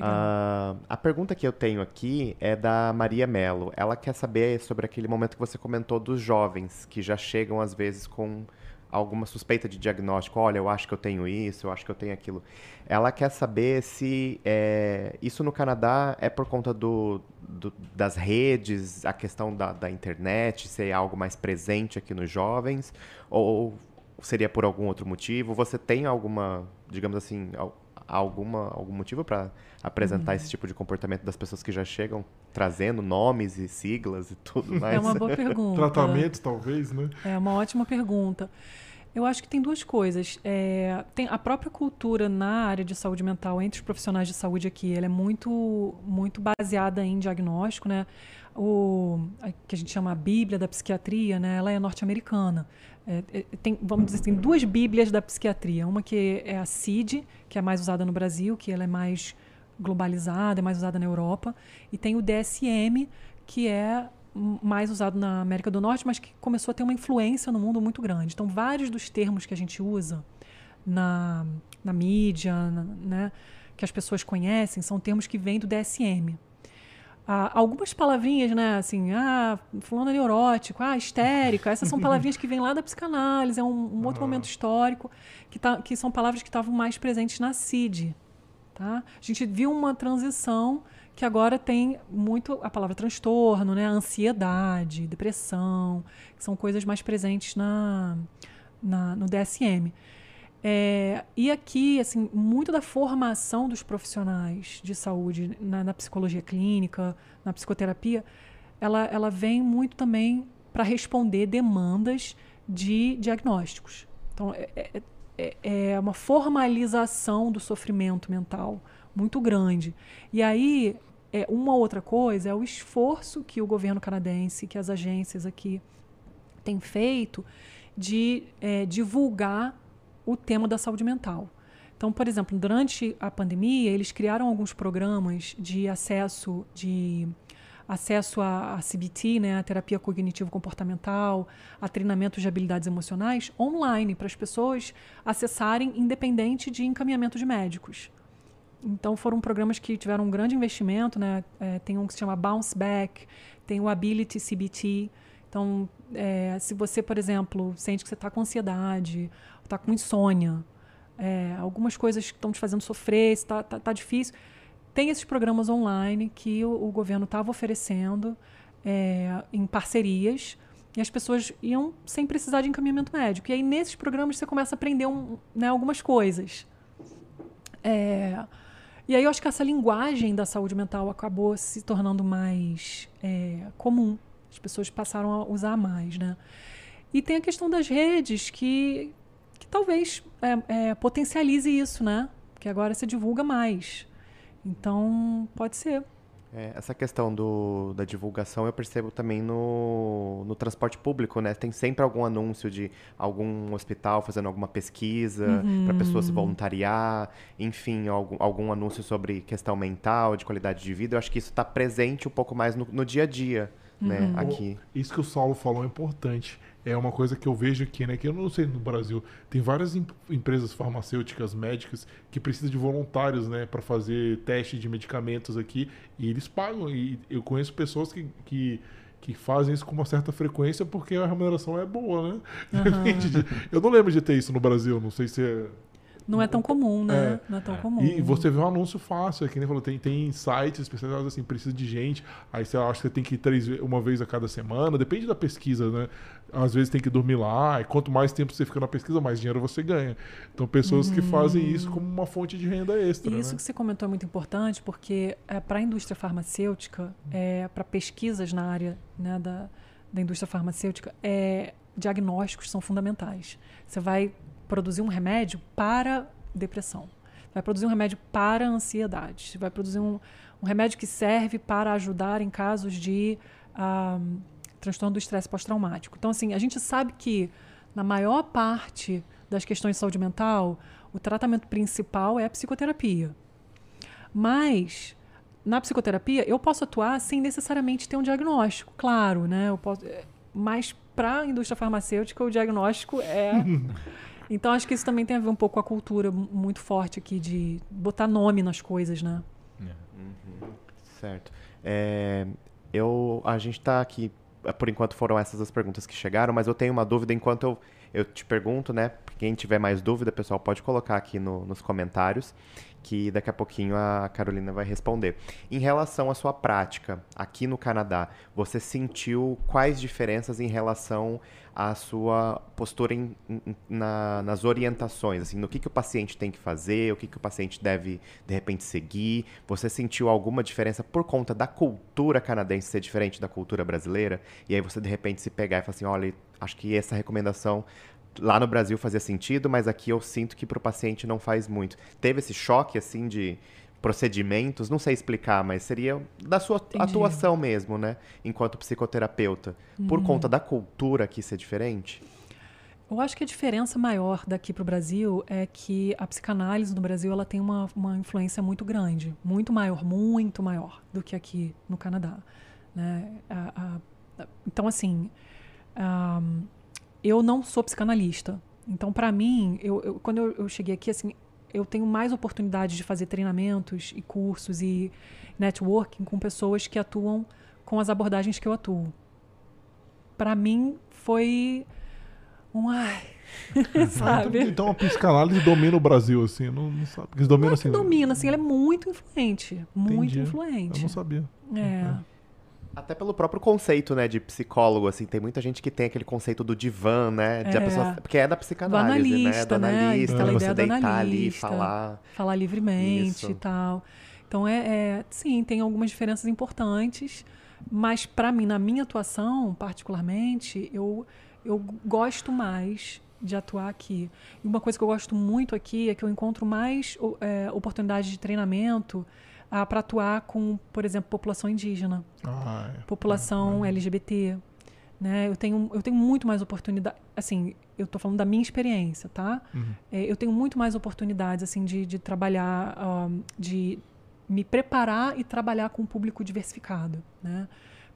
Uh, a pergunta que eu tenho aqui é da Maria Mello. Ela quer saber sobre aquele momento que você comentou dos jovens que já chegam às vezes com alguma suspeita de diagnóstico. Olha, eu acho que eu tenho isso, eu acho que eu tenho aquilo. Ela quer saber se é, isso no Canadá é por conta do, do, das redes, a questão da, da internet, se é algo mais presente aqui nos jovens, ou seria por algum outro motivo? Você tem alguma, digamos assim, alguma, algum motivo para apresentar uhum. esse tipo de comportamento das pessoas que já chegam trazendo nomes e siglas e tudo mais? É uma boa pergunta. Tratamento, talvez, né? É uma ótima pergunta. Eu acho que tem duas coisas. É, tem a própria cultura na área de saúde mental entre os profissionais de saúde aqui, ela é muito, muito baseada em diagnóstico, né? O que a gente chama a Bíblia da psiquiatria, né? Ela é norte-americana. É, é, tem, vamos dizer assim, duas Bíblias da psiquiatria. Uma que é a CID, que é mais usada no Brasil, que ela é mais globalizada, é mais usada na Europa, e tem o DSM, que é mais usado na América do Norte, mas que começou a ter uma influência no mundo muito grande. Então, vários dos termos que a gente usa na, na mídia, na, né, que as pessoas conhecem, são termos que vêm do DSM. Ah, algumas palavrinhas, né, assim, ah, fulano é neurótico, ah, histérica, essas são palavrinhas que vêm lá da psicanálise, é um, um outro momento histórico, que, tá, que são palavras que estavam mais presentes na CID. Tá? A gente viu uma transição que agora tem muito a palavra transtorno, né? ansiedade, depressão, que são coisas mais presentes na, na no DSM. É, e aqui, assim, muito da formação dos profissionais de saúde na, na, psicologia clínica, na psicoterapia, ela, ela vem muito também para responder demandas de diagnósticos. Então, é, é, é, é uma formalização do sofrimento mental muito grande. E aí, é, uma outra coisa é o esforço que o governo canadense, que as agências aqui têm feito de é, divulgar o tema da saúde mental. Então, por exemplo, durante a pandemia, eles criaram alguns programas de acesso de acesso a, CBT, né, a terapia cognitivo-comportamental, a treinamento de habilidades emocionais online para as pessoas acessarem independente de encaminhamento de médicos. Então foram programas que tiveram um grande investimento, né? É, tem um que se chama Bounce Back, tem o Ability CBT. Então, é, se você, por exemplo, sente que você está com ansiedade, está com insônia, é, algumas coisas estão te fazendo sofrer, está tá, tá difícil, tem esses programas online que o, o governo estava oferecendo é, em parcerias e as pessoas iam sem precisar de encaminhamento médico. E aí, nesses programas, você começa a aprender um, né, algumas coisas. É, e aí eu acho que essa linguagem da saúde mental acabou se tornando mais é, comum. As pessoas passaram a usar mais, né? E tem a questão das redes que, que talvez é, é, potencialize isso, né? Que agora se divulga mais. Então, pode ser. É, essa questão do, da divulgação eu percebo também no, no transporte público, né? Tem sempre algum anúncio de algum hospital fazendo alguma pesquisa uhum. para pessoa se voluntariar, enfim, algum, algum anúncio sobre questão mental, de qualidade de vida. Eu acho que isso está presente um pouco mais no, no dia a dia, né? uhum. né? Aqui. Isso que o Saulo falou é importante é uma coisa que eu vejo aqui, né? Que eu não sei no Brasil. Tem várias em, empresas farmacêuticas, médicas, que precisam de voluntários, né? para fazer teste de medicamentos aqui. E eles pagam. E eu conheço pessoas que, que, que fazem isso com uma certa frequência porque a remuneração é boa, né? Uhum. eu não lembro de ter isso no Brasil. Não sei se é não é tão comum, né? É. Não é tão comum. E você vê um anúncio fácil, é que nem falou, tem, tem sites especializados assim, precisa de gente, aí você acha que você tem que ir três, uma vez a cada semana, depende da pesquisa, né? Às vezes tem que dormir lá, e quanto mais tempo você fica na pesquisa, mais dinheiro você ganha. Então, pessoas que fazem isso como uma fonte de renda extra. E isso né? que você comentou é muito importante, porque é, para a indústria farmacêutica, é, para pesquisas na área né, da, da indústria farmacêutica, é, diagnósticos são fundamentais. Você vai produzir um remédio para depressão. Vai produzir um remédio para ansiedade. Vai produzir um, um remédio que serve para ajudar em casos de uh, transtorno do estresse pós-traumático. Então, assim, a gente sabe que na maior parte das questões de saúde mental, o tratamento principal é a psicoterapia. Mas na psicoterapia eu posso atuar sem necessariamente ter um diagnóstico, claro, né? Eu posso, eh, mas para a indústria farmacêutica o diagnóstico é Então acho que isso também tem a ver um pouco com a cultura muito forte aqui de botar nome nas coisas, né? É. Uhum. Certo. É, eu, a gente está aqui, por enquanto foram essas as perguntas que chegaram, mas eu tenho uma dúvida enquanto eu, eu te pergunto, né? Quem tiver mais dúvida, pessoal, pode colocar aqui no, nos comentários que daqui a pouquinho a Carolina vai responder. Em relação à sua prática aqui no Canadá, você sentiu quais diferenças em relação à sua postura em, em, na, nas orientações, assim, no que, que o paciente tem que fazer, o que, que o paciente deve, de repente, seguir? Você sentiu alguma diferença por conta da cultura canadense ser diferente da cultura brasileira? E aí você, de repente, se pegar e falar assim, olha, acho que essa recomendação lá no Brasil fazia sentido, mas aqui eu sinto que para o paciente não faz muito. Teve esse choque, assim, de procedimentos, não sei explicar, mas seria da sua Entendi. atuação mesmo, né? Enquanto psicoterapeuta. Uhum. Por conta da cultura aqui ser diferente? Eu acho que a diferença maior daqui para o Brasil é que a psicanálise no Brasil ela tem uma, uma influência muito grande, muito maior, muito maior do que aqui no Canadá. Né? A, a, então, assim, um, eu não sou psicanalista. Então, para mim, eu, eu, quando eu, eu, cheguei aqui, assim, eu tenho mais oportunidade de fazer treinamentos e cursos e networking com pessoas que atuam com as abordagens que eu atuo. Para mim, foi um ai, sabe? Então a psicanálise domina o Brasil, assim, não, não sabe. Eles dominam, não é assim, domina, assim, ela é muito influente. Muito Entendi. influente. Eu não sabia. É. é. Até pelo próprio conceito, né, de psicólogo, assim, tem muita gente que tem aquele conceito do divã, né, de é. a pessoa, porque é da psicanálise, do analista, né, do analista, né? você deitar analista, ali e falar. Falar livremente Isso. e tal. Então, é, é, sim, tem algumas diferenças importantes. Mas para mim, na minha atuação, particularmente, eu, eu gosto mais de atuar aqui. E uma coisa que eu gosto muito aqui é que eu encontro mais é, oportunidades de treinamento ah, para atuar com, por exemplo, população indígena, Ah, é. população LGBT. Né? Eu, tenho, eu tenho muito mais oportunidade. Assim, eu estou falando da minha experiência, tá? Uhum. É, eu tenho muito mais oportunidades assim de, de trabalhar, um, de me preparar e trabalhar com um público diversificado, né?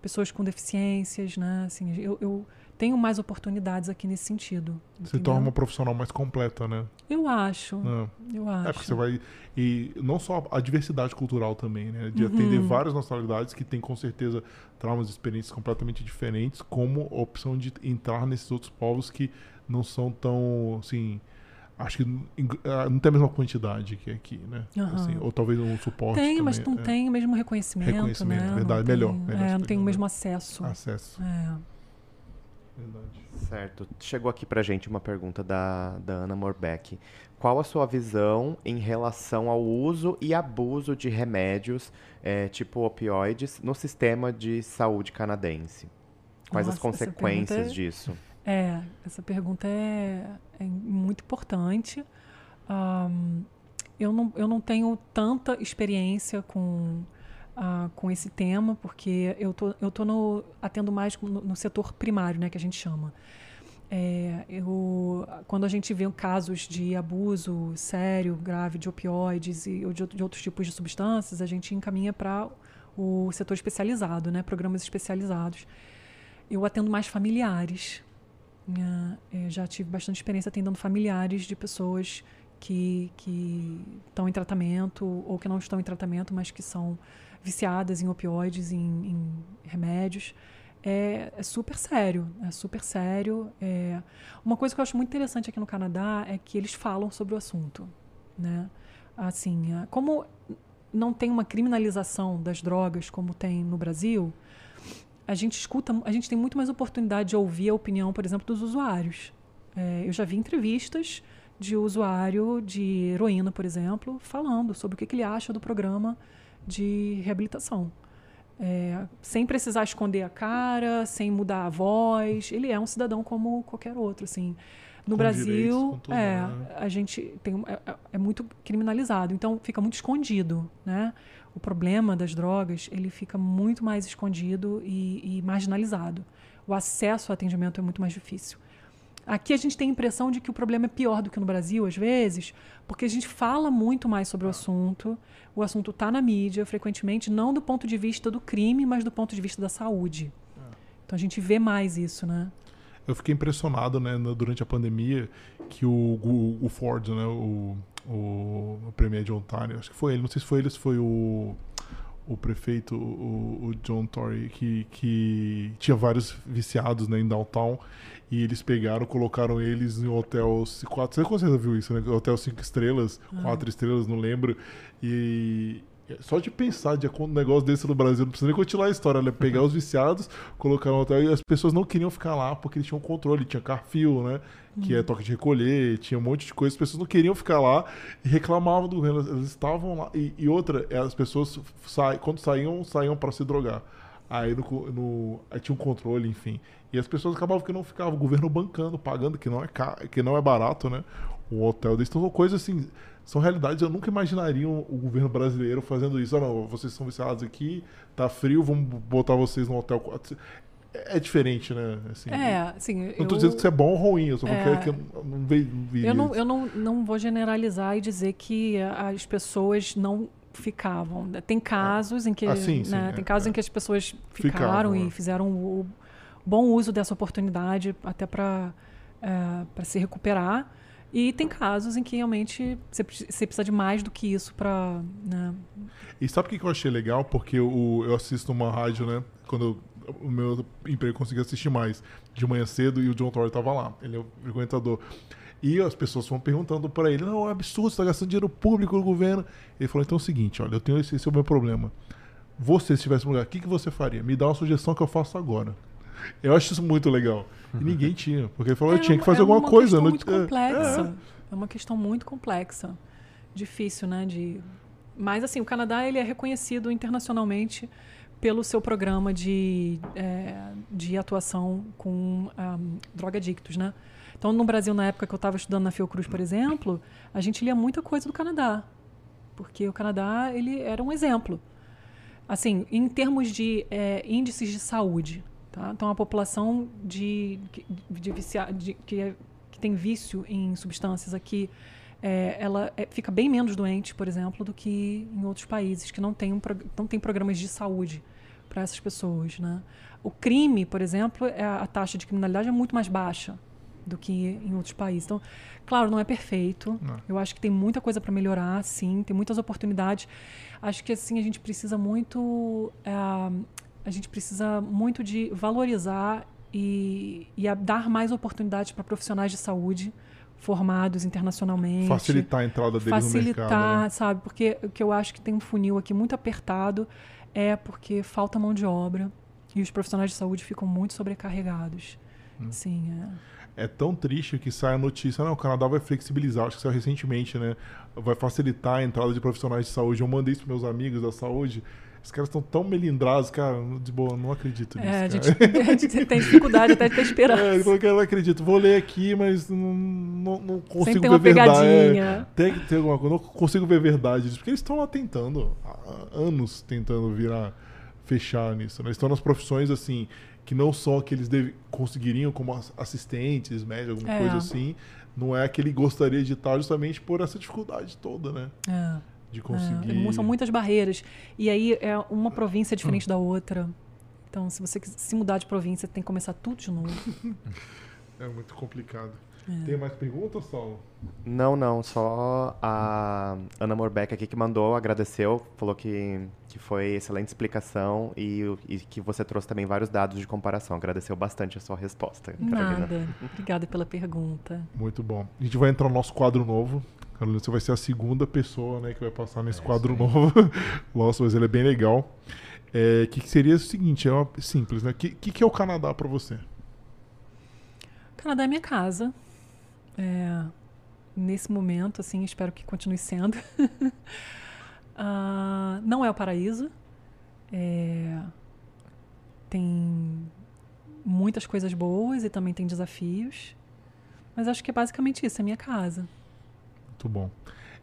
Pessoas com deficiências, né? Assim, eu, eu tenho mais oportunidades aqui nesse sentido. Você torna uma profissional mais completa, né? Eu acho, Não. eu acho. É porque você vai. E não só a diversidade cultural também, né? De Uhum. atender várias nacionalidades que têm com certeza traumas e experiências completamente diferentes, como a opção de entrar nesses outros povos que não são tão. Assim. Acho que ah, não tem a mesma quantidade que aqui, né? Aham. Assim, ou talvez um suporte. Tem, mas também, não é. tem o mesmo reconhecimento, Reconhecimento, né? verdade, tem, melhor, melhor é, não tem o mesmo acesso. Acesso. É. Verdade. Certo. Chegou aqui pra gente uma pergunta da, da Ana Morbeck. Qual a sua visão em relação ao uso e abuso de remédios, eh, tipo opioides, no sistema de saúde canadense? Quais as Nossa, essa consequências é- disso? É, essa pergunta é, é muito importante. Ahn, eu, não, eu não tenho tanta experiência com, ah, com esse tema, porque eu tô, eu tô no, atendo mais no, no setor primário, né, que a gente chama. É, eu, quando a gente vê casos de abuso sério, grave de opioides e ou de, de outros tipos de substâncias, a gente encaminha para o setor especializado, né, programas especializados. Eu atendo mais familiares. Né? Eu já tive bastante experiência atendendo familiares de pessoas que, que estão em tratamento ou que não estão em tratamento, mas que são viciadas em opioides, em, em remédios. É, é super sério, é super sério. É... Uma coisa que eu acho muito interessante aqui no Canadá é que eles falam sobre o assunto, né? Assim, é, como não tem uma criminalização das drogas como tem no Brasil, a gente escuta, a gente tem muito mais oportunidade de ouvir a opinião, por exemplo, dos usuários. É, eu já vi entrevistas de usuário de heroína, por exemplo, falando sobre o que, que ele acha do programa de reabilitação. É, sem precisar esconder a cara, sem mudar a voz. Ele é um cidadão como qualquer outro, assim. No Com direitos, Brasil, tudo, é, né? a gente tem é, é- é muito criminalizado, então fica muito escondido, né? O problema das drogas ele fica muito mais escondido e, e marginalizado. O acesso ao atendimento é muito mais difícil. Aqui a gente tem a impressão de que o problema é pior do que no Brasil, às vezes, porque a gente fala muito mais sobre o assunto. O assunto está na mídia, frequentemente, não do ponto de vista do crime, mas do ponto de vista da saúde. Então a gente vê mais isso, né? Eu fiquei impressionado, né, durante a pandemia, que o, o, o Ford, né, o, o, o Premier de Ontário, acho que foi ele, não sei se foi ele, se foi o, o prefeito, o, o John Tory, que, que tinha vários viciados, né, em downtown, e eles pegaram, colocaram eles em hotéis quatro, você com certeza viu isso, né, hotel cinco estrelas, quatro estrelas, não lembro, e... Só de pensar de um negócio desse no Brasil, não precisa nem continuar a história, né? Pegar os viciados, colocar no hotel e as pessoas não queriam ficar lá porque eles tinham controle, tinha carfil, né? Que é toque de recolher, tinha um monte de coisa. As pessoas não queriam ficar lá e reclamavam do governo. Elas estavam lá. E, e outra, é, as pessoas sa... quando saíam, saíam para se drogar. Aí, no, no- aí tinha um controle, enfim. E as pessoas acabavam que não ficavam, o governo bancando, pagando, que não é, que não é barato, né? O hotel deles. Então, são coisas assim. São realidades, eu nunca imaginaria o governo brasileiro fazendo isso. Ah, não, vocês são viciados aqui, tá frio, vamos botar vocês no hotel. É, é diferente, né? Assim, É, assim. Não eu- dizendo que isso é bom ou ruim, eu só É. quero que eu não vejo. Eu não, eu não, não vou generalizar e dizer que as pessoas não ficavam. Tem casos em que, Ah, sim, sim, né, é, tem casos é. em que as pessoas ficaram é. e fizeram o bom uso dessa oportunidade até para para se recuperar. E tem casos em que realmente você, pre- você precisa de mais do que isso para. Né? E sabe o que eu achei legal? Porque o, eu assisto uma rádio, né? Quando eu- o meu emprego eu consegui assistir mais de manhã cedo e o John Tory tava lá. Ele é o frequentador. E as pessoas vão perguntando para ele: não, é absurdo, você tá gastando dinheiro público no governo. Ele falou: então é o seguinte, olha, eu tenho esse, esse é o meu problema. Você, se estivesse no lugar, o que, que você faria? Me dá uma sugestão que eu faço agora. Eu acho isso muito legal. E ninguém tinha. Porque ele falou: eu tinha que fazer é alguma uma coisa. questão não- muito é, complexa. é. É. uma questão muito complexa. Difícil, né? De... Mas, assim, o Canadá ele é reconhecido internacionalmente pelo seu programa de, é, de atuação com um, drogadictos, né? Então, no Brasil, na época que eu estava estudando na Fiocruz, por exemplo, a gente lia muita coisa do Canadá, porque o Canadá ele era um exemplo. Assim, em termos de é, índices de saúde, tá? Então, a população de, de, de, de que, é, que tem vício em substâncias aqui é, ela é, fica bem menos doente, por exemplo, do que em outros países que não têm um, não tem programas de saúde para essas pessoas. Né? O crime, por exemplo, é, a taxa de criminalidade é muito mais baixa do que em outros países. Então, claro, não é perfeito. Não. Eu acho que tem muita coisa para melhorar, sim, tem muitas oportunidades. Acho que assim a gente precisa muito, é, a gente precisa muito de valorizar e, e dar mais oportunidades para profissionais de saúde formados internacionalmente. Facilitar a entrada deles facilitar, no mercado. Facilitar, né? sabe? Porque o que eu acho que tem um funil aqui muito apertado é porque falta mão de obra e os profissionais de saúde ficam muito sobrecarregados. Hum. Sim, é. é tão triste que sai a notícia, não, o Canadá vai flexibilizar, acho que saiu recentemente, né? Vai facilitar a entrada de profissionais de saúde. Eu mandei isso para meus amigos da saúde. Os caras estão tão melindrados, cara, de boa, não acredito nisso. É, a gente, a gente, tem dificuldade até de ter esperança. É, ele falou que eu não acredito. Vou ler aqui, mas não, não, não consigo ver verdade. É, tem que ter alguma coisa. Não consigo ver verdade disso. Porque eles estão lá tentando, há anos tentando virar, fechar nisso. Né? Eles estão nas profissões assim, que não são que eles deve, conseguiriam como assistentes, médicos, alguma é. coisa assim. Não é que ele gostaria de estar justamente por essa dificuldade toda, né? É de conseguir. É, são muitas barreiras. E aí é uma província diferente da outra. Então, se você se mudar de província, tem que começar tudo de novo. é muito complicado. É. Tem mais perguntas, Saulo? Não, não. Só a Ana Morbeck aqui que mandou, agradeceu, falou que, que foi excelente explicação e, e que você trouxe também vários dados de comparação. Agradeceu bastante a sua resposta. Nada. Obrigada pela pergunta. Muito bom. A gente vai entrar no nosso quadro novo, Carolina, você vai ser a segunda pessoa né, que vai passar nesse é quadro novo. Nossa, mas ele é bem legal. É, que, que seria o seguinte, é uma, simples, né? O que, que, que, é o Canadá para você? O Canadá é minha casa. É, nesse momento, assim, espero que continue sendo. uh, não é o paraíso. É, tem muitas coisas boas e também tem desafios. Mas acho que é basicamente isso, é minha casa. Muito bom.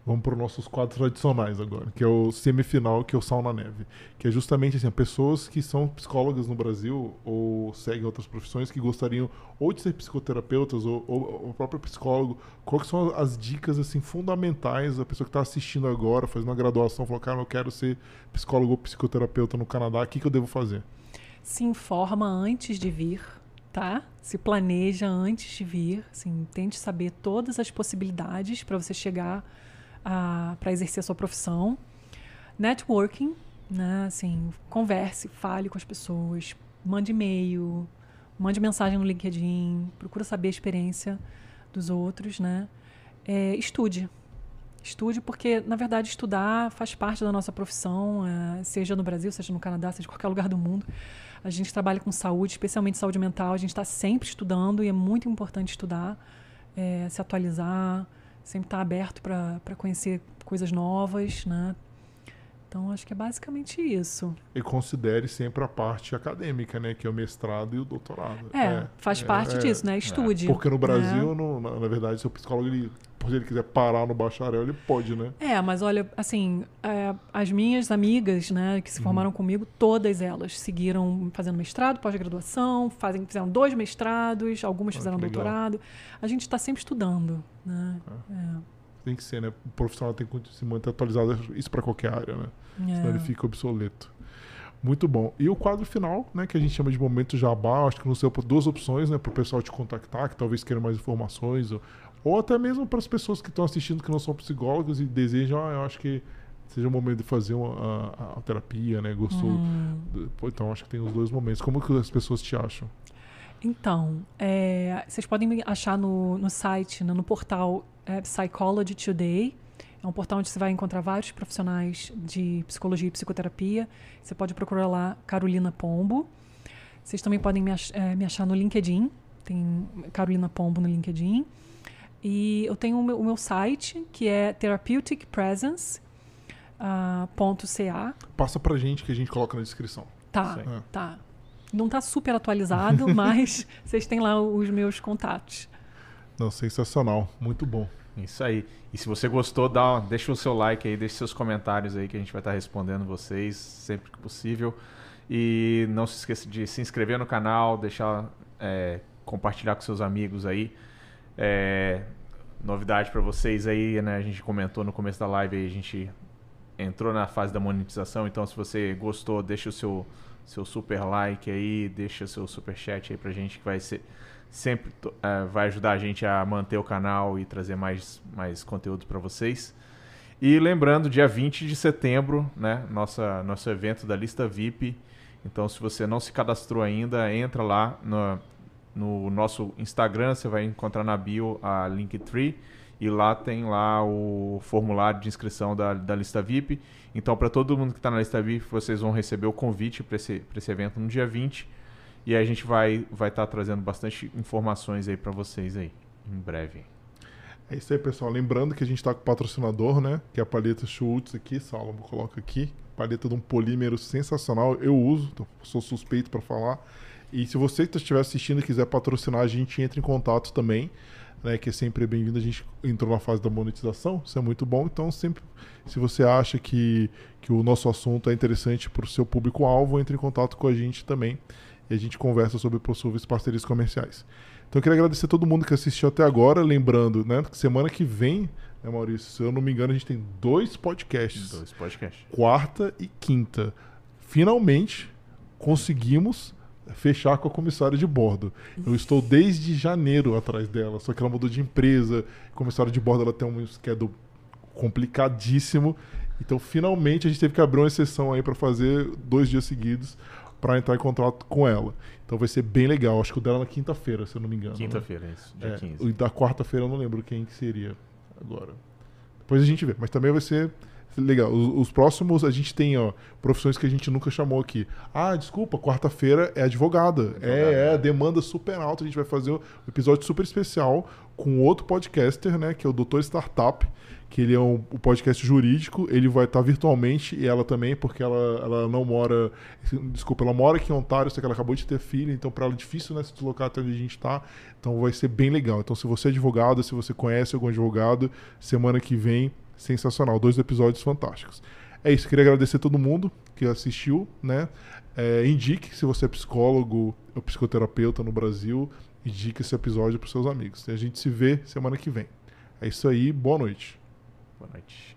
Vamos para os nossos quadros tradicionais agora, que é o semifinal, que é o Sal na Neve. Que é justamente assim, pessoas que são psicólogas no Brasil ou seguem outras profissões que gostariam ou de ser psicoterapeutas ou, ou o próprio psicólogo. Quais são as dicas assim fundamentais a pessoa que está assistindo agora, fazendo uma graduação, falou, cara, eu quero ser psicólogo ou psicoterapeuta no Canadá, o que, que eu devo fazer? Se informa antes de vir tá? Se planeja antes de vir, assim, tente saber todas as possibilidades para você chegar para exercer a sua profissão. Networking, né? Assim, converse, fale com as pessoas, mande e-mail, mande mensagem no LinkedIn, procura saber a experiência dos outros, né? É, estude. Estude porque, na verdade, estudar faz parte da nossa profissão, é, seja no Brasil, seja no Canadá, seja em qualquer lugar do mundo. A gente trabalha com saúde, especialmente saúde mental. A gente está sempre estudando e é muito importante estudar, é, se atualizar, sempre estar tá aberto para conhecer coisas novas, né? Então, acho que é basicamente isso. E considere sempre a parte acadêmica, né? Que é o mestrado e o doutorado. É, é faz é, parte é, disso, né? Estude. Porque no Brasil, no, na, na, verdade, seu psicólogo, ele, se ele quiser parar no bacharel, ele pode, né? É, mas olha, assim, é, as minhas amigas, né, que se uhum. formaram uhum. comigo, todas elas seguiram fazendo mestrado, pós-graduação, fizeram dois mestrados, algumas fizeram doutorado. A gente está sempre estudando, né? É. é tem que ser, né? O profissional tem que se manter atualizado, isso para qualquer área, né? É. Senão ele fica obsoleto. Muito bom. E o quadro final, né, que a gente chama de momento jabá, acho que nos deu duas opções, né, para o pessoal te contactar, que talvez queiram mais informações, ou, ou até mesmo para as pessoas que estão assistindo que não são psicólogos e desejam, ah, eu acho que seja o momento de fazer uma, a, a terapia, né, gostou. Hum. Então acho que tem os dois momentos. Como que as pessoas te acham? Então, é, vocês podem me achar no, no site, no, no portal é, Psychology Today. É um portal onde você vai encontrar vários profissionais de psicologia e psicoterapia. Você pode procurar lá Carolina Pombo. Vocês também podem me, ach é, me achar no LinkedIn. Tem Carolina Pombo no LinkedIn. E eu tenho o meu, o meu site, que é therapeuticpresence.ca. Uh, Passa pra gente que a gente coloca na descrição. Tá, tá. Não tá super atualizado, mas vocês têm lá os meus contatos. Não, sensacional. Muito bom. Isso aí. E se você gostou, dá, deixa o seu like aí, deixa seus comentários aí que a gente vai estar respondendo vocês sempre que possível. E não se esqueça de se inscrever no canal, deixar é, compartilhar com seus amigos aí. É, novidade para vocês aí, né? A gente comentou no começo da live aí, a gente entrou na fase da monetização, então se você gostou, deixa o seu seu super like aí, deixa seu super chat aí pra gente que vai ser sempre eh, vai ajudar a gente a manter o canal e trazer mais mais conteúdo para vocês. E lembrando, dia 20 de setembro, né, nossa nosso evento da lista VIP. Então, se você não se cadastrou ainda, entra lá no, no nosso Instagram, você vai encontrar na bio a Linktree e lá tem lá o formulário de inscrição da, da lista VIP. Então, para todo mundo que está na lista VIP, vocês vão receber o convite para esse, esse evento no dia 20. E a gente vai vai estar trazendo bastante informações aí para vocês aí, em breve. É isso aí, pessoal. Lembrando que a gente está com o patrocinador, né? Que é a paleta Schultz aqui, Salomon coloca aqui. Paleta de um polímero sensacional. Eu uso, então sou suspeito para falar. E se você que estiver assistindo e quiser patrocinar, a gente entra em contato também, né? Que é sempre bem-vindo. A gente entrou na fase da monetização, isso é muito bom. Então, sempre, se você acha que, que o nosso assunto é interessante para o seu público-alvo, entre em contato com a gente também. E a gente conversa sobre possíveis parcerias comerciais. Então eu queria agradecer a todo mundo que assistiu até agora. Lembrando, né, que semana que vem, né, Maurício, se eu não me engano, a gente tem dois podcasts. Dois podcasts. Quarta e quinta. Finalmente conseguimos fechar com a comissária de bordo. Eu estou desde janeiro atrás dela, só que ela mudou de empresa. A comissária de bordo ela tem um schedule complicadíssimo. Então, finalmente, a gente teve que abrir uma exceção aí para fazer dois dias seguidos para entrar em contato com ela. Então vai ser bem legal. Acho que o dela é na quinta-feira, se eu não me engano. né? Quinta-feira, isso, dia É, 15. o da quarta-feira eu não lembro quem que seria agora. Depois a gente vê. Mas também vai ser legal. Os, os próximos a gente tem, ó, profissões que a gente nunca chamou aqui. Ah, desculpa, quarta-feira é advogada. É, é, demanda super alta. A gente vai fazer um episódio super especial com outro podcaster, né? Que é o Doutor Startup. Que ele é um, um podcast jurídico. Ele vai estar virtualmente e ela também, porque ela, ela não mora. Desculpa, ela mora aqui em Ontário, só que ela acabou de ter filho, então para ela é difícil né, se deslocar até onde a gente está. Então vai ser bem legal. Então, se você é advogado, se você conhece algum advogado, semana que vem, sensacional. Dois episódios fantásticos. É isso, queria agradecer a todo mundo que assistiu, né? É, indique se você é psicólogo ou psicoterapeuta no Brasil, indique esse episódio para seus amigos. E a gente se vê semana que vem. É isso aí, boa noite. Boa noite.